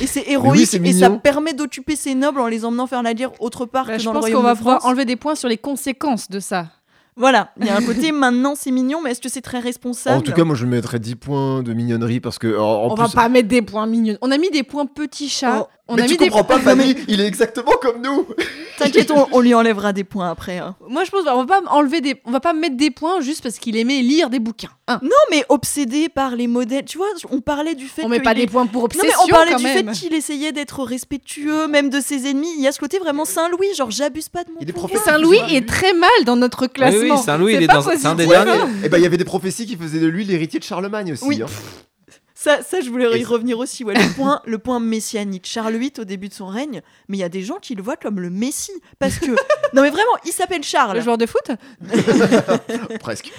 Speaker 8: Et c'est héroïque et ça permet d'occuper ses nobles en les emmenant faire la guerre autre part
Speaker 6: Bah,
Speaker 8: que
Speaker 6: je
Speaker 8: dans le
Speaker 6: pense
Speaker 8: royaume
Speaker 6: qu'on va pouvoir enlever des points sur les conséquences de ça.
Speaker 8: Voilà, il y a un côté maintenant c'est mignon, mais est-ce que c'est très responsable?
Speaker 7: En tout cas, moi, je mettrais 10 points de mignonnerie parce que. En, en
Speaker 6: on
Speaker 7: plus,
Speaker 6: va pas mettre des points mignons. On a mis des points petits chats.
Speaker 8: Oh,
Speaker 6: on
Speaker 7: mais
Speaker 6: a
Speaker 7: tu
Speaker 6: mis des
Speaker 7: comprends pas, Fanny, il est exactement comme nous.
Speaker 8: t'inquiète, on, on lui enlèvera des points après. hein.
Speaker 6: Moi, je pense qu'on va pas enlever des, on va pas mettre des points juste parce qu'il aimait lire des bouquins. Hein.
Speaker 8: Non, mais obsédé par les modèles, tu vois, on parlait du fait
Speaker 6: On met
Speaker 8: qu'il
Speaker 6: pas
Speaker 8: est-
Speaker 6: des points pour
Speaker 8: Non
Speaker 6: obsession
Speaker 8: mais on parlait
Speaker 6: quand
Speaker 8: du
Speaker 6: même.
Speaker 8: fait qu'il essayait d'être respectueux même de ses ennemis. Il y a ce côté vraiment Saint-Louis, genre j'abuse pas de mon.
Speaker 6: Et
Speaker 7: prophète.
Speaker 6: Saint-Louis est très mal dans notre classement.
Speaker 1: oui, Saint-Louis,
Speaker 6: C'est
Speaker 1: il est dans- un des derniers.
Speaker 7: Et ben, il y avait des prophéties qui faisaient de lui l'héritier de Charlemagne aussi.
Speaker 8: Oui.
Speaker 7: hein.
Speaker 8: Ça, ça, je voulais y
Speaker 7: Et-
Speaker 8: revenir aussi. Ouais, le point, le point messianique. Charles VIII au début de son règne, mais il y a des gens qui le voient comme le Messie parce que non mais vraiment, il s'appelle Charles.
Speaker 6: Le joueur de foot
Speaker 7: Presque.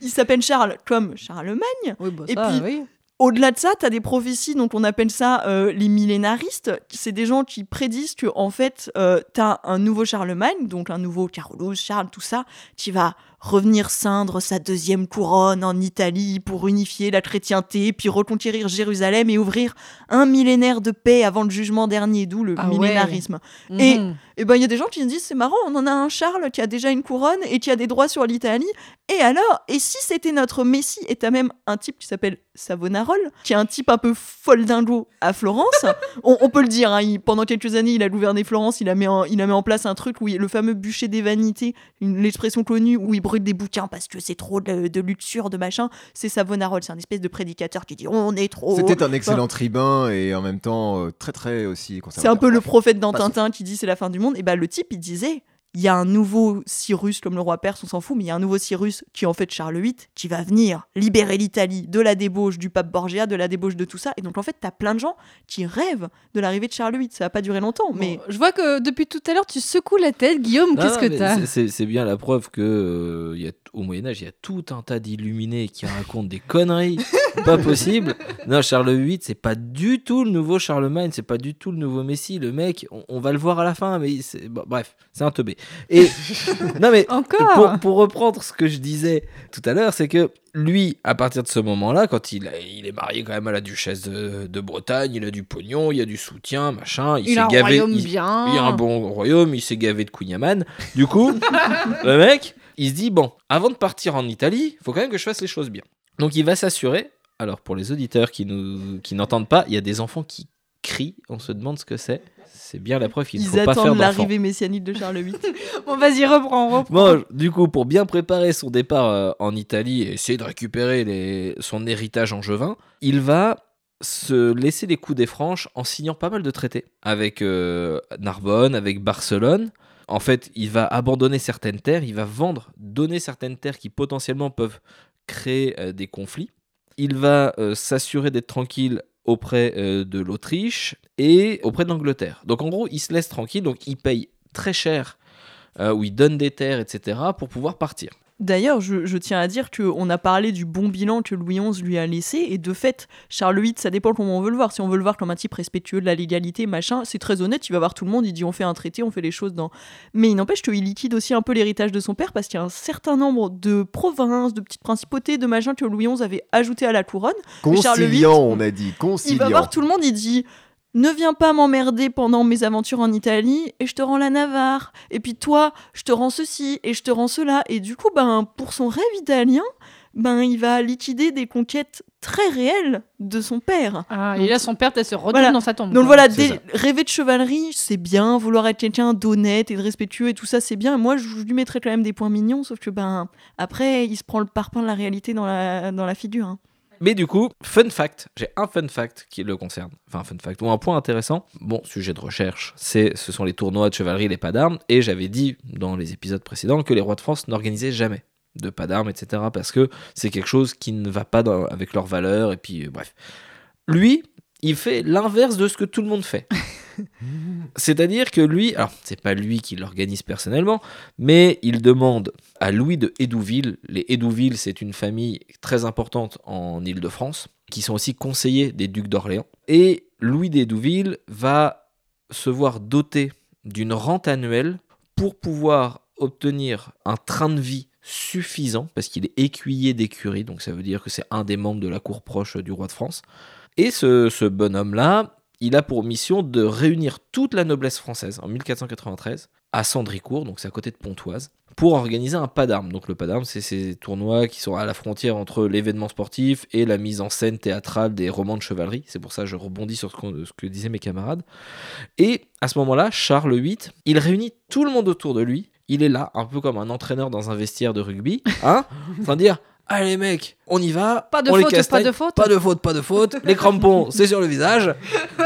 Speaker 8: Il s'appelle Charles comme Charlemagne.
Speaker 6: Oui, bah
Speaker 8: Et puis-
Speaker 6: oui.
Speaker 8: Au-delà de ça, tu as des prophéties, donc on appelle ça euh, les millénaristes. C'est des gens qui prédisent que, en fait, tu as un nouveau Charlemagne, donc un nouveau Carolus, Charles, tout ça, qui va revenir ceindre sa deuxième couronne en Italie pour unifier la chrétienté, puis reconquérir Jérusalem et ouvrir un millénaire de paix avant le jugement dernier, d'où le
Speaker 6: Ah ouais.
Speaker 8: millénarisme. Et-
Speaker 6: Mhm.
Speaker 8: Et ben il y a des gens qui se disent c'est marrant, on en a un Charles qui a déjà une couronne et qui a des droits sur l'Italie. Et alors, et si c'était notre Messie Et t'as même un type qui s'appelle Savonarole, qui est un type un peu folle dingo à Florence. on, on peut le dire, hein, il- pendant quelques années, il a gouverné Florence, il a mis en, il a mis en place un truc où il- le fameux bûcher des vanités, l'expression connue où il brûle des bouquins parce que c'est trop de, de luxure, de machin. C'est Savonarole, c'est un espèce de prédicateur qui dit on est trop.
Speaker 7: C'était un excellent tribun et en même temps euh, très très aussi
Speaker 8: C'est un peu le prophète dans
Speaker 7: Passons.
Speaker 8: Tintin qui dit c'est la fin du monde. Et bah le type il disait il y a un nouveau Cyrus comme le roi Perse, on s'en fout, mais il y a un nouveau Cyrus qui est en fait Charles VIII qui va venir libérer l'Italie de la débauche du pape Borgia, de la débauche de tout ça. Et donc en fait t'as plein de gens qui rêvent de l'arrivée de Charles VIII. Ça va pas durer longtemps, mais
Speaker 6: Bon, je vois que depuis tout à l'heure, tu secoues la tête. Guillaume, qu'est-ce que t'as
Speaker 1: c'est- bien la preuve que euh, y a, au Moyen Âge, il y a tout un tas d'illuminés qui racontent des conneries, pas possible. Non, Charles VIII, c'est pas du tout le nouveau Charlemagne, c'est pas du tout le nouveau Messie. Le mec, on, on va le voir à la fin, mais bon, bref, c'est un teubé. Et non mais
Speaker 6: Encore
Speaker 1: pour, pour reprendre ce que je disais tout à l'heure, c'est que lui, à partir de ce moment-là, quand il, a- il est marié quand même à la duchesse de, de Bretagne, il a du pognon, il y a du soutien, machin, il,
Speaker 6: Il
Speaker 1: s'est
Speaker 6: a un
Speaker 1: gavé.
Speaker 6: royaume
Speaker 1: il-
Speaker 6: bien.
Speaker 1: il a un bon royaume, il s'est gavé de Queen Du coup, le mec, il se dit bon, avant de partir en Italie, faut quand même que je fasse les choses bien. Donc il va s'assurer. Alors pour les auditeurs qui nous qui n'entendent pas, il y a des enfants qui crient, on se demande ce que c'est. C'est bien la preuve qu'il ne
Speaker 8: Ils
Speaker 1: faut pas faire
Speaker 8: attendent
Speaker 1: d'enfants.
Speaker 8: l'arrivée messianique de Charles VIII.
Speaker 6: Bon, vas-y, reprends, reprends.
Speaker 1: Bon, du coup, pour bien préparer son départ euh, en Italie et essayer de récupérer les- son héritage angevin, il va se laisser les coups des franches en signant pas mal de traités avec euh, Narbonne, avec Barcelone. En fait, il va abandonner certaines terres, il va vendre, donner certaines terres qui potentiellement peuvent créer euh, des conflits. Il va euh, s'assurer d'être tranquille auprès euh, de l'Autriche et auprès de l'Angleterre. Donc en gros, il se laisse tranquille, donc il paye très cher, où il donne des terres, etc., pour pouvoir partir.
Speaker 8: D'ailleurs, je, je tiens à dire qu'on a parlé du bon bilan que Louis XI lui a laissé, et de fait, Charles VIII, ça dépend comment on veut le voir. Si on veut le voir comme un type respectueux de la légalité, machin, c'est très honnête, il va voir tout le monde, il dit on fait un traité, on fait les choses dans... Mais il n'empêche qu'il liquide aussi un peu l'héritage de son père, parce qu'il y a un certain nombre de provinces, de petites principautés, de machins que Louis XI avait ajouté à la couronne. Charles VIII,
Speaker 7: Conciliant, on a dit.
Speaker 8: Il
Speaker 7: Conciliant.
Speaker 8: va voir tout le monde, il dit ne viens pas m'emmerder pendant mes aventures en Italie et je te rends la Navarre. Et puis toi, je te rends ceci et je te rends cela. Et du coup, ben, pour son rêve italien, ben, il va liquider des conquêtes très réelles de son père.
Speaker 6: Ah, et là, son père, peut-être se retourne
Speaker 8: Voilà.
Speaker 6: dans sa tombe.
Speaker 8: Donc voilà,
Speaker 1: ça.
Speaker 8: rêver de chevalerie, c'est bien. Vouloir être quelqu'un d'honnête et de respectueux et tout ça, c'est bien. Moi, je je lui mettrais quand même des points mignons, sauf que ben après, il se prend le parpaing de la réalité dans la, dans la figure. hein.
Speaker 1: Mais du coup, fun fact, j'ai un fun fact qui le concerne. Enfin, un fun fact, ou un point intéressant. Bon, sujet de recherche, c'est, ce sont les tournois de chevalerie, les pas d'armes. Et j'avais dit dans les épisodes précédents que les rois de France n'organisaient jamais de pas d'armes, etc. Parce que c'est quelque chose qui ne va pas avec leurs valeurs. Et puis, euh, bref. Lui, il fait l'inverse de ce que tout le monde fait. C'est-à-dire que lui, alors c'est pas lui qui l'organise personnellement, mais il demande à Louis de Hédouville. Les Hédouville, c'est une famille très importante en Île-de-France, qui sont aussi conseillers des ducs d'Orléans. Et Louis d'Hédouville va se voir doté d'une rente annuelle pour pouvoir obtenir un train de vie suffisant, parce qu'il est écuyer d'écurie, donc ça veut dire que c'est un des membres de la cour proche du roi de France. Et ce, ce bonhomme-là, il a pour mission de réunir toute la noblesse française en 1493 à Sandricourt, donc c'est à côté de Pontoise, pour organiser un pas d'armes. Donc le pas d'armes, c'est ces tournois qui sont à la frontière entre l'événement sportif et la mise en scène théâtrale des romans de chevalerie. C'est pour ça que je rebondis sur ce, que disaient mes camarades. Et à ce moment-là, Charles VIII, il réunit tout le monde autour de lui. Il est là, un peu comme un entraîneur dans un vestiaire de rugby, hein, en train de dire Allez mec, on y va.
Speaker 6: Pas de
Speaker 1: on les
Speaker 6: faute, pas de faute.
Speaker 1: Pas de faute, pas de faute. Les crampons, c'est sur le visage.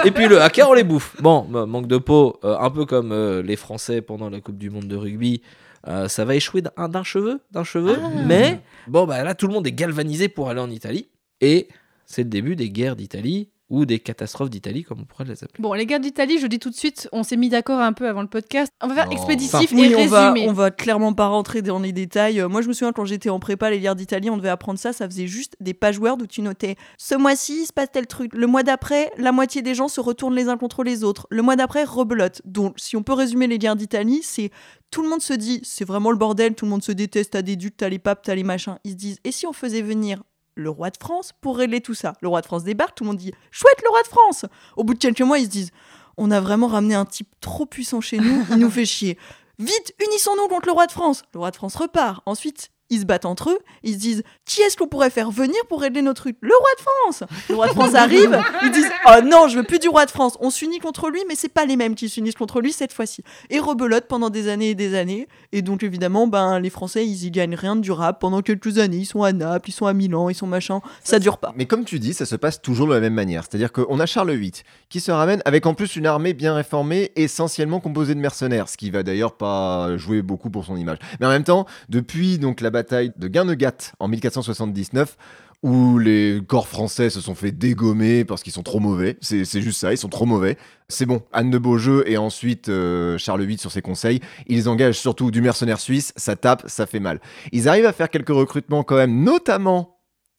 Speaker 1: Et puis le hacker, on les bouffe. Bon, bah, manque de peau, euh, un peu comme euh, les Français pendant la Coupe du Monde de rugby. euh, ça va échouer d'un d'un cheveu, d'un cheveu.
Speaker 6: Ah.
Speaker 1: Mais bon, bah là, tout le monde est galvanisé pour aller en Italie. Et c'est le début des guerres d'Italie ou des catastrophes d'Italie, comme on pourrait les appeler.
Speaker 6: Bon, les gars d'Italie, je dis tout de suite, on s'est mis d'accord un peu avant le podcast. On va faire
Speaker 7: Non.
Speaker 6: expéditif
Speaker 1: Enfin,
Speaker 6: et
Speaker 8: Oui, on va,
Speaker 6: résumé.
Speaker 8: on va clairement pas rentrer dans les détails. Euh, moi, je me souviens quand j'étais en prépa, les guerres d'Italie, on devait apprendre ça. Ça faisait juste des pages Word où tu notais ce mois-ci, il se passe tel truc. Le mois d'après, la moitié des gens se retournent les uns contre les autres. Le mois d'après, rebelote. Donc, si on peut résumer les guerres d'Italie, c'est tout le monde se dit c'est vraiment le bordel, tout le monde se déteste, t'as des ducs, t'as les papes, t'as les machins. Ils se disent et si on faisait venir le roi de France pour régler tout ça Le roi de France débarque, tout le monde dit chouette le roi de France Au bout de quelques mois, ils se disent on a vraiment ramené un type trop puissant chez nous, il nous fait chier. Vite, unissons-nous contre le roi de France. Le roi de France repart. Ensuite, ils se battent entre eux. Ils se disent qui est-ce qu'on pourrait faire venir pour régler notre truc Le roi de France. Le roi de France arrive. Ils disent oh non, je veux plus du roi de France. On s'unit contre lui, mais c'est pas les mêmes qui s'unissent contre lui cette fois-ci. Et rebelote pendant des années et des années. Et donc évidemment, ben les Français, ils y gagnent rien de durable pendant quelques années. Ils sont à Naples, ils sont à Milan, ils sont machin. Ça dure pas.
Speaker 7: Mais comme tu dis, ça se passe toujours de la même manière. C'est-à-dire qu'on a Charles VIII qui se ramène avec en plus une armée bien réformée, essentiellement composée de mercenaires, ce qui va d'ailleurs pas jouer beaucoup pour son image. Mais en même temps, depuis donc la bataille de Guernegat en 1479, où les corps français se sont fait dégommer parce qu'ils sont trop mauvais. C'est juste ça, ils sont trop mauvais. C'est bon, Anne de Beaujeu et ensuite euh, Charles VIII sur ses conseils. Ils engagent surtout du mercenaire suisse, ça tape, ça fait mal. Ils arrivent à faire quelques recrutements quand même, notamment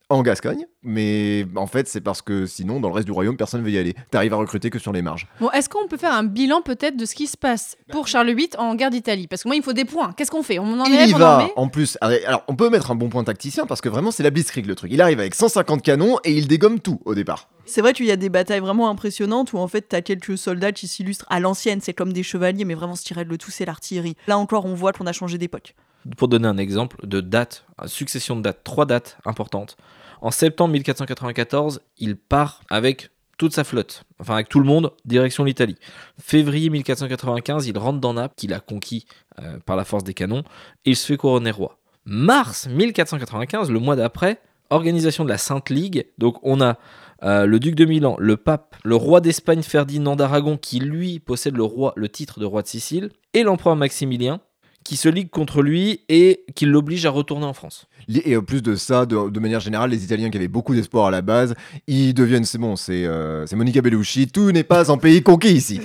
Speaker 7: en Gascogne, mais en fait c'est parce que sinon dans le reste du royaume personne ne veut y aller. T'arrives à recruter que sur les marges.
Speaker 6: Bon, est-ce qu'on peut faire un bilan peut-être de ce qui se passe pour Charles VIII en guerre d'Italie? Parce que moi, il me faut des points. Qu'est-ce qu'on fait? On en
Speaker 7: Il y
Speaker 6: on en
Speaker 7: va
Speaker 6: met
Speaker 7: en plus. Alors on peut mettre un bon point tacticien parce que vraiment c'est la blitzkrieg le truc. Il arrive avec 150 canons et il dégomme tout au départ.
Speaker 8: C'est vrai qu'il y a des batailles vraiment impressionnantes où en fait t'as quelques soldats qui s'illustrent à l'ancienne, c'est comme des chevaliers, mais vraiment ce qui règle le tout, c'est l'artillerie. Là encore, on voit qu'on a changé d'époque.
Speaker 1: Pour donner un exemple de date, succession de dates, trois dates importantes. En septembre 1494, il part avec toute sa flotte, enfin avec tout le monde, direction l'Italie. Février 1495, il rentre dans Naples, qu'il a conquis euh, par la force des canons, et il se fait couronner roi. Mars 1495, le mois d'après, organisation de la Sainte Ligue. Donc on a euh, le duc de Milan, le pape, le roi d'Espagne Ferdinand d'Aragon, qui lui possède le titre de roi de Sicile, et l'empereur Maximilien, qui se ligue contre lui et qui l'oblige à retourner en France.
Speaker 7: Et en plus de ça, de, de manière générale, les Italiens qui avaient beaucoup d'espoir à la base, ils deviennent, c'est bon, c'est euh, Monica Bellucci, tout n'est pas un pays conquis ici.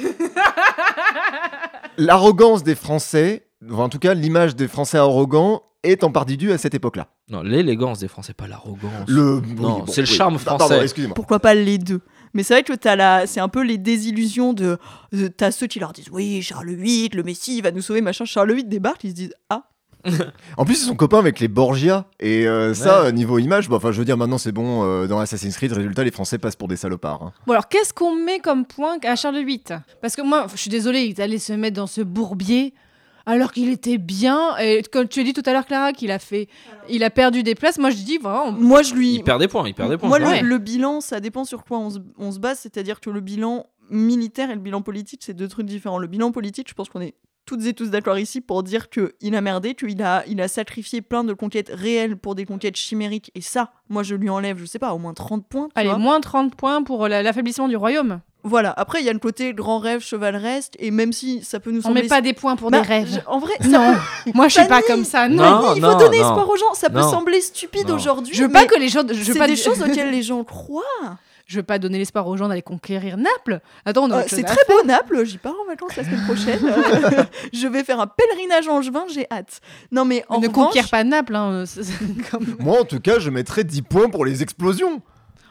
Speaker 7: L'arrogance des Français, enfin, en tout cas l'image des Français arrogants, est en partie due à cette époque-là.
Speaker 1: Non, l'élégance des Français, pas l'arrogance.
Speaker 7: Le...
Speaker 1: Non,
Speaker 7: oui, bon,
Speaker 1: c'est le charme
Speaker 7: Pardon,
Speaker 1: français.
Speaker 7: excusez-moi.
Speaker 8: Pourquoi pas les deux? Mais c'est vrai que t'as la... c'est un peu les désillusions de, de- t'as ceux qui leur disent oui Charles VIII le Messie il va nous sauver machin Charles VIII débarque ils se disent ah
Speaker 7: En plus, ils sont copains avec les Borgia. Et euh, ça,
Speaker 1: Ouais.
Speaker 7: niveau image, bah, enfin, je veux dire, maintenant c'est bon, euh, dans Assassin's Creed, résultat, les Français passent pour des salopards. hein.
Speaker 6: Bon alors qu'est-ce qu'on met comme point à Charles VIII Parce que moi, je suis désolée, il est allé se mettre dans ce bourbier alors qu'il était bien. Et comme tu as dit tout à l'heure, Clara, qu'il a fait, il a perdu des places. Moi, je dis
Speaker 8: moi je lui
Speaker 1: Il perd des points, il perd des points.
Speaker 8: Moi, le, bilan, ça dépend sur quoi on se, on se base. C'est-à-dire que le bilan militaire et le bilan politique, c'est deux trucs différents. Le bilan politique, je pense qu'on est toutes et tous d'accord ici pour dire qu'il a merdé, qu'il a, il a sacrifié plein de conquêtes réelles pour des conquêtes chimériques. Et ça, moi, je lui enlève, je sais pas, au moins 30 points. tu
Speaker 6: Allez,
Speaker 8: vois.
Speaker 6: moins 30 points pour la- l'affaiblissement du royaume.
Speaker 8: Voilà. Après, il y a le côté grand rêve, chevaleresque. Et même si ça peut nous
Speaker 6: On
Speaker 8: sembler.
Speaker 6: met pas des points pour
Speaker 8: Bah,
Speaker 6: des rêves.
Speaker 8: je- En vrai,
Speaker 6: Non, moi je suis pas comme ça. Non,
Speaker 1: Non,
Speaker 8: peut- il faut
Speaker 1: non,
Speaker 8: donner
Speaker 1: non.
Speaker 8: espoir aux gens. Ça peut
Speaker 1: Non.
Speaker 8: sembler stupide
Speaker 1: Non.
Speaker 8: aujourd'hui.
Speaker 6: je veux pas que les gens. Je veux
Speaker 8: C'est
Speaker 6: pas
Speaker 8: des choses auxquelles les gens croient.
Speaker 6: Je veux pas donner l'espoir aux gens d'aller conquérir Naples. Attends, on
Speaker 8: Euh,
Speaker 6: chose
Speaker 8: c'est très beau Naples, j'y pars en vacances la semaine prochaine. Euh, je vais faire un pèlerinage angevin, j'ai hâte. Non mais en
Speaker 6: ne
Speaker 8: revanche,
Speaker 6: conquiert pas Naples. Hein, comme-
Speaker 7: Moi, en tout cas, je mettrais 10 points pour les explosions.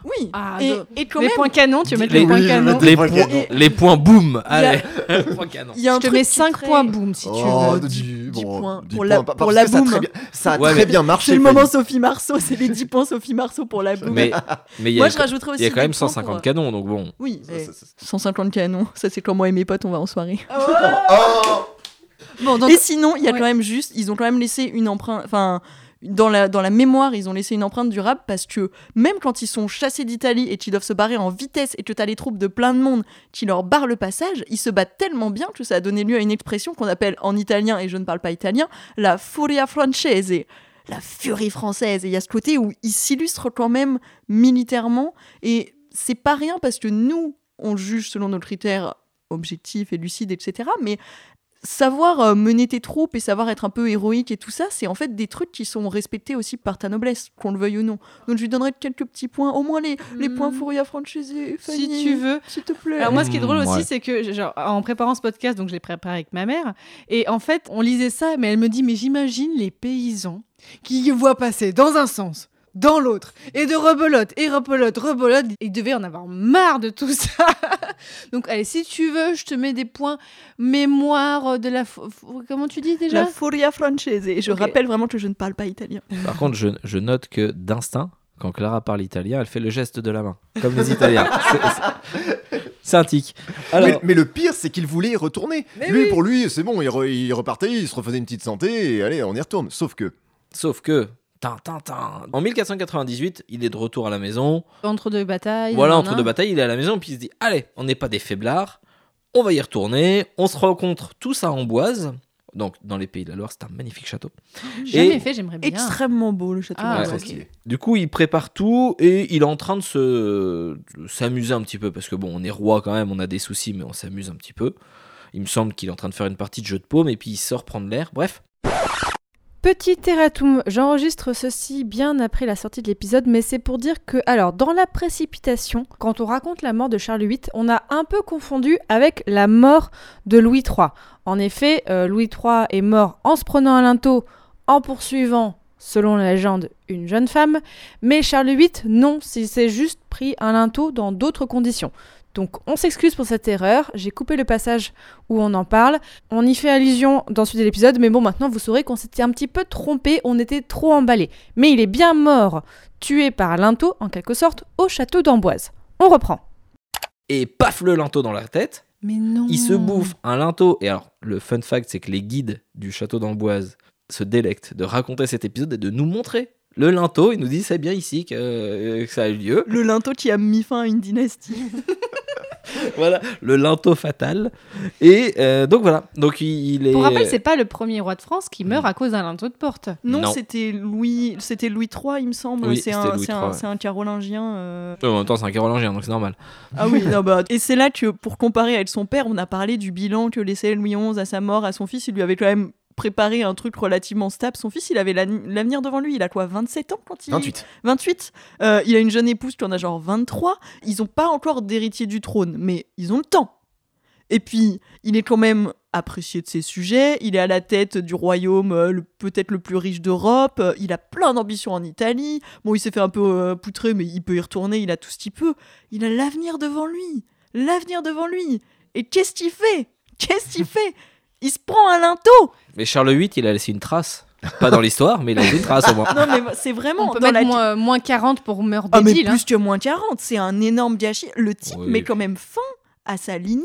Speaker 8: Oui.
Speaker 6: Ah,
Speaker 8: et,
Speaker 6: de-
Speaker 8: et quand
Speaker 6: les
Speaker 8: même,
Speaker 6: points canons, tu veux mettre
Speaker 1: Les-
Speaker 6: les points canons.
Speaker 1: Les
Speaker 7: canons.
Speaker 1: les points boum,
Speaker 8: Il y a-
Speaker 1: allez, points canons.
Speaker 8: il y a un
Speaker 6: Je te mets
Speaker 8: qui
Speaker 6: 5
Speaker 8: très-
Speaker 6: points boum si tu
Speaker 7: Oh,
Speaker 6: veux.
Speaker 7: de
Speaker 8: dix-
Speaker 7: 10,
Speaker 8: dix
Speaker 7: bon,
Speaker 8: points
Speaker 7: 10
Speaker 8: pour la- pour
Speaker 7: parce
Speaker 8: la
Speaker 7: que ça a
Speaker 8: boum.
Speaker 7: très bien- Ça a
Speaker 1: Ouais,
Speaker 7: très bien marché.
Speaker 8: C'est le moment. Sophie Marceau, c'est les 10 points Sophie Marceau pour la boum.
Speaker 1: Mais mais il y
Speaker 8: Moi
Speaker 1: a,
Speaker 8: je rajouterais aussi
Speaker 1: il y a quand même
Speaker 8: points
Speaker 1: 150
Speaker 8: pour-
Speaker 1: canons, donc bon.
Speaker 8: Oui,
Speaker 7: Ça,
Speaker 8: eh,
Speaker 7: ça, ça.
Speaker 8: 150 canons, ça c'est quand moi et mes potes on va en soirée.
Speaker 7: Oh
Speaker 6: Bon, donc
Speaker 8: et sinon, il y a
Speaker 6: ouais.
Speaker 8: quand même juste, ils ont quand même laissé une empreinte, enfin, dans la, dans la mémoire, ils ont laissé une empreinte durable parce que même quand ils sont chassés d'Italie et qu'ils doivent se barrer en vitesse et que t'as les troupes de plein de monde qui leur barrent le passage, ils se battent tellement bien que ça a donné lieu à une expression qu'on appelle en italien, et je ne parle pas italien, la furia francese. La furie française. Et il y a ce côté où ils s'illustrent quand même militairement. Et c'est pas rien parce que nous, on juge selon nos critères objectifs et lucides, etc. Mais savoir euh, mener tes troupes et savoir être un peu héroïque et tout ça, c'est en fait des trucs qui sont respectés aussi par ta noblesse, qu'on le veuille ou non. Donc je lui donnerai quelques petits points, au moins les, les
Speaker 6: Mm.
Speaker 8: points Furia Francese, Fanny,
Speaker 6: si tu veux.
Speaker 8: s'il te plaît.
Speaker 6: Alors moi, ce qui est drôle
Speaker 1: Mmh,
Speaker 6: aussi,
Speaker 1: ouais.
Speaker 6: c'est que genre, en préparant ce podcast, donc je l'ai préparé avec ma mère, et en fait, on lisait ça, mais elle me dit, mais j'imagine les paysans qui voient passer dans un sens, dans l'autre, et de rebelote, et rebelote, rebelote, ils devaient en avoir marre de tout ça. donc allez, si tu veux, je te mets des points mémoire de la... Comment tu dis déjà?
Speaker 8: La Furia Francese. Et je rappelle vraiment que je ne parle pas italien.
Speaker 1: Par contre, je, je note que d'instinct, quand Clara parle italien, elle fait le geste de la main, comme les Italiens. C'est- un tic. Alors,
Speaker 7: mais, mais le pire, c'est qu'il voulait y retourner.
Speaker 6: Mais
Speaker 7: lui,
Speaker 6: oui.
Speaker 7: pour lui, c'est bon, il, re- il repartait, il se refaisait une petite santé, et allez, on y retourne. Sauf que,
Speaker 1: sauf que. En 1498, il est de retour à la maison.
Speaker 6: Entre deux batailles.
Speaker 1: Voilà, entre deux batailles, il est à la maison, puis il se dit Allez, on n'est pas des faiblards, on va y retourner. On se rencontre tous à Amboise, donc dans les pays de la Loire, c'est un magnifique château.
Speaker 6: Jamais
Speaker 1: Et-
Speaker 6: fait, j'aimerais bien.
Speaker 8: Extrêmement beau le château.
Speaker 6: Ah.
Speaker 1: Du coup, il prépare tout et il est en train de se de s'amuser un petit peu parce que bon, on est roi quand même, on a des soucis, mais on s'amuse un petit peu. Il me semble qu'il est en train de faire une partie de jeu de paume et puis il sort prendre l'air. Bref,
Speaker 6: Petit erratum, j'enregistre ceci bien après la sortie de l'épisode, mais c'est pour dire que, alors, dans la précipitation, quand on raconte la mort de Charles VIII, on a un peu confondu avec la mort de Louis III. En effet, euh, Louis III est mort en se prenant un linteau, en poursuivant, selon la légende, une jeune femme, mais Charles VIII, non, il s'est juste pris un linteau dans d'autres conditions. Donc on s'excuse pour cette erreur, j'ai coupé le passage où on en parle, on y fait allusion dans le suite de l'épisode, mais bon, maintenant vous saurez qu'on s'était un petit peu trompé, on était trop emballé. Mais il est bien mort, tué par Linteau, en quelque sorte, au château d'Amboise. On reprend.
Speaker 1: et paf le linteau dans la tête.
Speaker 6: Mais non.
Speaker 1: Il se bouffe un linteau. Et alors, le fun fact, c'est que les guides du château d'Amboise se délectent de raconter cet épisode et de nous montrer Le linteau, il nous dit c'est bien ici que, euh, que ça a eu lieu.
Speaker 8: Le linteau qui a mis fin à une dynastie.
Speaker 1: voilà, le linteau fatal. Et euh, donc voilà, donc il, il est.
Speaker 6: Pour rappel, c'est pas le premier roi de France qui meurt à cause d'un linteau de porte.
Speaker 8: Non,
Speaker 1: Non.
Speaker 8: c'était Louis, c'était Louis III, il me semble.
Speaker 1: Oui,
Speaker 8: c'est un, c'est un carolingien. euh.
Speaker 1: En même temps, c'est un carolingien, donc c'est normal.
Speaker 8: Ah oui, non, bah, et c'est là que, pour comparer avec son père, on a parlé du bilan que laissait Louis XI à sa mort, à son fils. Il lui avait quand même préparé un truc relativement stable. Son fils, il avait la- l'avenir devant lui. Il a quoi, 27 ans quand il
Speaker 7: 28.
Speaker 8: 28. Euh, il a une jeune épouse qui en a genre 23. Ils n'ont pas encore d'héritier du trône, mais ils ont le temps. Et puis, il est quand même apprécié de ses sujets. Il est à la tête du royaume euh, le- peut-être le plus riche d'Europe. Euh, il a plein d'ambitions en Italie. Bon, il s'est fait un peu poutrer, mais il peut y retourner. Il a tout ce qu'il peut. Il a l'avenir devant lui. L'avenir devant lui. Et qu'est-ce qu'il fait? Qu'est-ce qu'il fait? Il se prend un linteau
Speaker 1: Mais Charles VIII, il a laissé une trace. Pas dans l'histoire, mais il a laissé une trace au moins.
Speaker 8: Non, mais c'est vraiment.
Speaker 6: On peut
Speaker 8: dans
Speaker 6: mettre
Speaker 8: la-
Speaker 6: moins, moins 40 pour meurtre
Speaker 8: Ah, mais
Speaker 6: hein.
Speaker 8: plus que moins 40, c'est un énorme gâchis. Le type
Speaker 1: Oui.
Speaker 8: met quand même fin à sa lignée.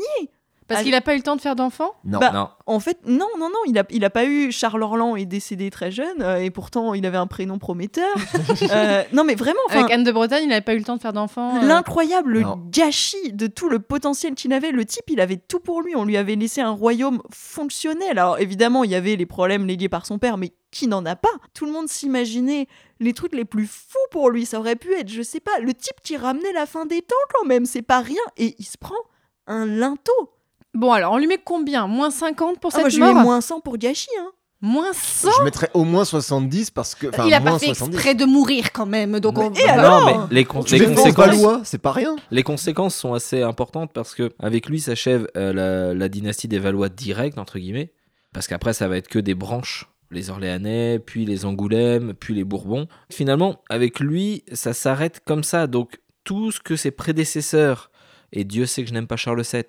Speaker 6: Parce
Speaker 8: Ah,
Speaker 6: qu'il a pas eu le temps de faire d'enfants
Speaker 7: Non.
Speaker 8: Bah,
Speaker 1: Non.
Speaker 8: En fait, non, non, non, il a, il a pas eu. Charles Orlan est décédé très jeune euh, et pourtant il avait un prénom prometteur. Euh, non, mais vraiment,
Speaker 6: Avec Anne de Bretagne, il avait pas eu le temps de faire d'enfants. euh.
Speaker 8: l'incroyable gâchis de tout le potentiel qu'il avait. Le type, il avait tout pour lui. On lui avait laissé un royaume fonctionnel. Alors évidemment, il y avait les problèmes légués par son père, mais qui n'en a pas? Tout le monde s'imaginait les trucs les plus fous pour lui. Ça aurait pu être, je sais pas, le type qui ramenait la fin des temps quand même. C'est pas rien. Et il se prend un linteau.
Speaker 6: Bon, alors, on lui met combien? Moins 50 pour
Speaker 8: Ah,
Speaker 6: cette
Speaker 8: moi, je
Speaker 6: mort
Speaker 8: lui mets moins 100 pour gâchis. Hein.
Speaker 6: Moins 100
Speaker 7: Je mettrais au moins 70 parce que.
Speaker 6: Il a
Speaker 7: moins
Speaker 6: pas fait
Speaker 7: 70.
Speaker 6: exprès de mourir quand même. Donc on...
Speaker 8: Et alors?
Speaker 1: Non, mais les, con- conséquences.
Speaker 7: Valois, c'est pas rien.
Speaker 1: Les conséquences sont assez importantes parce que avec lui s'achève euh, la, la dynastie des Valois directe entre guillemets parce qu'après ça va être que des branches les Orléanais puis les Angoulême puis les Bourbons finalement avec lui ça s'arrête comme ça donc tout ce que ses prédécesseurs et Dieu sait que je n'aime pas Charles VII.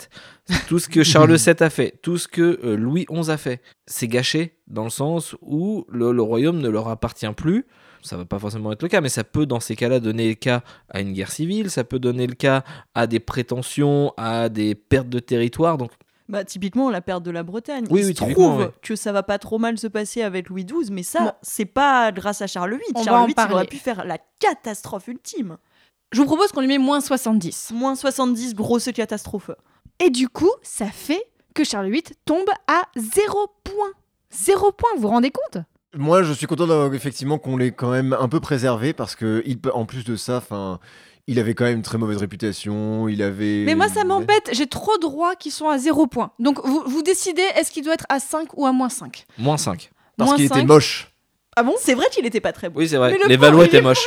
Speaker 1: Tout ce que Charles VII a fait, tout ce que euh, Louis XI a fait, c'est gâché dans le sens où le, le royaume ne leur appartient plus. Ça va pas forcément être le cas, mais ça peut dans ces cas-là donner le cas à une guerre civile, ça peut donner le cas à des prétentions, à des pertes de territoire. Donc
Speaker 8: Bah, typiquement, la perte de la Bretagne.
Speaker 1: Oui,
Speaker 8: Il
Speaker 1: oui,
Speaker 8: se
Speaker 1: typiquement,
Speaker 8: trouve
Speaker 1: ouais.
Speaker 8: que ça va pas trop mal se passer avec Louis XII, mais ça,
Speaker 6: Bon.
Speaker 8: c'est pas grâce à Charles VIII.
Speaker 6: On va
Speaker 8: Charles
Speaker 6: en
Speaker 8: VIII, il aurait pu faire la catastrophe ultime.
Speaker 6: Je vous propose qu'on lui met moins 70.
Speaker 8: Moins 70, grosse catastrophe.
Speaker 6: Et du coup, ça fait que Charles VIII tombe à 0 point. 0 point, vous vous rendez compte?
Speaker 7: Moi, je suis content d'avoir effectivement qu'on l'ait quand même un peu préservé parce que, il, peut- en plus de ça, enfin. Il avait quand même une très mauvaise réputation, il avait...
Speaker 6: Mais moi, ça m'embête, j'ai trop de rois qui sont à 0 point. Donc, vous, vous décidez, est-ce qu'il doit être à 5 ou à moins 5
Speaker 1: moins 5.
Speaker 7: Parce qu'il était
Speaker 6: 5.
Speaker 7: moche.
Speaker 8: Ah bon C'est vrai qu'il était pas très beau.
Speaker 1: Oui, c'est vrai.
Speaker 6: Mais le
Speaker 1: Les Valois étaient moches.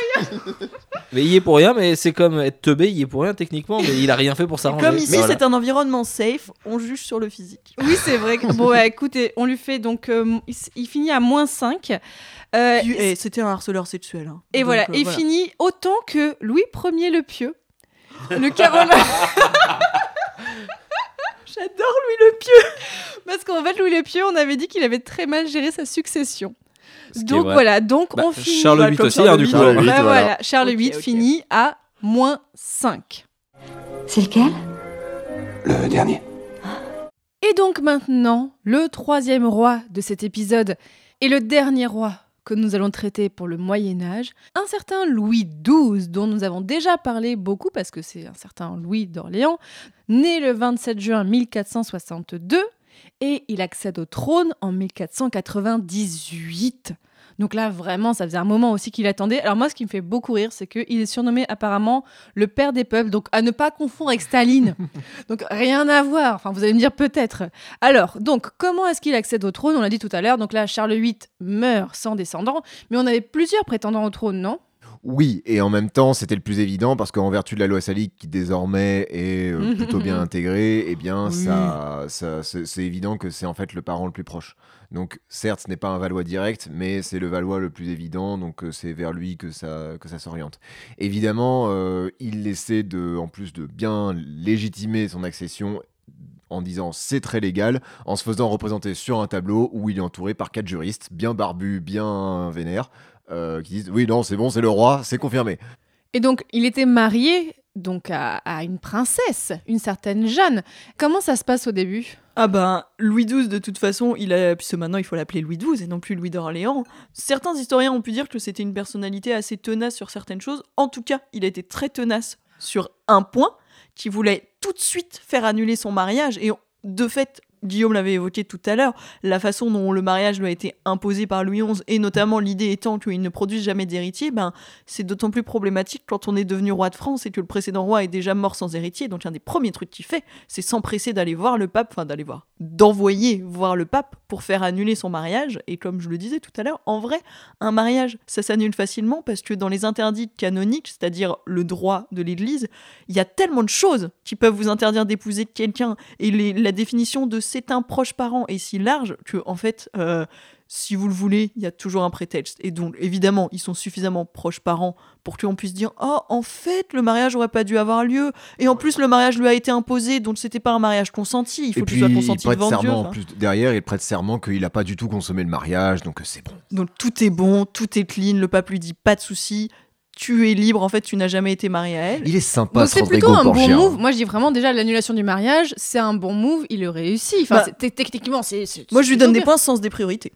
Speaker 1: mais il y est pour rien, mais c'est comme être teubé, il y est pour rien techniquement, mais il a rien fait pour s'arranger.
Speaker 8: Comme ici,
Speaker 1: voilà.
Speaker 8: c'est un environnement safe, on juge sur le physique.
Speaker 6: Oui, c'est vrai. que- Bon, bah, écoutez, on lui fait donc. euh, il, finit à moins 5. Euh,
Speaker 8: c'était un harceleur sexuel. hein.
Speaker 6: et
Speaker 8: Donc,
Speaker 6: voilà,
Speaker 8: euh,
Speaker 6: il finit autant que Louis Ier le Pieux. Le Carolin.
Speaker 8: J'adore Louis le Pieux.
Speaker 6: Parce qu'en fait, Louis le Pieux, on avait dit qu'il avait très mal géré sa succession. Donc voilà, donc
Speaker 1: Bah,
Speaker 6: on finit.
Speaker 1: Charles VIII aussi,
Speaker 8: Charles
Speaker 1: hein, du
Speaker 8: VIII,
Speaker 1: coup.
Speaker 7: Charles. VIII.
Speaker 6: Bah,
Speaker 7: voilà.
Speaker 6: voilà, Charles VIII finit à moins 5.
Speaker 9: C'est lequel?
Speaker 4: Le dernier.
Speaker 6: Et donc maintenant, le troisième roi de cet épisode et le dernier roi que nous allons traiter pour le Moyen Âge, un certain Louis XII, dont nous avons déjà parlé beaucoup parce que c'est un certain Louis d'Orléans, né le 27 juin 1462 et il accède au trône en 1498. Donc là, vraiment, ça faisait un moment aussi qu'il attendait. Alors moi, ce qui me fait beaucoup rire, c'est qu'il est surnommé apparemment le père des peuples, donc à ne pas confondre avec Staline. donc rien à voir. Enfin, vous allez me dire peut-être. Alors, donc, comment est-ce qu'il accède au trône? On l'a dit tout à l'heure. Donc là, Charles VIII meurt sans descendant, mais on avait plusieurs prétendants au trône, non?
Speaker 7: Oui, et en même temps, c'était le plus évident parce qu'en vertu de la loi salique qui désormais est euh, plutôt bien intégrée, eh bien,
Speaker 6: Oui.
Speaker 7: ça, ça- c'est évident que c'est en fait le parent le plus proche. Donc, certes, ce n'est pas un Valois direct, mais c'est le Valois le plus évident, donc euh, c'est vers lui que ça, que ça s'oriente. Évidemment, euh, il essaie de, en plus de bien légitimer son accession en disant c'est très légal, en se faisant représenter sur un tableau où il est entouré par quatre juristes, bien barbus, bien vénères, euh, qui disent oui, non, c'est bon, c'est le roi, c'est confirmé.
Speaker 6: Et donc, il était marié donc à, à une princesse, une certaine Jeanne. Comment ça se passe au début?
Speaker 8: Ah ben, Louis XII, de toute façon, il a, puisque maintenant il faut l'appeler Louis XII et non plus Louis d'Orléans. Certains historiens ont pu dire que c'était une personnalité assez tenace sur certaines choses. En tout cas, il a été très tenace sur un point, qui voulait tout de suite faire annuler son mariage. Et de fait, Guillaume l'avait évoqué tout à l'heure, la façon dont le mariage lui a été imposé par Louis XI, et notamment l'idée étant qu'il ne produise jamais d'héritier, ben, c'est d'autant plus problématique quand on est devenu roi de France et que le précédent roi est déjà mort sans héritier. Donc un des premiers trucs qu'il fait, c'est s'empresser d'aller voir le pape, enfin d'aller voir, d'envoyer voir le pape pour faire annuler son mariage. Et comme je le disais tout à l'heure, en vrai, un mariage, ça s'annule facilement parce que dans les interdits canoniques, c'est-à-dire le droit de l'Église, il y a tellement de choses qui peuvent vous interdire d'épouser quelqu'un et la définition de c'est un proche parent est si large que en fait euh, si vous le voulez il y a toujours un prétexte et donc évidemment ils sont suffisamment proches parents pour qu'on puisse dire oh en fait le mariage aurait pas dû avoir lieu et en plus le mariage lui a été imposé donc c'était pas un mariage consenti il faut
Speaker 7: Et puis,
Speaker 8: soit
Speaker 7: il
Speaker 8: consenti
Speaker 7: prête
Speaker 8: devant Dieu
Speaker 7: serment en
Speaker 8: enfin.
Speaker 7: plus. Derrière, il prête serment qu'il n'a pas du tout consommé le mariage, donc euh, c'est bon.
Speaker 8: donc tout est bon tout est clean le pape lui dit pas de souci tu es libre en fait tu n'as jamais été marié à elle
Speaker 7: Il est sympa,
Speaker 6: Donc
Speaker 7: ce
Speaker 6: c'est plutôt un bon
Speaker 7: Borgia.
Speaker 6: move. Moi je dis vraiment déjà l'annulation du mariage, c'est un bon move, il le réussit. Enfin,
Speaker 8: Bah,
Speaker 6: c'est- techniquement, c'est. c'est-
Speaker 8: moi je lui donne des
Speaker 6: bien.
Speaker 8: points sans des priorités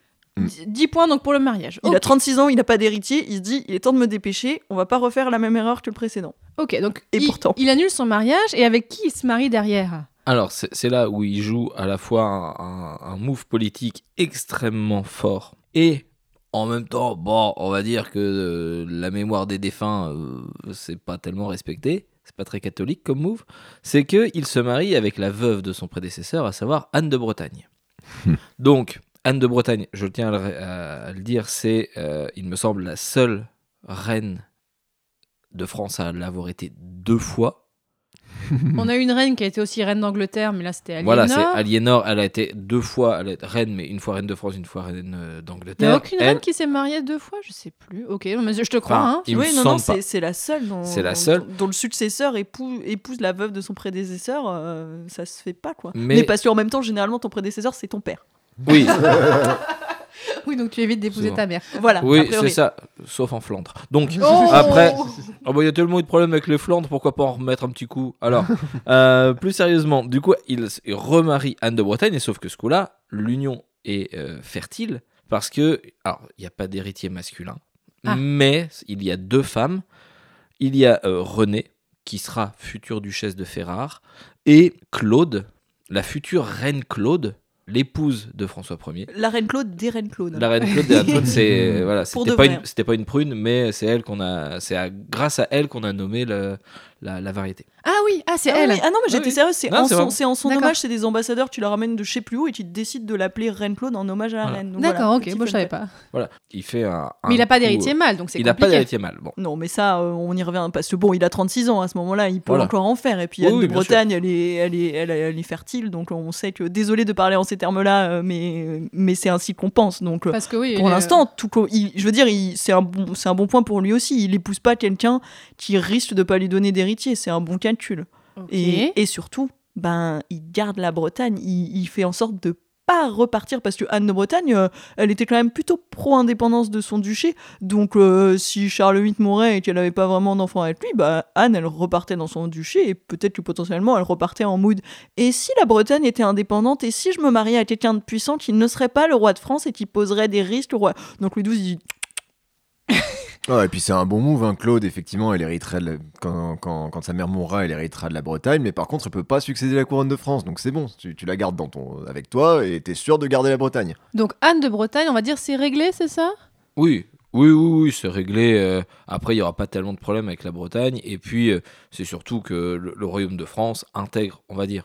Speaker 6: 10 points donc pour le mariage.
Speaker 8: il a 36 ans il n'a pas d'héritier il se dit il est temps de me dépêcher on va pas refaire la même erreur que le précédent
Speaker 6: Ok, donc
Speaker 8: Et
Speaker 6: il,
Speaker 8: pourtant.
Speaker 6: il annule son mariage et avec qui il se marie derrière?
Speaker 1: Alors, c'est c'est là où il joue à la fois un, un- un move politique extrêmement fort et en même temps, bon, on va dire que euh, la mémoire des défunts, euh, c'est pas tellement respecté, c'est pas très catholique comme move, c'est qu'il se marie avec la veuve de son prédécesseur, à savoir Anne de Bretagne. Donc, Anne de Bretagne, je tiens à le, à le dire, c'est, euh, il me semble, la seule reine de France à l'avoir été deux fois.
Speaker 6: On a eu une reine qui a été aussi reine d'Angleterre, mais là c'était Aliénor.
Speaker 1: Voilà, c'est Aliénor, elle a été deux fois elle est reine, mais une fois reine de France, une fois reine euh,
Speaker 6: Il n'y
Speaker 1: d'Angleterre.
Speaker 6: a aucune
Speaker 1: Elle-
Speaker 6: reine qui s'est mariée deux fois, je sais plus. Ok, mais je te crois.
Speaker 1: Enfin,
Speaker 6: hein.
Speaker 1: il me
Speaker 8: oui, non, c'est c'est la seule dont,
Speaker 1: C'est la
Speaker 8: dont-
Speaker 1: seule.
Speaker 8: dont le successeur épouse, épouse la veuve de son prédécesseur. euh, ça se fait pas, quoi.
Speaker 1: Mais-
Speaker 8: Mais, parce qu'en même temps, généralement, ton prédécesseur, c'est ton père.
Speaker 1: Oui,
Speaker 6: Oui, donc tu évites d'épouser ta mère.
Speaker 8: Voilà.
Speaker 1: oui, c'est ça, sauf en Flandre. Donc,
Speaker 6: Oh
Speaker 1: après, oh bah, il y a tellement eu de problèmes avec les Flandres, pourquoi pas en remettre un petit coup? Alors, euh, plus sérieusement, du coup, il remarie Anne de Bretagne, et sauf que ce coup-là, l'union est euh, fertile, parce que, alors, il n'y a pas d'héritier masculin,
Speaker 6: Ah.
Speaker 1: mais il y a deux femmes. Il y a euh, Renée, qui sera future duchesse de Ferrare, et Claude, la future reine Claude, l'épouse de François Ier.
Speaker 8: La reine Claude des reines Claude.
Speaker 1: La reine Claude, la reine Claude, c'est voilà, c'était pas une, c'était pas une prune, mais c'est elle qu'on a, c'est à- grâce à elle qu'on a nommé le- la, la variété.
Speaker 6: Ah oui, ah c'est
Speaker 8: Ah,
Speaker 6: elle.
Speaker 8: oui, ah non, mais j'étais
Speaker 1: Oui.
Speaker 8: sérieuse, c'est
Speaker 1: Non,
Speaker 8: en,
Speaker 1: c'est
Speaker 8: son-
Speaker 1: vraiment-
Speaker 8: c'est en son hommage, c'est des ambassadeurs, tu leur ramènes de je sais plus où et tu décides de l'appeler Reine Claude en hommage à la
Speaker 1: Voilà.
Speaker 8: reine. Donc
Speaker 6: D'accord,
Speaker 8: voilà,
Speaker 6: ok, moi je savais pas.
Speaker 1: Voilà, il fait un.
Speaker 6: Mais il a pas d'héritier
Speaker 1: euh,
Speaker 6: mâle, donc c'est
Speaker 1: Il n'a pas d'héritier mâle. Bon,
Speaker 8: Non, mais ça, euh, on y revient parce que bon, il a 36 ans à ce moment-là, il peut
Speaker 1: Voilà.
Speaker 8: encore en faire. Et puis
Speaker 1: Oui,
Speaker 8: Anne
Speaker 1: oui,
Speaker 8: de
Speaker 1: bien
Speaker 8: Bretagne, elle est, elle, est, elle, elle est fertile, donc on sait que, désolé de parler en ces termes-là, euh, mais, mais c'est ainsi qu'on pense. Donc
Speaker 6: Parce que oui.
Speaker 8: pour l'instant, tout je veux dire, c'est un, bon, c'est un bon point pour lui aussi. Il épouse pas quelqu'un qui risque de pas lui donner C'est un bon calcul. Et, et surtout, ben, il garde la Bretagne. Il, il fait en sorte de pas repartir parce que Anne de Bretagne, euh, elle était quand même plutôt pro-indépendance de son duché. Donc, euh, si Charles VIII mourait et qu'elle n'avait pas vraiment d'enfant avec lui, bah, Anne, elle repartait dans son duché et peut-être que potentiellement, elle repartait en mood. Et si la Bretagne était indépendante et si je me mariais à quelqu'un de puissant qui ne serait pas le roi de France et qui poserait des risques au roi? Donc, Louis XII, il dit
Speaker 7: Ah, et puis c'est un bon move, hein. Claude, effectivement, elle la- quand, quand, quand sa mère mourra, elle héritera de la Bretagne, mais par contre, elle peut pas succéder à la couronne de France, donc c'est bon, tu, tu la gardes dans ton, avec toi et t'es sûr de garder la Bretagne.
Speaker 6: Donc Anne de Bretagne, on va dire c'est réglé, c'est ça?
Speaker 1: Oui, oui, oui, oui, c'est réglé. euh, après, il y aura pas tellement de problèmes avec la Bretagne, et puis euh, c'est surtout que le, le royaume de France intègre, on va dire,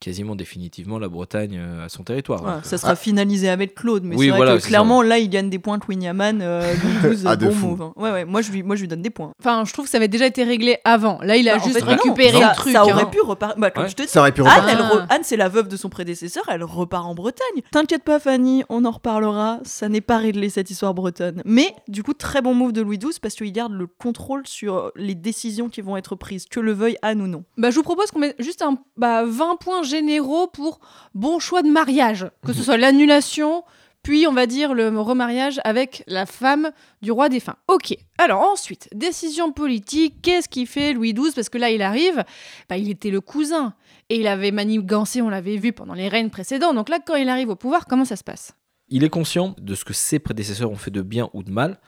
Speaker 1: quasiment définitivement la Bretagne euh, à son territoire.
Speaker 8: Voilà,
Speaker 1: Donc,
Speaker 8: ça sera finalisé avec Claude, mais
Speaker 1: Oui,
Speaker 8: c'est vrai
Speaker 1: voilà,
Speaker 8: que clairement là il gagne des points que Winyaman, euh, Louis XII,
Speaker 7: Ah,
Speaker 8: bon
Speaker 7: fou.
Speaker 8: move. hein. Ouais, ouais, moi je lui, moi je lui donne des points.
Speaker 6: Enfin, je trouve que ça avait déjà été réglé avant. Là, il a
Speaker 8: Bah, en
Speaker 6: juste
Speaker 8: fait,
Speaker 6: récupéré le truc.
Speaker 8: Ça
Speaker 6: hein.
Speaker 8: aurait pu repartir. Bah, comme
Speaker 1: Ouais.
Speaker 8: je te dis,
Speaker 7: Ça aurait pu
Speaker 8: Anne,
Speaker 6: Ah.
Speaker 8: re- Anne, c'est la veuve de son prédécesseur, elle repart en Bretagne. T'inquiète pas, Fanny, on en reparlera. Ça n'est pas réglé cette histoire bretonne. Mais du coup, très bon move de Louis XII parce qu'il garde le contrôle sur les décisions qui vont être prises, que le veuille Anne ou non.
Speaker 6: Bah, je vous propose qu'on mette juste un, bah, 20 points généraux pour bon choix de mariage. Que ce soit l'annulation, puis on va dire le remariage avec la femme du roi défunt. Ok, alors ensuite, décision politique, qu'est-ce qu'il fait Louis XII Parce que là, il arrive, bah, il était le cousin, et il avait manigancé, on l'avait vu pendant les règnes précédents, donc là, quand il arrive au pouvoir, comment ça se passe?
Speaker 1: Il est conscient de ce que ses prédécesseurs ont fait de bien ou de mal,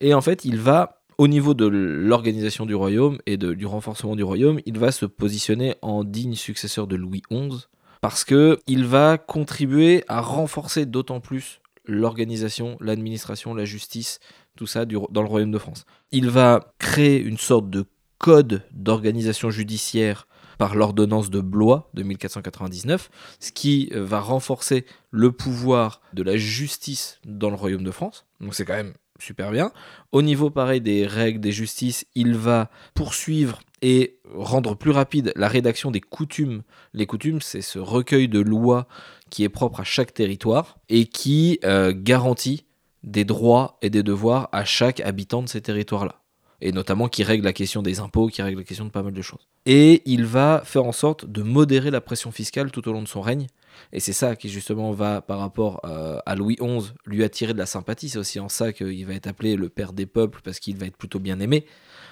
Speaker 1: et en fait, il va au niveau de l'organisation du royaume et du renforcement du royaume, il va se positionner en digne successeur de Louis XI parce que il va contribuer à renforcer d'autant plus l'organisation, l'administration, la justice, tout ça dans le royaume de France. Il va créer une sorte de code d'organisation judiciaire par l'ordonnance de Blois de 1499, ce qui va renforcer le pouvoir de la justice dans le royaume de France. Donc c'est quand même super bien. Au niveau pareil des règles des justices, il va poursuivre et rendre plus rapide la rédaction des coutumes. Les coutumes, c'est ce recueil de lois qui est propre à chaque territoire et qui euh, garantit des droits et des devoirs à chaque habitant de ces territoires-là. Et notamment qui règle la question des impôts, qui règle la question de pas mal de choses. Et il va faire en sorte de modérer la pression fiscale tout au long de son règne. Et c'est ça qui justement va, par rapport euh, à Louis XI, lui attirer de la sympathie. C'est aussi en ça qu'il va être appelé le père des peuples, parce qu'il va être plutôt bien aimé.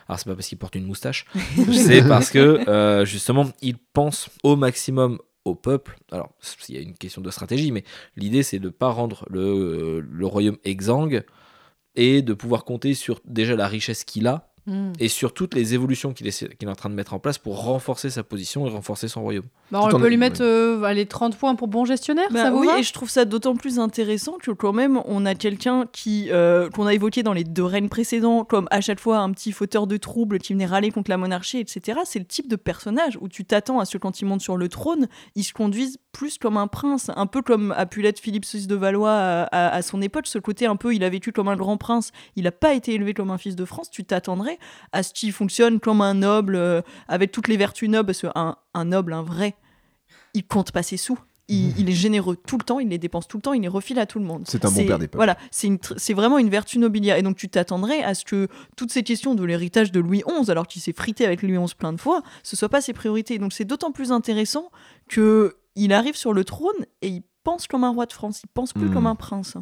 Speaker 1: Alors c'est pas parce qu'il porte une moustache, c'est parce que euh, justement il pense au maximum au peuple. Alors il y a une question de stratégie, mais l'idée c'est de ne pas rendre le, euh, le royaume exsangue et de pouvoir compter sur déjà la richesse qu'il a
Speaker 6: Hmm.
Speaker 1: et sur toutes les évolutions qu'il est, qu'il est en train de mettre en place pour renforcer sa position et renforcer son royaume.
Speaker 6: Bah, On
Speaker 7: en-
Speaker 6: peut lui mettre euh, allez, 30 points pour bon gestionnaire,
Speaker 8: Bah
Speaker 6: ça vous
Speaker 8: oui,
Speaker 6: va?
Speaker 8: et je trouve ça d'autant plus intéressant que quand même on a quelqu'un qui euh, qu'on a évoqué dans les deux règnes précédents comme à chaque fois un petit fauteur de troubles qui venait râler contre la monarchie, etc. C'est le type de personnage où tu t'attends à ce que quand il monte sur le trône, il se conduise plus comme un prince, un peu comme a pu l'être Philippe VI de Valois à, à- à son époque. Ce côté un peu, il a vécu comme un grand prince, il n'a pas été élevé comme un fils de France. Tu t'attendrais à ce qu'il fonctionne comme un noble euh, avec toutes les vertus nobles, parce qu'un un noble, un vrai, il compte pas ses sous. Il, il est généreux tout le temps, il les dépense tout le temps, il les refile à tout le monde.
Speaker 7: C'est un bon père des peuples.
Speaker 8: Voilà, c'est vraiment une vertu nobiliaire. Et donc tu t'attendrais à ce que toutes ces questions de l'héritage de Louis XI, alors qu'il s'est frité avec Louis XI plein de fois, ce soit pas ses priorités. Donc c'est d'autant plus intéressant que il arrive sur le trône et il pense comme un roi de France, il pense plus
Speaker 7: Hmm.
Speaker 8: comme un prince.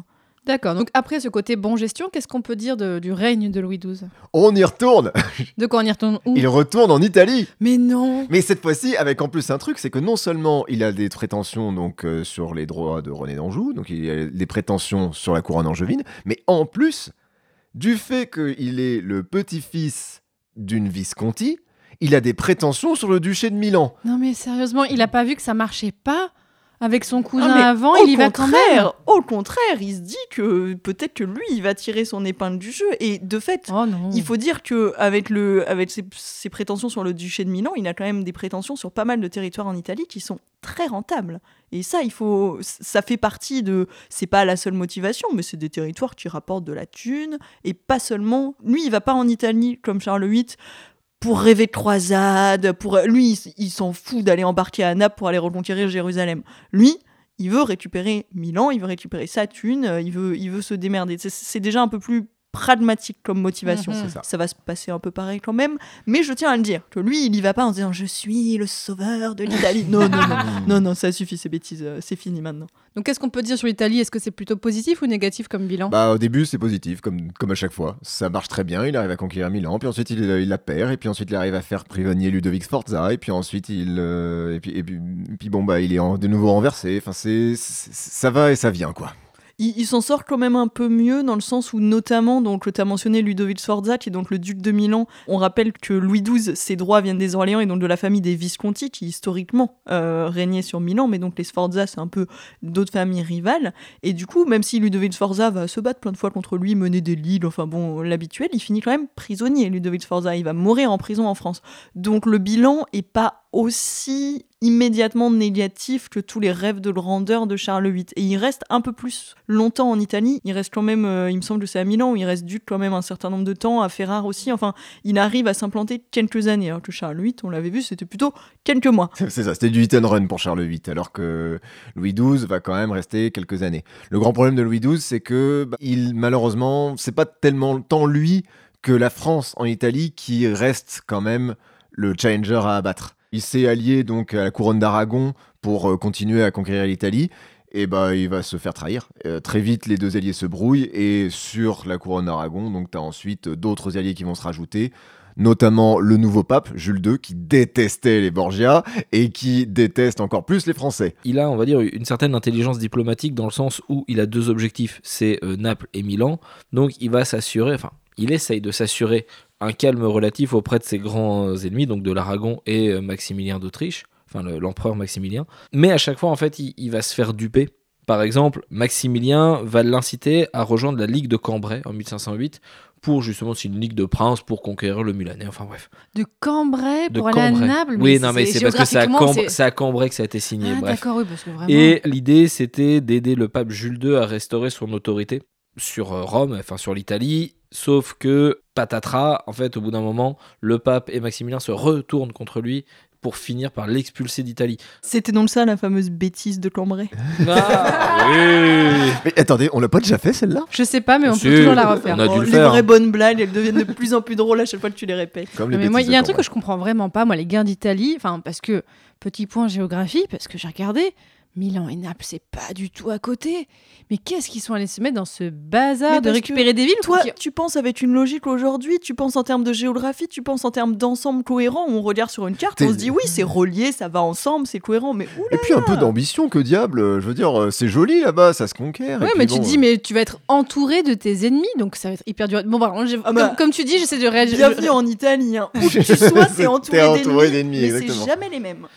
Speaker 6: D'accord, donc après ce côté bon gestion, qu'est-ce qu'on peut dire de- du règne de Louis XII
Speaker 7: On y retourne.
Speaker 6: De quoi on y retourne où?
Speaker 7: Il retourne en Italie.
Speaker 6: Mais non!
Speaker 7: Mais cette fois-ci, avec en plus un truc, c'est que non seulement il a des prétentions donc euh, sur les droits de René d'Anjou, donc il a des prétentions sur la couronne angevine, mais en plus, du fait qu'il est le petit-fils d'une Visconti, il a des prétentions sur le duché de Milan.
Speaker 6: Non mais sérieusement, il a pas vu que ça marchait pas? Avec son cousin
Speaker 8: Ah, mais
Speaker 6: avant, il y va quand même
Speaker 8: Au contraire, il se dit que peut-être que lui, il va tirer son épingle du jeu. Et de fait,
Speaker 6: Oh
Speaker 8: Il faut dire que avec le avec ses, ses prétentions sur le duché de Milan, il a quand même des prétentions sur pas mal de territoires en Italie qui sont très rentables. Et ça, il faut ça fait partie de c'est pas la seule motivation, mais c'est des territoires qui rapportent de la thune et pas seulement. Lui, il va pas en Italie comme Charles VIII pour rêver de croisade, pour lui, il, s'en fout d'aller embarquer à Naples pour aller reconquérir Jérusalem. Lui, il veut récupérer Milan, il veut récupérer sa thune, il veut, il veut se démerder. C'est déjà un peu plus pragmatique comme motivation.
Speaker 6: Mhm.
Speaker 7: Ça.
Speaker 8: Ça va se passer un peu pareil quand même, mais je tiens à le dire que lui, il y va pas en disant je suis le sauveur de l'Italie. Non, non, non, non, non, ça suffit, ces bêtises, euh, c'est fini maintenant.
Speaker 6: Donc qu'est-ce qu'on peut dire sur l'Italie? Est-ce que c'est plutôt positif ou négatif comme bilan?
Speaker 7: Bah au début c'est positif comme, comme à chaque fois. Ça marche très bien, il arrive à conquérir Milan, puis ensuite il, il la perd, et puis ensuite il arrive à faire prisonnier Ludovic Sforza, et puis ensuite il... euh, et, puis, et, puis, et puis bon bah il est en- de nouveau renversé, enfin c'est... c'est- Ça va et ça vient quoi.
Speaker 8: Il, s'en sort quand même un peu mieux dans le sens où notamment, donc tu as mentionné Ludovic Sforza qui est donc le duc de Milan. On rappelle que Louis XII, ses droits viennent des Orléans et donc de la famille des Visconti qui historiquement euh, régnaient sur Milan, mais donc les Sforza c'est un peu d'autres familles rivales. Et du coup, même si Ludovic Sforza va se battre plein de fois contre lui, mener des ligues, enfin bon, l'habituel, il finit quand même prisonnier. Ludovic Sforza, il va mourir en prison en France. Donc le bilan est pas aussi immédiatement négatif que tous les rêves de grandeur de Charles VIII. Et il reste un peu plus longtemps en Italie. Il reste quand même, euh, il me semble que c'est à Milan, où il reste duc quand même un certain nombre de temps, à Ferrare aussi. Enfin, il arrive à s'implanter quelques années. Alors que Charles VIII, on l'avait vu, c'était plutôt quelques mois.
Speaker 7: C'est ça, c'était du hit and run pour Charles VIII, alors que Louis XII va quand même rester quelques années. Le grand problème de Louis XII, c'est que bah, il malheureusement, c'est pas tellement tant lui que la France en Italie qui reste quand même le challenger à abattre. Il s'est allié donc à la couronne d'Aragon pour euh, continuer à conquérir l'Italie. et bah il va se faire trahir. Euh, très vite, les deux alliés se brouillent et sur la couronne d'Aragon, donc t'as ensuite euh, d'autres alliés qui vont se rajouter. Notamment le nouveau pape, Jules II, qui détestait les Borgia et qui déteste encore plus les Français.
Speaker 1: Il a, on va dire, une certaine intelligence diplomatique dans le sens où il a deux objectifs, c'est Naples et Milan. Donc il va s'assurer, enfin, il essaye de s'assurer un calme relatif auprès de ses grands ennemis, donc de l'Aragon et euh, Maximilien d'Autriche, enfin le- l'empereur Maximilien. Mais à chaque fois, en fait, il, il va se faire duper. Par exemple, Maximilien va l'inciter à rejoindre la Ligue de Cambrai en 1508 pour justement, c'est une ligue de princes pour conquérir le Mulanais. Enfin bref.
Speaker 6: De Cambrai
Speaker 1: De
Speaker 6: pour aller à
Speaker 1: Cambrai.
Speaker 6: Naples?
Speaker 1: oui, non, mais c'est parce que c'est à, Cambrai- Cambrai que ça a été signé.
Speaker 6: Ah,
Speaker 1: bref.
Speaker 6: d'accord, oui, parce que vraiment.
Speaker 1: Et l'idée, c'était d'aider le pape Jules II à restaurer son autorité sur euh, Rome, enfin sur l'Italie. Sauf que, patatras, en fait, au bout d'un moment, le pape et Maximilien se retournent contre lui pour finir par l'expulser d'Italie.
Speaker 8: C'était donc ça la fameuse bêtise de Cambrai.
Speaker 1: Ah, oui
Speaker 7: Mais attendez, on l'a pas déjà fait celle-là?
Speaker 6: Je sais pas, mais on
Speaker 1: Si,
Speaker 6: peut toujours la refaire.
Speaker 1: on a dû
Speaker 8: Oh,
Speaker 1: le
Speaker 8: les
Speaker 1: faire.
Speaker 8: vraies bonnes blagues, elles deviennent de plus en plus drôles à chaque fois que tu les répètes.
Speaker 7: Comme les
Speaker 6: mais moi, il y a un truc que je comprends vraiment pas, moi, les guerres d'Italie, enfin, parce que, petit point géographie, parce que j'ai regardé, Milan et Naples, c'est pas du tout à côté. Mais qu'est-ce qu'ils sont allés se mettre dans ce bazar de récupérer des villes
Speaker 8: Toi,
Speaker 6: qui-
Speaker 8: tu penses avec une logique aujourd'hui, tu penses en termes de géographie, tu penses en termes d'ensemble cohérent. On regarde sur une carte, on se dit oui, c'est relié, ça va ensemble, c'est cohérent. Mais oula,
Speaker 7: Et puis un peu d'ambition, que diable. euh, Je veux dire, euh, c'est joli là-bas, ça se conquiert.
Speaker 6: Ouais, mais
Speaker 7: bon,
Speaker 6: tu te dis,
Speaker 7: euh,
Speaker 6: mais tu vas être entouré de tes ennemis, donc ça va être hyper dur. Bon,
Speaker 8: Ah bah,
Speaker 6: comme, comme tu dis, j'essaie de réagir.
Speaker 8: bienvenue en Italie. Hein. Où que tu sois, c'est entouré
Speaker 7: entouré
Speaker 8: d'ennemis. Mais c'est jamais les mêmes.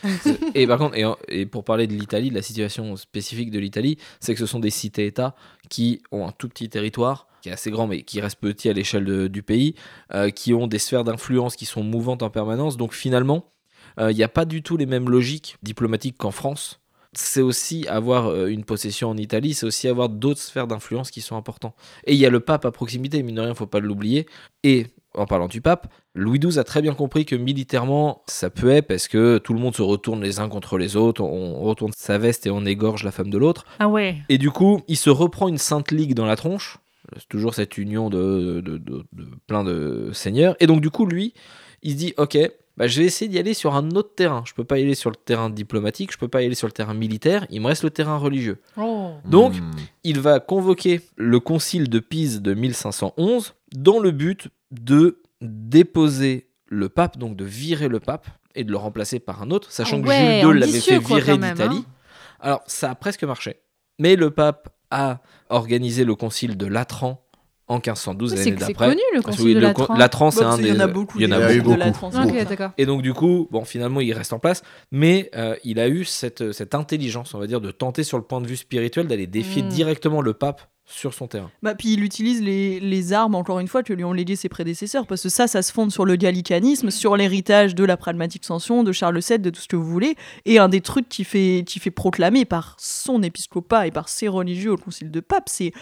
Speaker 1: Et par contre, et, en- et pour parler de l'Italie, de la situation spécifique de l'Italie, c'est que ce sont des cités-États qui ont un tout petit territoire, qui est assez grand, mais qui reste petit à l'échelle du pays, euh, qui ont des sphères d'influence qui sont mouvantes en permanence. Donc finalement, euh, il n'y a pas du tout les mêmes logiques diplomatiques qu'en France. C'est aussi avoir euh, une possession en Italie, c'est aussi avoir d'autres sphères d'influence qui sont importantes. Et il y a le pape à proximité, mine de rien, faut pas l'oublier. Et en parlant du pape, Louis XII a très bien compris que militairement, ça peut être parce que tout le monde se retourne les uns contre les autres, on retourne sa veste et on égorge la femme de l'autre.
Speaker 6: Ah ouais.
Speaker 1: Et du coup, il se reprend une sainte ligue dans la tronche. C'est toujours cette union de, de, de- de plein de seigneurs. Et donc, du coup, lui, il se dit Ok, bah, je vais essayer d'y aller sur un autre terrain. Je peux pas y aller sur le terrain diplomatique, je peux pas y aller sur le terrain militaire, il me reste le terrain religieux.
Speaker 6: Oh.
Speaker 1: Donc,
Speaker 7: hmm.
Speaker 1: il va convoquer le concile de Pise de 1511 dans le but de déposer le pape, donc de virer le pape et de le remplacer par un autre, sachant
Speaker 6: Ah
Speaker 1: que Jules II l'avait fait virer d'Italie.
Speaker 6: hein.
Speaker 1: Alors, ça a presque marché. Mais le pape a organisé le concile de Latran en 1512,
Speaker 6: C'est
Speaker 1: l'année
Speaker 6: c'est
Speaker 1: d'après.
Speaker 6: connu le
Speaker 1: que
Speaker 6: concile de Latran.
Speaker 1: Latran, c'est
Speaker 8: Bon,
Speaker 1: un des.
Speaker 8: qu'il y en a beaucoup.
Speaker 1: Il y en a
Speaker 7: Il
Speaker 8: de
Speaker 7: beaucoup.
Speaker 1: et donc du coup, bon, finalement, il reste en place, mais euh, il a eu cette, cette intelligence, on va dire, de tenter sur le point de vue spirituel d'aller défier
Speaker 6: Mm.
Speaker 1: directement le pape sur son terrain.
Speaker 8: Bah, puis il utilise les, armes, encore une fois, que lui ont légué ses prédécesseurs, parce que ça, ça se fonde sur le gallicanisme, sur l'héritage de la pragmatique sanction, de Charles VII, de tout ce que vous voulez, et un des trucs qui fait, qui fait proclamer par son épiscopat et par ses religieux au concile de Pape, c'est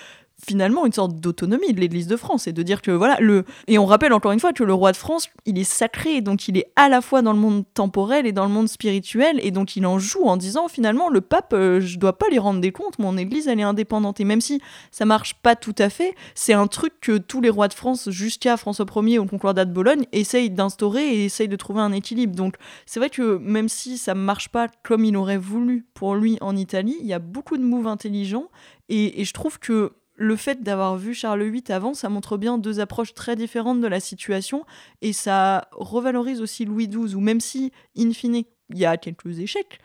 Speaker 8: finalement une sorte d'autonomie de l'Église de France et de dire que voilà le et on rappelle encore une fois que le roi de France il est sacré donc il est à la fois dans le monde temporel et dans le monde spirituel et donc il en joue en disant finalement le pape euh, je dois pas lui rendre des comptes mon église elle est indépendante. Et même si ça marche pas tout à fait c'est un truc que tous les rois de France jusqu'à François Ier au concordat de Bologne essayent d'instaurer et essayent de trouver un équilibre. Donc c'est vrai que même si ça marche pas comme il aurait voulu pour lui en Italie il y a beaucoup de moves intelligents et, et je trouve que le fait d'avoir vu Charles VIII avant, ça montre bien deux approches très différentes de la situation et ça revalorise aussi Louis XII, où même si, in fine, il y a quelques échecs,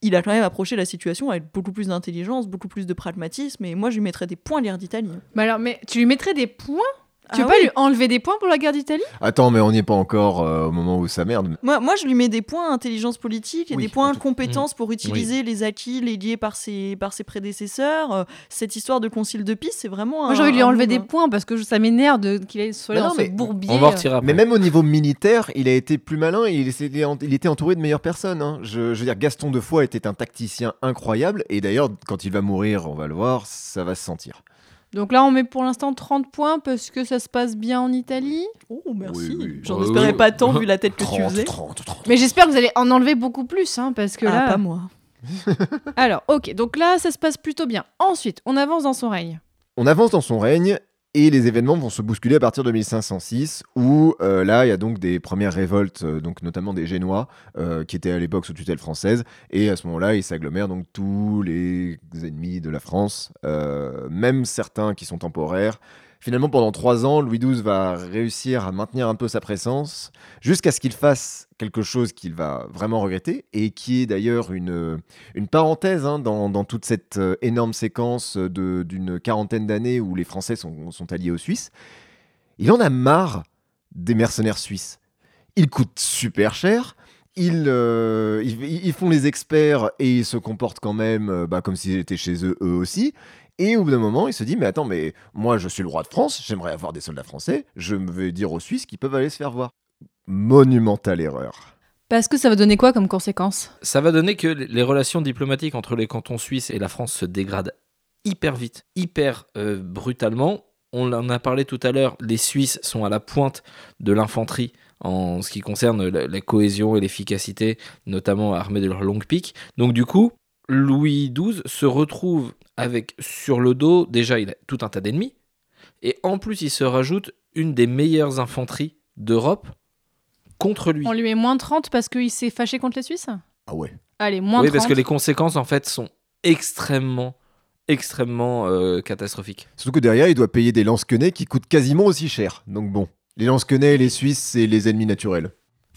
Speaker 8: il a quand même approché la situation avec beaucoup plus d'intelligence, beaucoup plus de pragmatisme et moi je lui mettrais des points l'ère d'Italie.
Speaker 6: Mais alors, mais tu lui mettrais des points? Tu veux
Speaker 8: Ah
Speaker 6: pas
Speaker 8: oui.
Speaker 6: lui enlever des points pour la guerre d'Italie?
Speaker 7: Attends, mais on n'y est pas encore euh, au moment où ça merde.
Speaker 8: Moi, moi, je lui mets des points intelligence politique et
Speaker 7: Oui,
Speaker 8: des points
Speaker 7: tout-
Speaker 8: compétences pour utiliser les acquis légués par ses, par ses prédécesseurs. Euh, cette histoire de concile de Pise, c'est vraiment
Speaker 6: Moi, j'ai envie de lui enlever des points parce que je- ça m'énerve de- qu'il soit là
Speaker 7: Mais
Speaker 6: bourbier.
Speaker 1: On va en retirer après.
Speaker 7: Mais même au niveau militaire, il a été plus malin et il, était- il était entouré de meilleures personnes. hein. Je, je veux dire, Gaston de Foix était un tacticien incroyable. Et d'ailleurs, quand il va mourir, on va le voir, ça va se sentir.
Speaker 6: Donc là, on met pour l'instant 30 points parce que ça se passe bien en Italie.
Speaker 8: Oh, merci.
Speaker 7: Oui, oui.
Speaker 8: J'en espérais pas tant vu la tête que tu
Speaker 7: 30,
Speaker 8: faisais.
Speaker 7: 30, 30.
Speaker 6: Mais j'espère que vous allez en enlever beaucoup plus, hein, parce que
Speaker 8: Ah,
Speaker 6: là.
Speaker 8: pas moi.
Speaker 6: Alors, ok, donc là, ça se passe plutôt bien. Ensuite, on avance dans son règne.
Speaker 7: On avance dans son règne Et les événements vont se bousculer à partir de 1506, où euh, là, il y a donc des premières révoltes, euh, donc notamment des Génois, euh, qui étaient à l'époque sous tutelle française. Et à ce moment-là, ils s'agglomèrent donc tous les ennemis de la France, même certains qui sont temporaires. Finalement, pendant trois ans, Louis XII va réussir à maintenir un peu sa présence, jusqu'à ce qu'il fasse quelque chose qu'il va vraiment regretter, et qui est d'ailleurs une, une parenthèse hein, dans, dans toute cette euh, énorme séquence d'une quarantaine d'années où les Français sont, sont alliés aux Suisses. Il en a marre des mercenaires suisses. Ils coûtent super cher. Ils, euh, ils font les experts et ils se comportent quand même euh, bah, comme s'ils étaient chez eux, eux aussi. Et au bout d'un moment, il se dit Mais attends, mais moi je suis le roi de France, j'aimerais avoir des soldats français, je vais dire aux Suisses qu'ils peuvent aller se faire voir. Monumentale erreur.
Speaker 6: Parce que ça va donner quoi comme conséquence?
Speaker 1: Ça va donner que les relations diplomatiques entre les cantons suisses et la France se dégradent hyper vite, hyper euh, brutalement. On en a parlé tout à l'heure, les Suisses sont à la pointe de l'infanterie en ce qui concerne la, la cohésion et l'efficacité, notamment armés de leurs longues piques. Donc du coup, Louis XII se retrouve avec sur le dos, déjà il a tout un tas d'ennemis, et en plus il se rajoute une des meilleures infanteries d'Europe contre lui.
Speaker 6: On lui met moins 30 parce qu'il s'est fâché contre les Suisses?
Speaker 7: Ah ouais.
Speaker 6: Allez, moins
Speaker 1: Oui,
Speaker 6: 30.
Speaker 1: parce que les conséquences, en fait, sont extrêmement, extrêmement euh, catastrophiques.
Speaker 7: Surtout que derrière, il doit payer des lance-quenets qui coûtent quasiment aussi cher. Donc bon, les lance-quenets et les Suisses, c'est les ennemis naturels.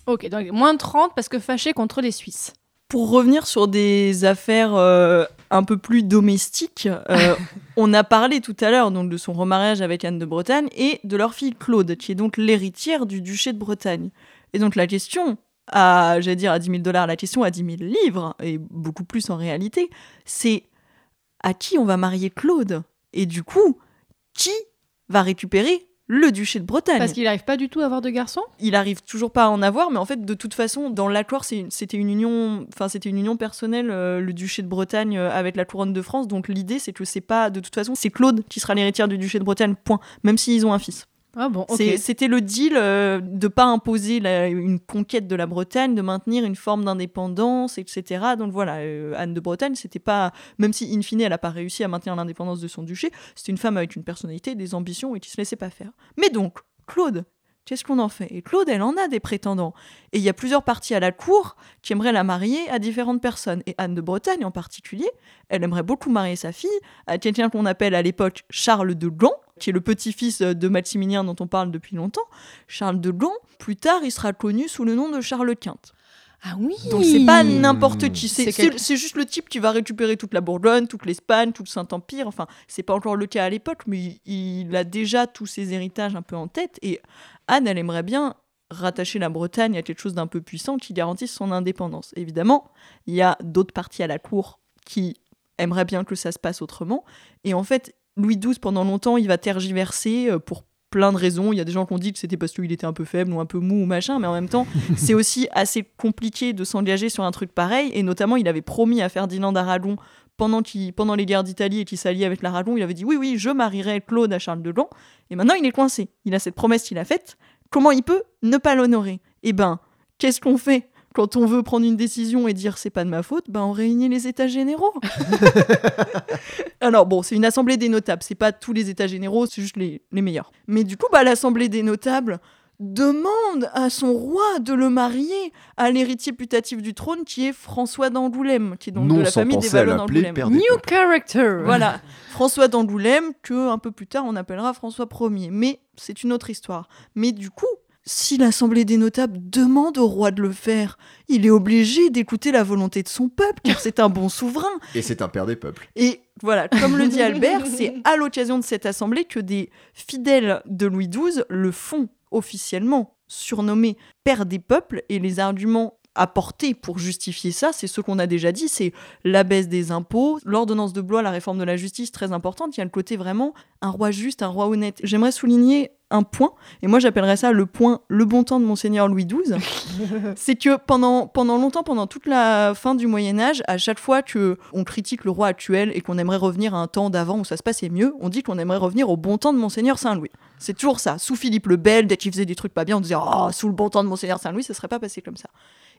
Speaker 6: Ok, donc moins 30 parce que fâché contre les Suisses.
Speaker 8: Pour revenir sur des affaires euh, un peu plus domestiques, euh, on a parlé tout à l'heure donc de son remariage avec Anne de Bretagne et de leur fille Claude, qui est donc l'héritière du duché de Bretagne. Et donc la question, à, j'allais dire à 10 000 dollars, la question à 10 000 livres, et beaucoup plus en réalité, c'est à qui on va marier Claude? Et du coup, qui va récupérer le duché de Bretagne
Speaker 6: Parce qu'il n'arrive pas du tout à avoir de garçons
Speaker 8: il arrive toujours pas à en avoir, mais en fait, de toute façon, dans l'accord, c'était une union, enfin, c'était une union personnelle, euh, le duché de Bretagne euh, avec la couronne de France. Donc l'idée, c'est que c'est pas, de toute façon, c'est Claude qui sera l'héritière du duché de Bretagne. Point. Même s'ils ont un fils.
Speaker 6: Ah
Speaker 8: C'était le deal euh, de pas imposer une conquête de la Bretagne, de maintenir une forme d'indépendance, etc. Donc voilà, euh, Anne de Bretagne, c'était pas, même si in fine elle a pas réussi à maintenir l'indépendance de son duché, c'était une femme avec une personnalité, des ambitions et qui se laissait pas faire. Mais donc, Claude, qu'est-ce qu'on en fait? Et Claude, elle en a des prétendants. Et il y a plusieurs parties à la cour qui aimeraient la marier à différentes personnes. Et Anne de Bretagne en particulier, elle aimerait beaucoup marier sa fille à quelqu'un qu'on appelle à l'époque Charles de Gand, qui est le petit-fils de Maximilien dont on parle depuis longtemps. Charles de Gand, plus tard, il sera connu sous le nom de Charles Quint.
Speaker 6: Ah oui
Speaker 8: Donc c'est pas n'importe qui,
Speaker 6: c'est
Speaker 8: juste le type qui va récupérer toute la Bourgogne, toute l'Espagne, tout le Saint-Empire. Enfin, c'est pas encore le cas à l'époque, mais il, il a déjà tous ses héritages un peu en tête. Et Anne, elle aimerait bien rattacher la Bretagne à quelque chose d'un peu puissant qui garantisse son indépendance. Évidemment, il y a d'autres parties à la cour qui aimeraient bien que ça se passe autrement. Et en fait, Louis XII, pendant longtemps, il va tergiverser euh, pour plein de raisons. Il y a des gens qui ont dit que c'était parce qu'il était un peu faible ou un peu mou ou machin, mais en même temps, c'est aussi assez compliqué de s'engager sur un truc pareil. Et notamment, il avait promis à Ferdinand d'Aragon, pendant, pendant les guerres d'Italie et qu'il s'alliait avec l'Aragon, il avait dit oui, oui, je marierai Claude à Charles de Gand. Et maintenant, il est coincé. Il a cette promesse qu'il a faite. Comment il peut ne pas l'honorer? Eh ben, qu'est-ce qu'on fait? Quand on veut prendre une décision et dire c'est pas de ma faute, ben on réunit les états généraux. Alors bon, c'est une assemblée des notables, c'est pas tous les états généraux, c'est juste les, les meilleurs. Mais du coup, bah, l'assemblée des notables demande à son roi de le marier à l'héritier putatif du trône qui est François d'Angoulême, qui est donc
Speaker 7: non
Speaker 8: de la famille des
Speaker 7: l'appeler
Speaker 8: d'Angoulême.
Speaker 6: New character
Speaker 8: Voilà, François d'Angoulême, que un peu plus tard on appellera François Ier. Mais c'est une autre histoire. Mais du coup, si l'Assemblée des notables demande au roi de le faire, il est obligé d'écouter la volonté de son peuple, car c'est un bon souverain.
Speaker 7: Et c'est un père des peuples.
Speaker 8: Et voilà, comme le dit Albert, c'est à l'occasion de cette assemblée que des fidèles de Louis XII le font officiellement surnommé père des peuples et les arguments apportés pour justifier ça, c'est ce qu'on a déjà dit, c'est la baisse des impôts, l'ordonnance de Blois, la réforme de la justice très importante, il y a le côté vraiment un roi juste, un roi honnête. J'aimerais souligner un point, et moi j'appellerais ça le point le bon temps de monseigneur Louis XII, c'est que pendant, pendant longtemps, pendant toute la fin du Moyen Âge, à chaque fois que on critique le roi actuel et qu'on aimerait revenir à un temps d'avant où ça se passait mieux, on dit qu'on aimerait revenir au bon temps de monseigneur Saint-Louis. C'est toujours ça. Sous Philippe le Bel, dès qu'il faisait des trucs pas bien, on disait oh sous le bon temps de monseigneur Saint-Louis, ça serait pas passé comme ça.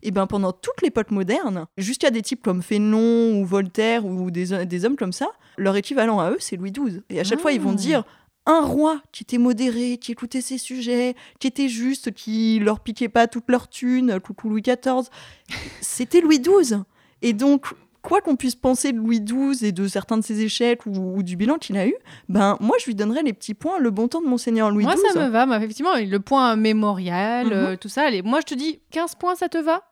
Speaker 8: Et bien pendant toute l'époque moderne, jusqu'à des types comme Fénelon ou Voltaire ou des, des hommes comme ça, leur équivalent à eux, c'est Louis XII. Et à chaque fois, ils vont dire un roi qui était modéré, qui écoutait ses sujets, qui était juste, qui leur piquait pas toute leur thune, coucou Louis XIV, c'était Louis XII. Et donc, quoi qu'on puisse penser de Louis XII et de certains de ses échecs ou, ou du bilan qu'il a eu, ben moi je lui donnerais les petits points, le bon temps de Monseigneur Louis
Speaker 6: Moi,
Speaker 8: XII.
Speaker 6: ça me va. Moi, effectivement, le point mémorial,
Speaker 8: Mhm.
Speaker 6: euh, tout ça. Allez, moi, je te dis 15 points, ça te va?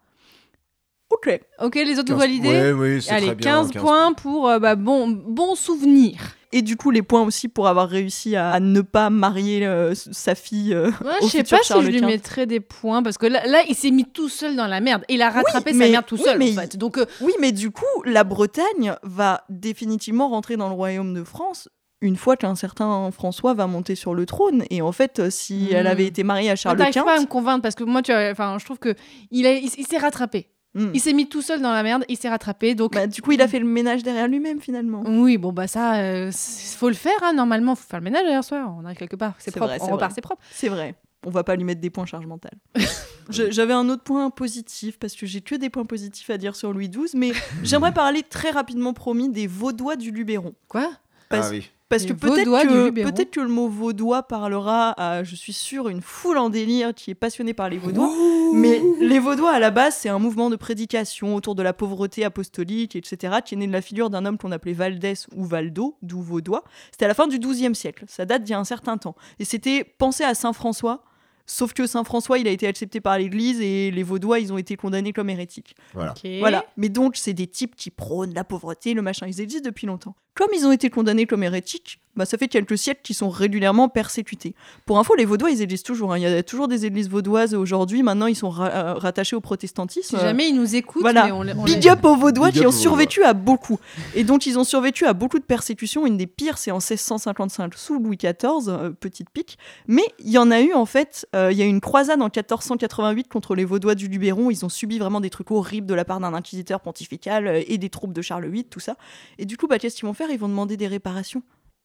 Speaker 8: Ok.
Speaker 6: Ok, les autres, vous
Speaker 7: 15
Speaker 6: validez?
Speaker 7: Ouais, oui, c'est
Speaker 6: Allez,
Speaker 7: très bien,
Speaker 6: 15, points pour euh, bah, bon, bon souvenir.
Speaker 8: Et du coup, les points aussi pour avoir réussi à, à ne pas marier euh, sa fille. euh,
Speaker 6: Moi,
Speaker 8: au
Speaker 6: je sais pas si je lui mettrais des points parce que là, là, il s'est mis tout seul dans la merde. Il a rattrapé sa
Speaker 8: mais-
Speaker 6: merde tout
Speaker 8: oui,
Speaker 6: seul,
Speaker 8: mais
Speaker 6: en
Speaker 8: il-
Speaker 6: fait. Donc, euh,
Speaker 8: Oui, mais du coup, la Bretagne va définitivement rentrer dans le royaume de France une fois qu'un certain François va monter sur le trône. Et en fait, euh, si
Speaker 6: Hmm.
Speaker 8: elle avait été mariée à Charles
Speaker 6: t'arrives
Speaker 8: Quint,
Speaker 6: pas à me convaincre parce que moi, tu vois, enfin, je trouve que il, a- il, il s'est rattrapé.
Speaker 8: Hmm,
Speaker 6: Il s'est mis tout seul dans la merde, il s'est rattrapé. Donc,
Speaker 8: bah, du coup, il a fait le ménage derrière lui-même finalement.
Speaker 6: oui, bon, bah ça, il faut le faire, hein, normalement. faut faire le ménage derrière soi. On arrive quelque part. C'est propre,
Speaker 8: vrai,
Speaker 6: on
Speaker 8: c'est
Speaker 6: repart,
Speaker 8: vrai.
Speaker 6: c'est propre.
Speaker 8: C'est vrai. On va pas lui mettre des points charge mentale. J'avais un autre point positif parce que j'ai que des points positifs à dire sur Louis XII, mais j'aimerais parler très rapidement, promis, des Vaudois du Luberon.
Speaker 6: Quoi?
Speaker 8: Parce-
Speaker 7: Ah oui.
Speaker 8: Parce
Speaker 6: Les
Speaker 8: que peut-être que,
Speaker 6: Luberon.
Speaker 8: peut que le mot vaudois parlera à, je suis sûre, une foule en délire qui est passionnée par les vaudois. Mais les vaudois, à la base, c'est un mouvement de prédication autour de la pauvreté apostolique, etc., qui est né de la figure d'un homme qu'on appelait Valdès ou Valdo, d'où vaudois. C'était à la fin du XIIe siècle. Ça date d'il y a un certain temps. Et c'était penser à Saint François. Sauf que Saint François, il a été accepté par l'Église et les Vaudois, ils ont été condamnés comme hérétiques.
Speaker 7: Voilà.
Speaker 8: Voilà. Mais donc, c'est des types qui prônent la pauvreté, le machin. Ils existent depuis longtemps. Comme ils ont été condamnés comme hérétiques, bah, ça fait quelques siècles qu'ils sont régulièrement persécutés. Pour info, les Vaudois, ils existent toujours. hein. Il y a toujours des églises vaudoises aujourd'hui. Maintenant, ils sont ra- euh, rattachés au protestantisme.
Speaker 6: Si jamais ils nous écoutent,
Speaker 8: Voilà.
Speaker 6: mais on, on
Speaker 8: Big up aux Vaudois
Speaker 7: Big
Speaker 8: qui ont survécu à beaucoup. Et donc, ils ont survécu à beaucoup de persécutions. Une des pires, c'est en 1655 sous Louis XIV, euh, petite pique. Mais il y en a eu, en fait, euh, il y a eu une croisade en 1488 contre les Vaudois du Luberon. Ils ont subi vraiment des trucs horribles de la part d'un inquisiteur pontifical euh, et des troupes de Charles VIII, tout ça. Et du coup, bah, qu'est-ce qu'ils vont Ils vont demander des réparations.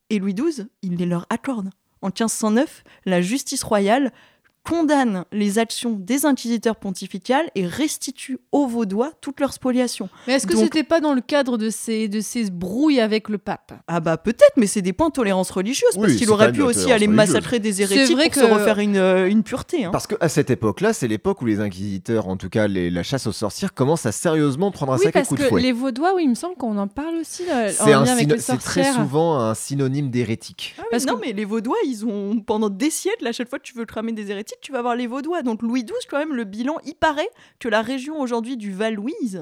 Speaker 8: Et Louis XII, il les leur accorde. En 1509, la justice royale condamne les actions des inquisiteurs pontificales et restitue aux Vaudois toute leur spoliation.
Speaker 6: Mais est-ce que
Speaker 8: Donc-
Speaker 6: c'était pas dans le cadre de ces, de ces brouilles avec le pape?
Speaker 8: Ah bah peut-être, mais c'est des points de tolérance religieuse,
Speaker 7: Oui,
Speaker 8: parce qu'il aurait pu aussi aller
Speaker 7: religieuse.
Speaker 8: massacrer des hérétiques
Speaker 6: vrai
Speaker 8: pour se
Speaker 6: que-
Speaker 8: refaire une, euh, une pureté. hein.
Speaker 7: Parce qu'à cette époque-là, c'est l'époque où les inquisiteurs, en tout cas les- la chasse aux sorcières, commencent à sérieusement prendre un
Speaker 6: Oui,
Speaker 7: sacré
Speaker 6: parce
Speaker 7: coup de
Speaker 6: que
Speaker 7: fouet.
Speaker 6: les Vaudois, oui, il me semble qu'on en parle aussi là, en
Speaker 7: C'est un
Speaker 6: lien avec
Speaker 7: syno-
Speaker 6: les
Speaker 7: c'est très souvent un synonyme d'hérétique.
Speaker 8: Ah
Speaker 6: parce
Speaker 8: non,
Speaker 6: que-
Speaker 8: mais les Vaudois, ils ont pendant des siècles, à chaque fois que tu veux cramer des hérétiques, tu vas voir les Vaudois. Donc Louis XII, quand même, le bilan, il paraît que la région aujourd'hui du Val-Louise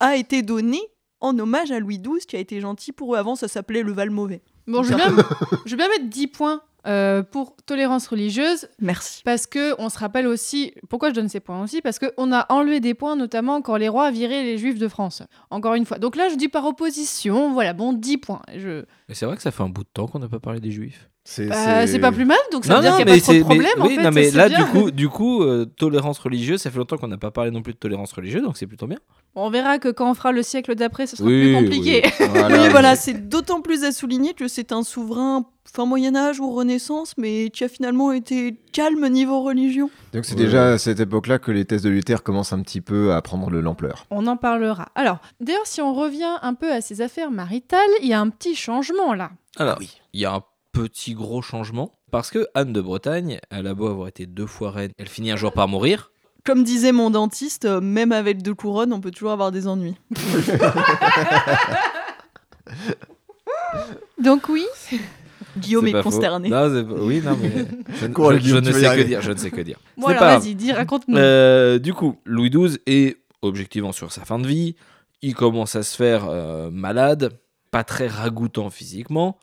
Speaker 8: a été donnée en hommage à Louis XII, qui a été gentil pour eux. Avant, ça s'appelait le Val-Mauvais.
Speaker 6: Bon, je veux, bien, je bien mettre 10 points euh, pour tolérance religieuse,
Speaker 8: Merci.
Speaker 6: parce que on se rappelle aussi, pourquoi je donne ces points aussi, parce qu'on a enlevé des points, notamment quand les rois viraient les juifs de France. Encore une fois. Donc là, je dis par opposition, voilà, bon, 10 points. Je...
Speaker 1: Mais c'est vrai que ça fait un bout de temps qu'on n'a pas parlé des juifs.
Speaker 7: C'est
Speaker 6: Bah, c'est pas plus mal, donc ça veut
Speaker 1: Non,
Speaker 6: dire
Speaker 1: non,
Speaker 6: qu'il n'y a pas trop de
Speaker 1: mais-
Speaker 6: problème, en
Speaker 1: oui,
Speaker 6: fait.
Speaker 1: non, mais là,
Speaker 6: bien.
Speaker 1: du coup, du coup euh, tolérance religieuse, ça fait longtemps qu'on n'a pas parlé non plus de tolérance religieuse, donc c'est plutôt bien.
Speaker 6: On verra que quand on fera le siècle d'après, ce sera
Speaker 1: Oui,
Speaker 6: plus compliqué.
Speaker 1: oui. Voilà.
Speaker 8: oui, voilà, c'est d'autant plus à souligner que c'est un souverain fin Moyen-Âge ou Renaissance, mais qui a finalement été calme niveau religion.
Speaker 7: Donc c'est
Speaker 1: Ouais.
Speaker 7: déjà à cette époque-là que les thèses de Luther commencent un petit peu à prendre de l'ampleur.
Speaker 6: On en parlera. Alors, d'ailleurs, si on revient un peu à ces affaires maritales, il y a un petit changement là.
Speaker 1: Alors, il y a un petit gros changement, parce que Anne de Bretagne, elle a beau avoir été deux fois reine, elle finit un jour par mourir.
Speaker 8: Comme disait mon dentiste, euh, même avec deux couronnes, on peut toujours avoir des ennuis.
Speaker 6: Donc oui,
Speaker 8: Guillaume
Speaker 1: C'est
Speaker 8: est
Speaker 1: pas faux.
Speaker 8: consterné.
Speaker 1: Non, c'est pas- Oui, non, mais je, ne-
Speaker 7: Courage,
Speaker 1: je- je
Speaker 7: Guillaume,
Speaker 1: ne
Speaker 7: tu vas y
Speaker 1: sais que
Speaker 7: arriver.
Speaker 1: dire, je ne sais que dire.
Speaker 6: bon
Speaker 1: C'est
Speaker 6: alors
Speaker 1: pas grave.
Speaker 6: vas-y, dis, raconte-nous.
Speaker 1: Euh, du coup, Louis XII est objectivement sur sa fin de vie. Il commence à se faire euh, malade, pas très ragoûtant physiquement.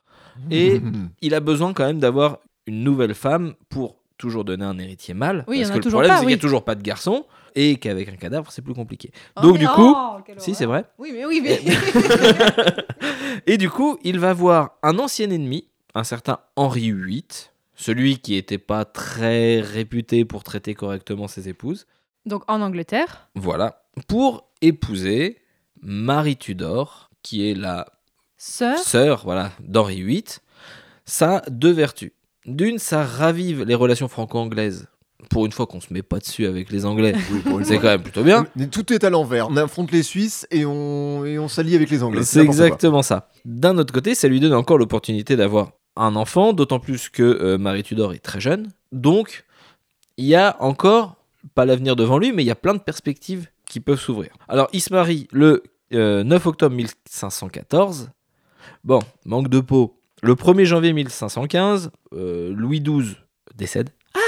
Speaker 1: Et il a besoin quand même d'avoir une nouvelle femme pour toujours donner un héritier mâle.
Speaker 6: Oui,
Speaker 1: parce
Speaker 6: en a
Speaker 1: que le
Speaker 6: toujours
Speaker 1: problème,
Speaker 6: pas,
Speaker 1: c'est qu'il n'y a toujours pas de garçon. Et qu'avec un cadavre, c'est plus compliqué.
Speaker 6: Oh,
Speaker 1: Donc, du coup,
Speaker 6: oh,
Speaker 1: si, c'est vrai.
Speaker 6: Oui, mais oui, mais.
Speaker 1: Et du coup, il va voir un ancien ennemi, un certain Henri VIII, celui qui n'était pas très réputé pour traiter correctement ses épouses.
Speaker 6: Donc en Angleterre.
Speaker 1: Voilà. Pour épouser Marie Tudor, qui est la
Speaker 6: Sœur.
Speaker 1: sœur voilà, d'Henri VIII. Ça a deux vertus. D'une, ça ravive les relations franco-anglaises. Pour une fois qu'on se met pas dessus avec les Anglais, c'est quand même plutôt bien.
Speaker 7: Mais Tout est à l'envers. On affronte les Suisses et on, et on s'allie avec les Anglais.
Speaker 1: C'est exactement ça. D'un autre côté, ça lui donne encore l'opportunité d'avoir un enfant, d'autant plus que euh, Marie Tudor est très jeune. Donc, il y a encore, pas l'avenir devant lui, mais il y a plein de perspectives qui peuvent s'ouvrir. Alors, il se marie le euh, 9 octobre 1514. Bon, manque de peau. Le 1er janvier 1515, euh, Louis XII décède. Ah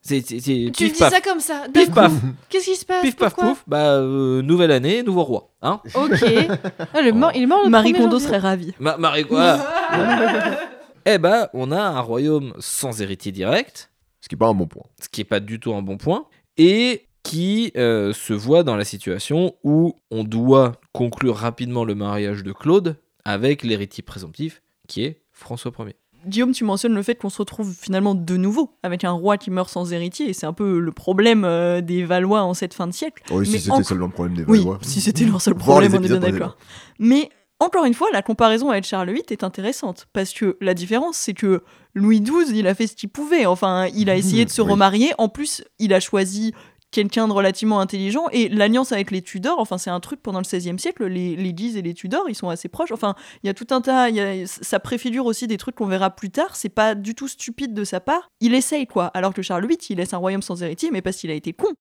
Speaker 1: C'est c'est- c'est-
Speaker 6: Tu
Speaker 1: pif,
Speaker 6: dis
Speaker 1: paf.
Speaker 6: ça comme ça.
Speaker 1: Pif paf,
Speaker 6: Qu'est-ce qui se passe
Speaker 1: pif paf
Speaker 6: Pourquoi
Speaker 1: pouf, bah euh, nouvelle année, nouveau roi, hein
Speaker 6: Ok. Ah, le mort, il est mort le
Speaker 8: Marie
Speaker 6: 1er
Speaker 8: Kondo
Speaker 6: janvier.
Speaker 8: serait ravie.
Speaker 1: Ma- Marie quoi Eh ben, on a un royaume sans héritier direct,
Speaker 7: Ce qui est pas un bon point.
Speaker 1: ce qui est pas du tout un bon point, et qui euh, se voit dans la situation où on doit conclure rapidement le mariage de Claude avec l'héritier présomptif, qui est François Ier.
Speaker 8: Guillaume, tu mentionnes le fait qu'on se retrouve finalement de nouveau avec un roi qui meurt sans héritier, et c'est un peu le problème euh, des Valois en cette fin de siècle.
Speaker 7: Oui, si
Speaker 8: Mais
Speaker 7: c'était
Speaker 8: en-
Speaker 7: seulement le problème des
Speaker 8: Oui,
Speaker 7: Valois.
Speaker 8: si c'était leur seul problème, on est bien d'accord. Mais encore une fois, la comparaison avec Charles VIII est intéressante parce que la différence, c'est que Louis XII, il a fait ce qu'il pouvait. Enfin, il a essayé de se
Speaker 7: Oui.
Speaker 8: remarier. En plus, il a choisi quelqu'un de relativement intelligent et l'alliance avec les Tudors, enfin c'est un truc pendant le XVIe siècle, les, les Guises et les Tudors, ils sont assez proches. Enfin, il y a tout un tas, ça préfigure aussi des trucs qu'on verra plus tard. C'est pas du tout stupide de sa part. Il essaye quoi, alors que Charles VIII, il laisse un royaume sans héritier, mais parce qu'il a été con.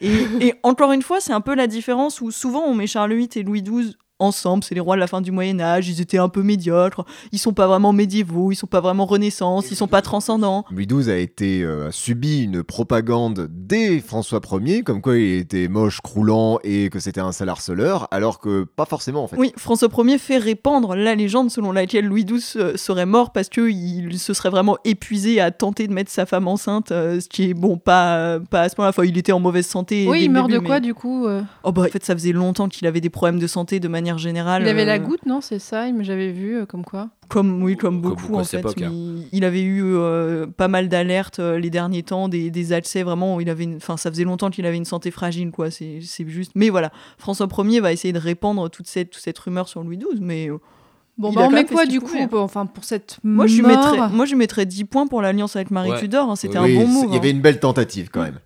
Speaker 8: Et, et encore une fois, c'est un peu la différence où souvent on met Charles VIII et Louis XII ensemble, c'est les rois de la fin du Moyen Âge, ils étaient un peu médiocres, ils sont pas vraiment médiévaux, ils sont pas vraiment Renaissance, ils sont pas transcendants.
Speaker 7: Louis XII a été euh, a subi une propagande dès François Ier, comme quoi il était moche, croulant et que c'était un sale harceleur, alors que pas forcément en fait.
Speaker 8: Oui, François Ier fait répandre la légende selon laquelle Louis XII euh, serait mort parce qu'il se serait vraiment épuisé à tenter de mettre sa femme enceinte, euh, ce qui est bon, pas, euh, pas à ce moment-là. Enfin, il était en mauvaise santé.
Speaker 6: Oui, il meurt de quoi
Speaker 8: mais-
Speaker 6: du coup euh
Speaker 8: Oh bah, en fait, ça faisait longtemps qu'il avait des problèmes de santé de manière générale.
Speaker 6: Il avait la
Speaker 8: euh,
Speaker 6: goutte, non C'est ça, mais j'avais vu euh, comme quoi.
Speaker 8: Comme, oui, comme
Speaker 1: Comme
Speaker 8: beaucoup en fait.
Speaker 1: époque, hein.
Speaker 8: Il avait eu euh, pas mal d'alertes euh, les derniers temps, des, des accès vraiment. où Il avait, une- enfin, ça faisait longtemps qu'il avait une santé fragile, quoi. C'est juste. Mais voilà, François Ier va essayer de répandre toute cette, toute cette rumeur sur Louis XII, mais euh,
Speaker 6: Bon, bah on met quoi du coup pour- Enfin, pour cette
Speaker 8: moi je, mettrais, moi je lui mettrais 10 points pour l'alliance avec Marie
Speaker 1: Ouais.
Speaker 8: Tudor. hein, C'était
Speaker 7: Oui,
Speaker 8: un bon move.
Speaker 7: Il y avait
Speaker 8: hein.
Speaker 7: une belle tentative quand même.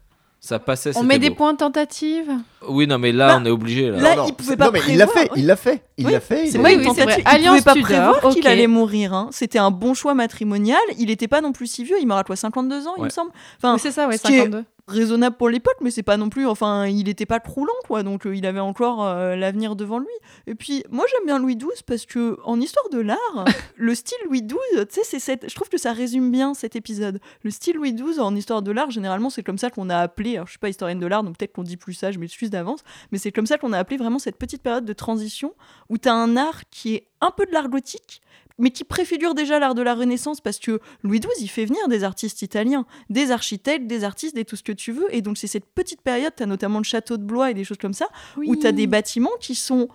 Speaker 1: Ça passait,
Speaker 6: On met des
Speaker 1: beau.
Speaker 6: points tentatives
Speaker 1: Oui, non, mais là,
Speaker 8: Bah,
Speaker 1: on est obligé. Là.
Speaker 8: là,
Speaker 7: Non, non,
Speaker 8: il pouvait pas
Speaker 7: non, mais il l'a
Speaker 8: prévoir,
Speaker 7: fait, il l'a fait, il
Speaker 8: Oui,
Speaker 7: l'a fait. il
Speaker 6: Oui, oui, c'est
Speaker 8: tentative.
Speaker 6: vrai.
Speaker 8: Il pouvait
Speaker 6: Alliance
Speaker 8: pas
Speaker 6: Tudor,
Speaker 8: prévoir qu'il
Speaker 6: ok.
Speaker 8: allait mourir. hein. C'était un bon choix matrimonial. Il était pas non plus si vieux. Il meurt à quoi 52 ans, il me semble. Enfin,
Speaker 6: c'est ça, ouais,
Speaker 8: ce qui est-
Speaker 6: 52.
Speaker 8: Raisonnable pour l'époque, mais c'est pas non plus. Enfin, il était pas croulant, quoi. Donc, euh, il avait encore euh, l'avenir devant lui. Et puis, moi, j'aime bien Louis XII parce que, en histoire de l'art, le style Louis XII, tu sais, c'est cette. Je trouve que ça résume bien cet épisode. Le style Louis XII en histoire de l'art, généralement, c'est comme ça qu'on a appelé. Alors, je suis pas historienne de l'art, donc peut-être qu'on dit plus ça, je m'excuse d'avance. Mais c'est comme ça qu'on a appelé vraiment cette petite période de transition où tu as un art qui est un peu de l'art gothique, mais qui préfigure déjà l'art de la Renaissance parce que Louis XII, il fait venir des artistes italiens, des architectes, des artistes, des tout ce que tu veux. Et donc, c'est cette petite période, tu as notamment le château de Blois et des choses comme ça, où tu as des bâtiments qui sont.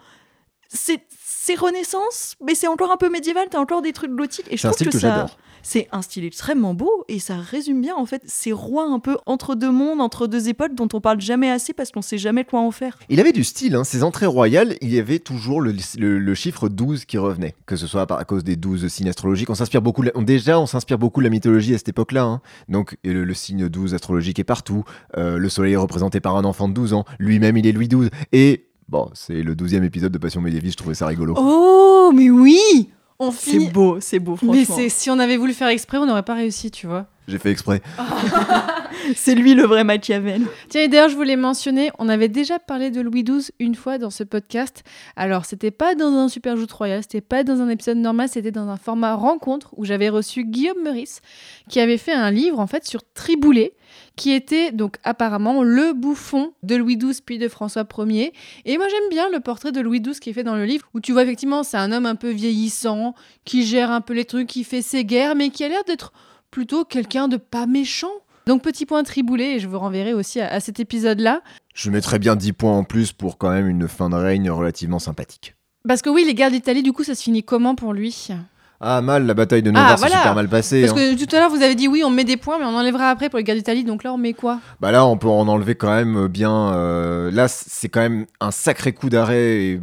Speaker 8: C'est c'est Renaissance, mais c'est encore un peu médiéval, tu as encore des trucs gothiques. Et je trouve
Speaker 7: que
Speaker 8: ça. C'est un style extrêmement beau et ça résume bien en fait ces rois un peu entre deux mondes, entre deux époques dont on parle jamais assez parce qu'on sait jamais quoi en faire.
Speaker 7: Il avait du style, hein. ses entrées royales, il y avait toujours le, le- le chiffre 12 qui revenait, que ce soit à cause des 12 signes astrologiques. On s'inspire beaucoup, de la- déjà on s'inspire beaucoup de la mythologie à cette époque-là. hein. Donc le, le signe 12 astrologique est partout, Euh, le soleil est représenté par un enfant de 12 ans, lui-même il est Louis XII. Et bon, c'est le 12e épisode de Passion médiéviste, je trouvais ça rigolo.
Speaker 6: Oh, mais oui On
Speaker 8: C'est beau, c'est beau franchement.
Speaker 6: Mais si on avait voulu faire exprès, on n'aurait pas réussi, tu vois.
Speaker 7: J'ai fait exprès.
Speaker 8: C'est lui le vrai Machiavel.
Speaker 6: Tiens, et d'ailleurs, je voulais mentionner, on avait déjà parlé de Louis XII une fois dans ce podcast. Alors, c'était pas dans un super joute royal, c'était pas dans un épisode normal, c'était dans un format rencontre où j'avais reçu Guillaume Meurice, qui avait fait un livre en fait sur Triboulet, qui était donc apparemment le bouffon de Louis XII puis de François Ier. Et moi, j'aime bien le portrait de Louis XII qui est fait dans le livre, où tu vois effectivement, c'est un homme un peu vieillissant, qui gère un peu les trucs, qui fait ses guerres, mais qui a l'air d'être plutôt quelqu'un de pas méchant. Donc petit point triboulet, et je vous renverrai aussi à, à cet épisode-là.
Speaker 7: Je mettrais bien 10 points en plus pour quand même une fin de règne relativement sympathique.
Speaker 6: Parce que oui, les guerres d'Italie, du coup, ça se finit comment pour lui?
Speaker 7: Ah mal, la bataille de 9
Speaker 6: Ah,
Speaker 7: s'est super mal passée.
Speaker 6: Parce
Speaker 7: hein.
Speaker 6: que tout à l'heure, vous avez dit oui, on met des points, mais on enlèvera après pour les guerres d'Italie. Donc là, on met quoi?
Speaker 7: Bah là, on peut en enlever quand même bien. euh, là, c'est quand même un sacré coup d'arrêt. Et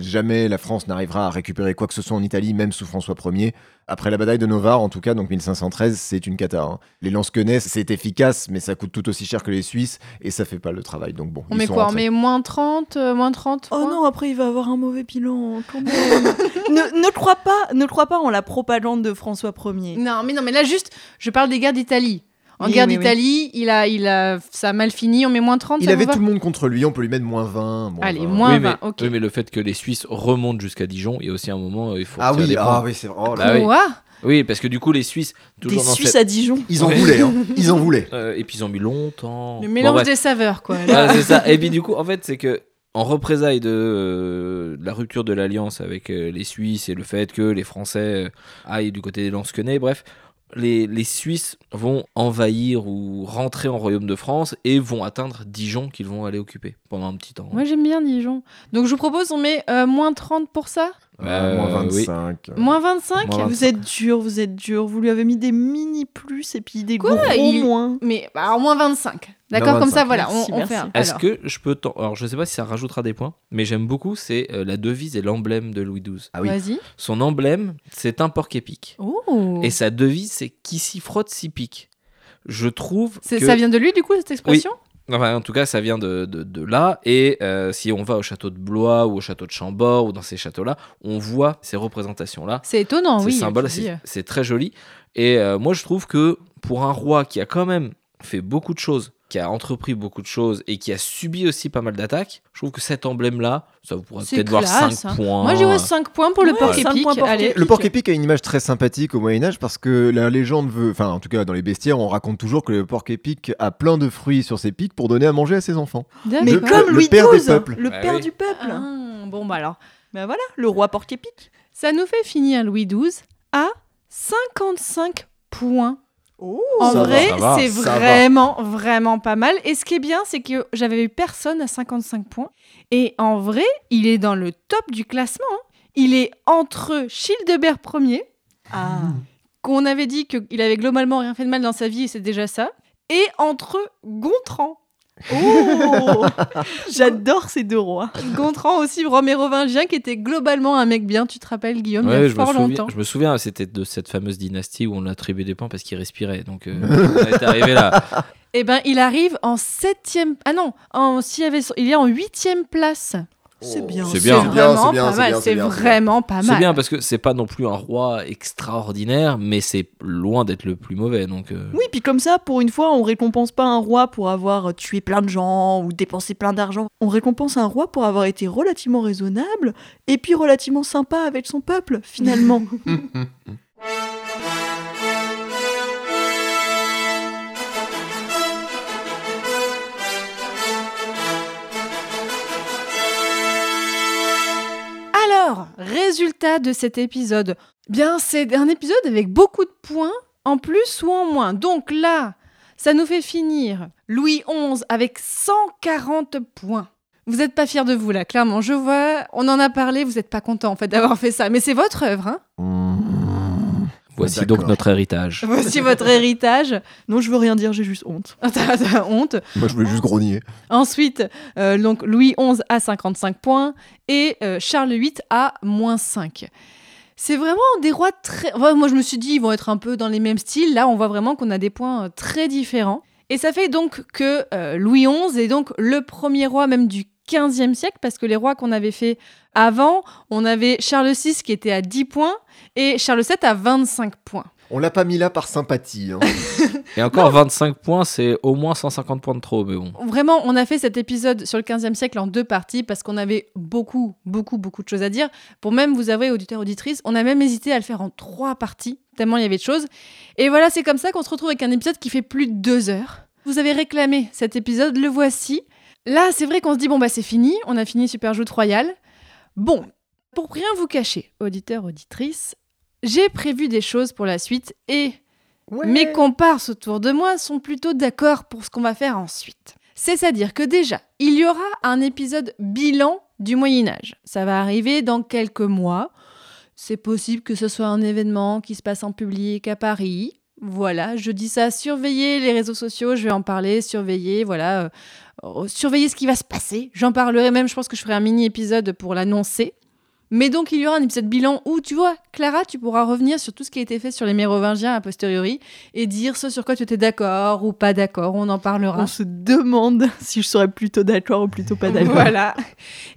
Speaker 7: jamais la France n'arrivera à récupérer quoi que ce soit en Italie, même sous François Ier, Après la bataille de Novare, en tout cas, donc 1513, c'est une cata. hein. Les lance-quenets, c'est efficace, mais ça coûte tout aussi cher que les Suisses et ça fait pas le travail. Donc bon,
Speaker 6: On
Speaker 7: ils
Speaker 6: met
Speaker 7: sont
Speaker 6: quoi On met moins 30, euh, moins 30
Speaker 8: Oh non, après il va avoir un mauvais bilan quand même. ne, ne crois pas, ne crois pas en la propagande de François Ier.
Speaker 6: Non, mais non, mais là juste, je parle des guerres d'Italie. En
Speaker 8: Oui,
Speaker 6: guerre
Speaker 8: oui, oui.
Speaker 6: d'Italie, il a, il a, ça a mal fini. On met moins 30.
Speaker 7: Il
Speaker 6: ça
Speaker 7: avait tout le monde contre lui, on peut lui mettre moins 20. moins
Speaker 6: Allez,
Speaker 7: 20.
Speaker 6: moins
Speaker 1: oui,
Speaker 6: 20.
Speaker 1: mais,
Speaker 6: ok.
Speaker 1: oui, mais le fait que les Suisses remontent jusqu'à Dijon, il y a aussi un moment, il faut
Speaker 7: Ah oui,
Speaker 1: des
Speaker 7: ah oui, c'est vrai. Oh là là.
Speaker 1: oui.
Speaker 6: Quoi
Speaker 1: Oui, parce que du coup, les Suisses,
Speaker 8: Des
Speaker 1: toujours dans
Speaker 8: Suisses
Speaker 1: cette-
Speaker 8: à Dijon.
Speaker 7: Ils en
Speaker 1: Ouais.
Speaker 7: voulaient, hein. Ils en voulaient.
Speaker 1: Euh, et puis ils ont mis longtemps.
Speaker 6: Le mélange des saveurs, quoi.
Speaker 1: Ah, c'est ça. Et puis du coup, en fait, c'est que en représailles de, euh, de la rupture de l'alliance avec euh, les Suisses et le fait que les Français euh, aillent du côté des Lansquenets, bref, les, Suisses vont envahir ou rentrer en Royaume de France et vont atteindre Dijon qu'ils vont aller occuper pendant un petit temps.
Speaker 6: Moi, j'aime bien Dijon. Donc, je vous propose, on met euh, moins 30 pour ça
Speaker 1: Euh,
Speaker 7: moins
Speaker 1: oui.
Speaker 7: 25.
Speaker 6: Moins 25
Speaker 1: Moins
Speaker 8: Vous êtes dur, vous êtes dur. Vous lui avez mis des mini plus et puis des
Speaker 6: Quoi
Speaker 8: gros
Speaker 6: Il-
Speaker 8: moins.
Speaker 6: Mais bah, alors, moins 25. D'accord, comme ça,
Speaker 7: 25.
Speaker 6: voilà,
Speaker 8: Merci,
Speaker 6: on, on fait un.
Speaker 1: Est-ce que je peux alors je sais pas si ça rajoutera des points, mais j'aime beaucoup c'est euh, la devise et l'emblème de Louis XII.
Speaker 7: Ah oui.
Speaker 6: Vas-y.
Speaker 1: Son emblème, c'est un porc épic.
Speaker 6: Oh.
Speaker 1: Et sa devise, c'est qui s'y frotte s'y pique. Je trouve que...
Speaker 6: Ça vient de lui, du coup, cette expression?
Speaker 1: Enfin, en tout cas, ça vient de, de, de là. Et euh, si on va au château de Blois ou au château de Chambord ou dans ces châteaux-là, on voit ces représentations-là.
Speaker 6: C'est étonnant,
Speaker 1: ces
Speaker 6: oui.
Speaker 1: symboles,
Speaker 6: euh.
Speaker 1: c'est très joli. Et euh, moi, je trouve que pour un roi qui a quand même fait beaucoup de choses, qui a entrepris beaucoup de choses et qui a subi aussi pas mal d'attaques, je trouve que cet emblème-là, ça vous pourrait
Speaker 6: C'est
Speaker 1: peut-être voir
Speaker 6: classe,
Speaker 1: 5
Speaker 6: hein.
Speaker 1: points.
Speaker 6: Moi, j'irais 5 points pour le
Speaker 8: Ouais,
Speaker 6: porc Allez.
Speaker 7: Le porc épic a une image très sympathique au Moyen Âge parce que la légende veut, enfin en tout cas dans les bestiaires, on raconte toujours que le porc épic a plein de fruits sur ses pics pour donner à manger à ses enfants.
Speaker 8: Mais
Speaker 7: Le-
Speaker 8: comme
Speaker 7: le
Speaker 8: Louis XII, le
Speaker 1: Bah
Speaker 8: père
Speaker 1: oui.
Speaker 8: du peuple.
Speaker 6: Ah, bon, bah alors.
Speaker 8: Ben voilà, le roi porc épic.
Speaker 6: Ça nous fait finir Louis XII à 55 points.
Speaker 8: Oh.
Speaker 6: En
Speaker 7: Ça
Speaker 6: vrai, c'est
Speaker 7: va.
Speaker 6: vraiment, vraiment pas mal. Et ce qui est bien, c'est que j'avais eu personne à 55 points. Et en vrai, il est dans le top du classement. hein. Il est entre Childebert Ier,
Speaker 8: Ah.
Speaker 6: qu'on avait dit qu'il avait globalement rien fait de mal dans sa vie, et c'est déjà ça, et entre Gontran.
Speaker 8: Oh J'adore ces deux rois.
Speaker 6: Gontran aussi, romérovingien, qui était globalement un mec bien, tu te rappelles, Guillaume, il y
Speaker 1: Ouais,
Speaker 6: a
Speaker 1: je, me
Speaker 6: fort longtemps.
Speaker 1: je me souviens, c'était de cette fameuse dynastie où on attribuait des points parce qu'il respirait. Donc, euh, on est arrivé là.
Speaker 6: Eh ben, il arrive en septième... Ah non, en... s'il y avait... il est en huitième place.
Speaker 8: C'est bien.
Speaker 1: C'est bien.
Speaker 6: C'est
Speaker 7: C'est bien,
Speaker 6: vraiment
Speaker 7: c'est bien,
Speaker 6: pas
Speaker 7: c'est
Speaker 6: mal. C'est
Speaker 7: c'est bien, c'est
Speaker 6: vraiment pas
Speaker 1: C'est
Speaker 6: mal.
Speaker 1: bien parce que c'est pas non plus un roi extraordinaire, mais c'est loin d'être le plus mauvais. Donc, euh,
Speaker 8: Oui, puis comme ça, pour une fois, on récompense pas un roi pour avoir tué plein de gens ou dépensé plein d'argent. On récompense un roi pour avoir été relativement raisonnable et puis relativement sympa avec son peuple, finalement.
Speaker 6: Alors, résultat de cet épisode. Bien, c'est un épisode avec beaucoup de points, en plus ou en moins. Donc là, ça nous fait finir Louis XI avec 140 points. Vous n'êtes pas fiers de vous là, clairement. Je vois, on en a parlé, vous n'êtes pas content en fait d'avoir fait ça. Mais c'est votre œuvre, hein
Speaker 1: voici donc notre héritage.
Speaker 6: Voici votre héritage.
Speaker 8: non, je veux rien dire, j'ai juste honte.
Speaker 6: T'as honte.
Speaker 7: Moi je voulais juste grogner.
Speaker 6: Ensuite, euh, donc Louis XI à 55 points et euh, Charles VIII à moins 5. C'est vraiment des rois très... enfin, moi, je me suis dit, ils vont être un peu dans les mêmes styles. Là, on voit vraiment qu'on a des points euh, très différents. Et ça fait donc que euh, Louis XI est donc le premier roi même du 15e siècle, parce que les rois qu'on avait fait avant, on avait Charles VI qui était à 10 points et Charles VII à 25 points.
Speaker 7: On l'a pas mis là par sympathie. hein.
Speaker 1: Et encore 25 points, c'est au moins 150 points de trop, mais bon.
Speaker 6: Vraiment, on a fait cet épisode sur le 15e siècle en deux parties parce qu'on avait beaucoup, beaucoup, beaucoup de choses à dire. Pour même vous avouer, auditeurs, auditrices, on a même hésité à le faire en trois parties, tellement il y avait de choses. Et voilà, c'est comme ça qu'on se retrouve avec un épisode qui fait plus de deux heures. Vous avez réclamé cet épisode, le voici. Là, c'est vrai qu'on se dit, bon, bah c'est fini, on a fini Super Joute Royal. Bon, pour rien vous cacher, auditeurs, auditrices, j'ai prévu des choses pour la suite et mes comparses autour de moi sont plutôt d'accord pour ce qu'on va faire ensuite. C'est-à-dire que déjà, il y aura un épisode bilan du Moyen Âge. Ça va arriver dans quelques mois. C'est possible que ce soit un événement qui se passe en public à Paris. Voilà, je dis ça, surveillez les réseaux sociaux, je vais en parler, surveillez, voilà, euh, euh, surveillez ce qui va se passer. J'en parlerai même, je pense que je ferai un mini épisode pour l'annoncer. Mais donc, il y aura un épisode bilan où, tu vois, Clara, tu pourras revenir sur tout ce qui a été fait sur les Mérovingiens a posteriori et dire ce sur quoi tu étais d'accord ou pas d'accord. On en parlera.
Speaker 8: On se demande si je serais plutôt d'accord ou plutôt pas d'accord.
Speaker 6: Voilà.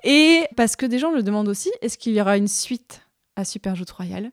Speaker 6: Et parce que des gens le demandent aussi, est-ce qu'il y aura une suite à Super Joute Royale?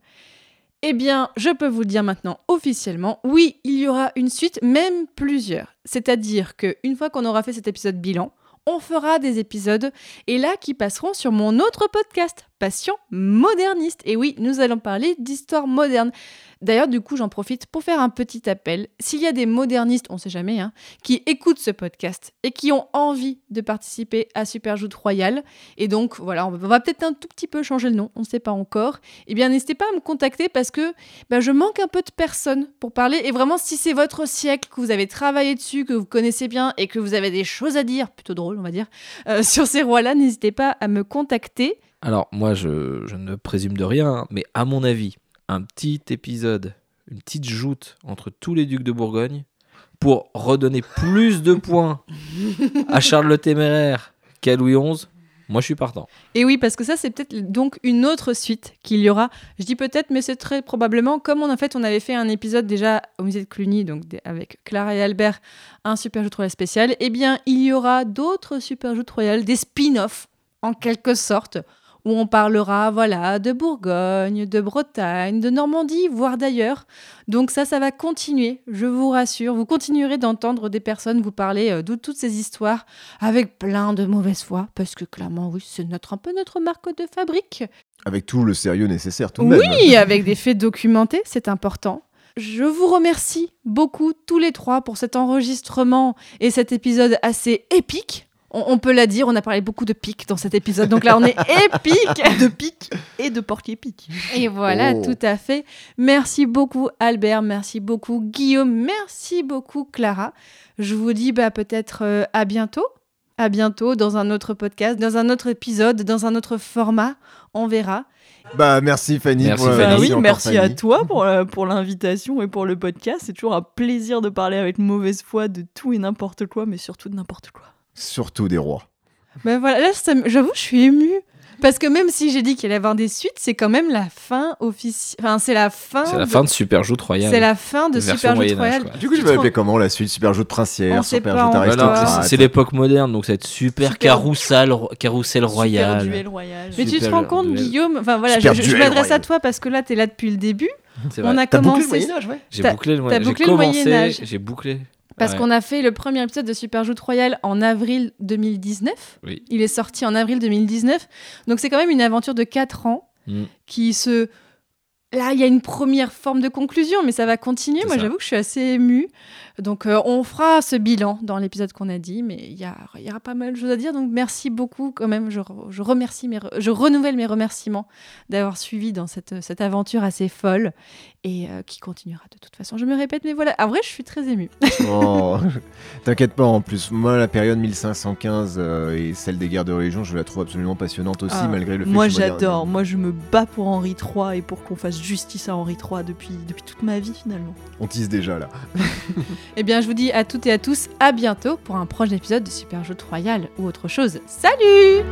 Speaker 6: Eh bien, je peux vous dire maintenant officiellement, oui, il y aura une suite, même plusieurs. C'est-à-dire que une fois qu'on aura fait cet épisode bilan, on fera des épisodes et là qui passeront sur mon autre podcast, Passion moderniste. Et oui, nous allons parler d'histoire moderne. D'ailleurs, du coup, j'en profite pour faire un petit appel. S'il y a des modernistes, on sait jamais, hein, qui écoutent ce podcast et qui ont envie de participer à Superjoute Royale, et donc voilà, on va peut-être un tout petit peu changer le nom, on ne sait pas encore, eh bien n'hésitez pas à me contacter parce que bah, je manque un peu de personnes pour parler. Et vraiment, si c'est votre siècle, que vous avez travaillé dessus, que vous connaissez bien et que vous avez des choses à dire, plutôt drôles, on va dire, euh, sur ces rois-là, n'hésitez pas à me contacter.
Speaker 1: Alors, moi, je, ne présume de rien, hein, mais à mon avis, un petit épisode, une petite joute entre tous les ducs de Bourgogne pour redonner plus de points à Charles le Téméraire qu'à Louis XI, moi je suis partant.
Speaker 6: Et oui, parce que ça, c'est peut-être donc une autre suite qu'il y aura. Je dis peut-être, mais c'est très probablement, comme on, en fait, on avait fait un épisode déjà au musée de Cluny, donc avec Clara et Albert, un Super Joute Royale spécial, eh bien, il y aura d'autres Super Joutes Royales, des spin-offs, en quelque sorte, où on parlera, voilà, de Bourgogne, de Bretagne, de Normandie, voire d'ailleurs. Donc ça, ça va continuer, je vous rassure. Vous continuerez d'entendre des personnes vous parler euh, de toutes ces histoires avec plein de mauvaise foi, parce que clairement, oui, c'est notre, un peu notre marque de fabrique.
Speaker 7: Avec tout le sérieux nécessaire tout de même.
Speaker 6: Oui, avec des faits documentés, c'est important. Je vous remercie beaucoup tous les trois pour cet enregistrement et cet épisode assez épique. On, on peut la dire, on a parlé beaucoup de pique dans cet épisode, donc là on est épique.
Speaker 8: de pique et de porc-épic.
Speaker 6: Et voilà,
Speaker 7: Oh.
Speaker 6: tout à fait. Merci beaucoup Albert, merci beaucoup Guillaume, merci beaucoup Clara. Je vous dis bah, peut-être euh, à bientôt. À bientôt dans un autre podcast, dans un autre épisode, dans un autre format. On verra.
Speaker 7: Bah merci Fanny
Speaker 1: Merci,
Speaker 7: pour
Speaker 1: Fanny.
Speaker 7: Merci
Speaker 8: oui, merci à
Speaker 7: Fanny.
Speaker 8: toi pour, euh, pour l'invitation et pour le podcast. C'est toujours un plaisir de parler avec mauvaise foi de tout et n'importe quoi, mais surtout de n'importe quoi.
Speaker 7: Surtout des rois.
Speaker 6: Ben voilà, là, j'avoue, je suis émue. Parce que même si j'ai dit qu'il allait y avoir des suites, c'est quand même la fin officielle. Enfin, c'est la fin.
Speaker 1: C'est la
Speaker 6: de-
Speaker 1: fin de Super Joute Royale.
Speaker 6: C'est la fin de
Speaker 1: Version
Speaker 6: Super Joute
Speaker 1: Moyen-Âge,
Speaker 6: Royale.
Speaker 1: quoi.
Speaker 7: Du coup, je
Speaker 6: Tu
Speaker 7: vais
Speaker 6: te
Speaker 7: appeler
Speaker 6: rends-
Speaker 7: comment la suite Super Jeu de
Speaker 6: On
Speaker 7: princière,
Speaker 6: sait
Speaker 7: Super
Speaker 6: pas
Speaker 7: Jeu
Speaker 6: encore.
Speaker 1: Voilà,
Speaker 7: d'aristocrate.
Speaker 1: c'est- l'époque moderne, donc ça va être super,
Speaker 8: Super-
Speaker 1: carousel, carousel royal.
Speaker 8: Super duel royal.
Speaker 6: Mais tu te rends compte,
Speaker 1: duel.
Speaker 6: Guillaume Enfin voilà,
Speaker 7: Super
Speaker 6: je, m'adresse à toi parce que là, t'es là depuis le début.
Speaker 1: C'est
Speaker 6: On
Speaker 1: vrai.
Speaker 6: a commencé.
Speaker 7: le Moyen-Âge, ouais
Speaker 1: J'ai bouclé le
Speaker 6: t'as
Speaker 1: Moyen- j'ai
Speaker 6: bouclé le
Speaker 1: commencé,
Speaker 6: Moyen-Âge.
Speaker 1: J'ai bouclé.
Speaker 6: Parce
Speaker 1: Ouais.
Speaker 6: qu'on a fait le premier épisode de Super Joute Royale en avril 2019.
Speaker 1: Oui.
Speaker 6: Il est sorti en avril 2019. Donc c'est quand même une aventure de 4 ans
Speaker 1: Mm.
Speaker 6: qui se... Là, il y a une première forme de conclusion, mais ça va continuer. Moi, j'avoue que je suis assez émue. Donc, euh, on fera ce bilan dans l'épisode qu'on a dit, mais il y, aura pas mal de choses à dire. Donc, merci beaucoup quand même. Je, re- je remercie, mes re- je renouvelle mes remerciements d'avoir suivi dans cette, cette aventure assez folle et euh, qui continuera de toute façon. Je me répète, mais voilà. En vrai, je suis très émue.
Speaker 7: Oh, T'inquiète pas, en plus, moi, la période 1515 euh, et celle des guerres de religion, je la trouve absolument passionnante aussi,
Speaker 8: Ah,
Speaker 7: malgré le fait
Speaker 8: Moi
Speaker 7: que moderne.
Speaker 8: j'adore, moi je me bats pour Henri III et pour qu'on fasse justice à Henri III depuis, depuis toute ma vie finalement.
Speaker 7: On tisse déjà là.
Speaker 6: Eh bien, je vous dis à toutes et à tous à bientôt pour un prochain épisode de Super Jeu Royal ou autre chose. Salut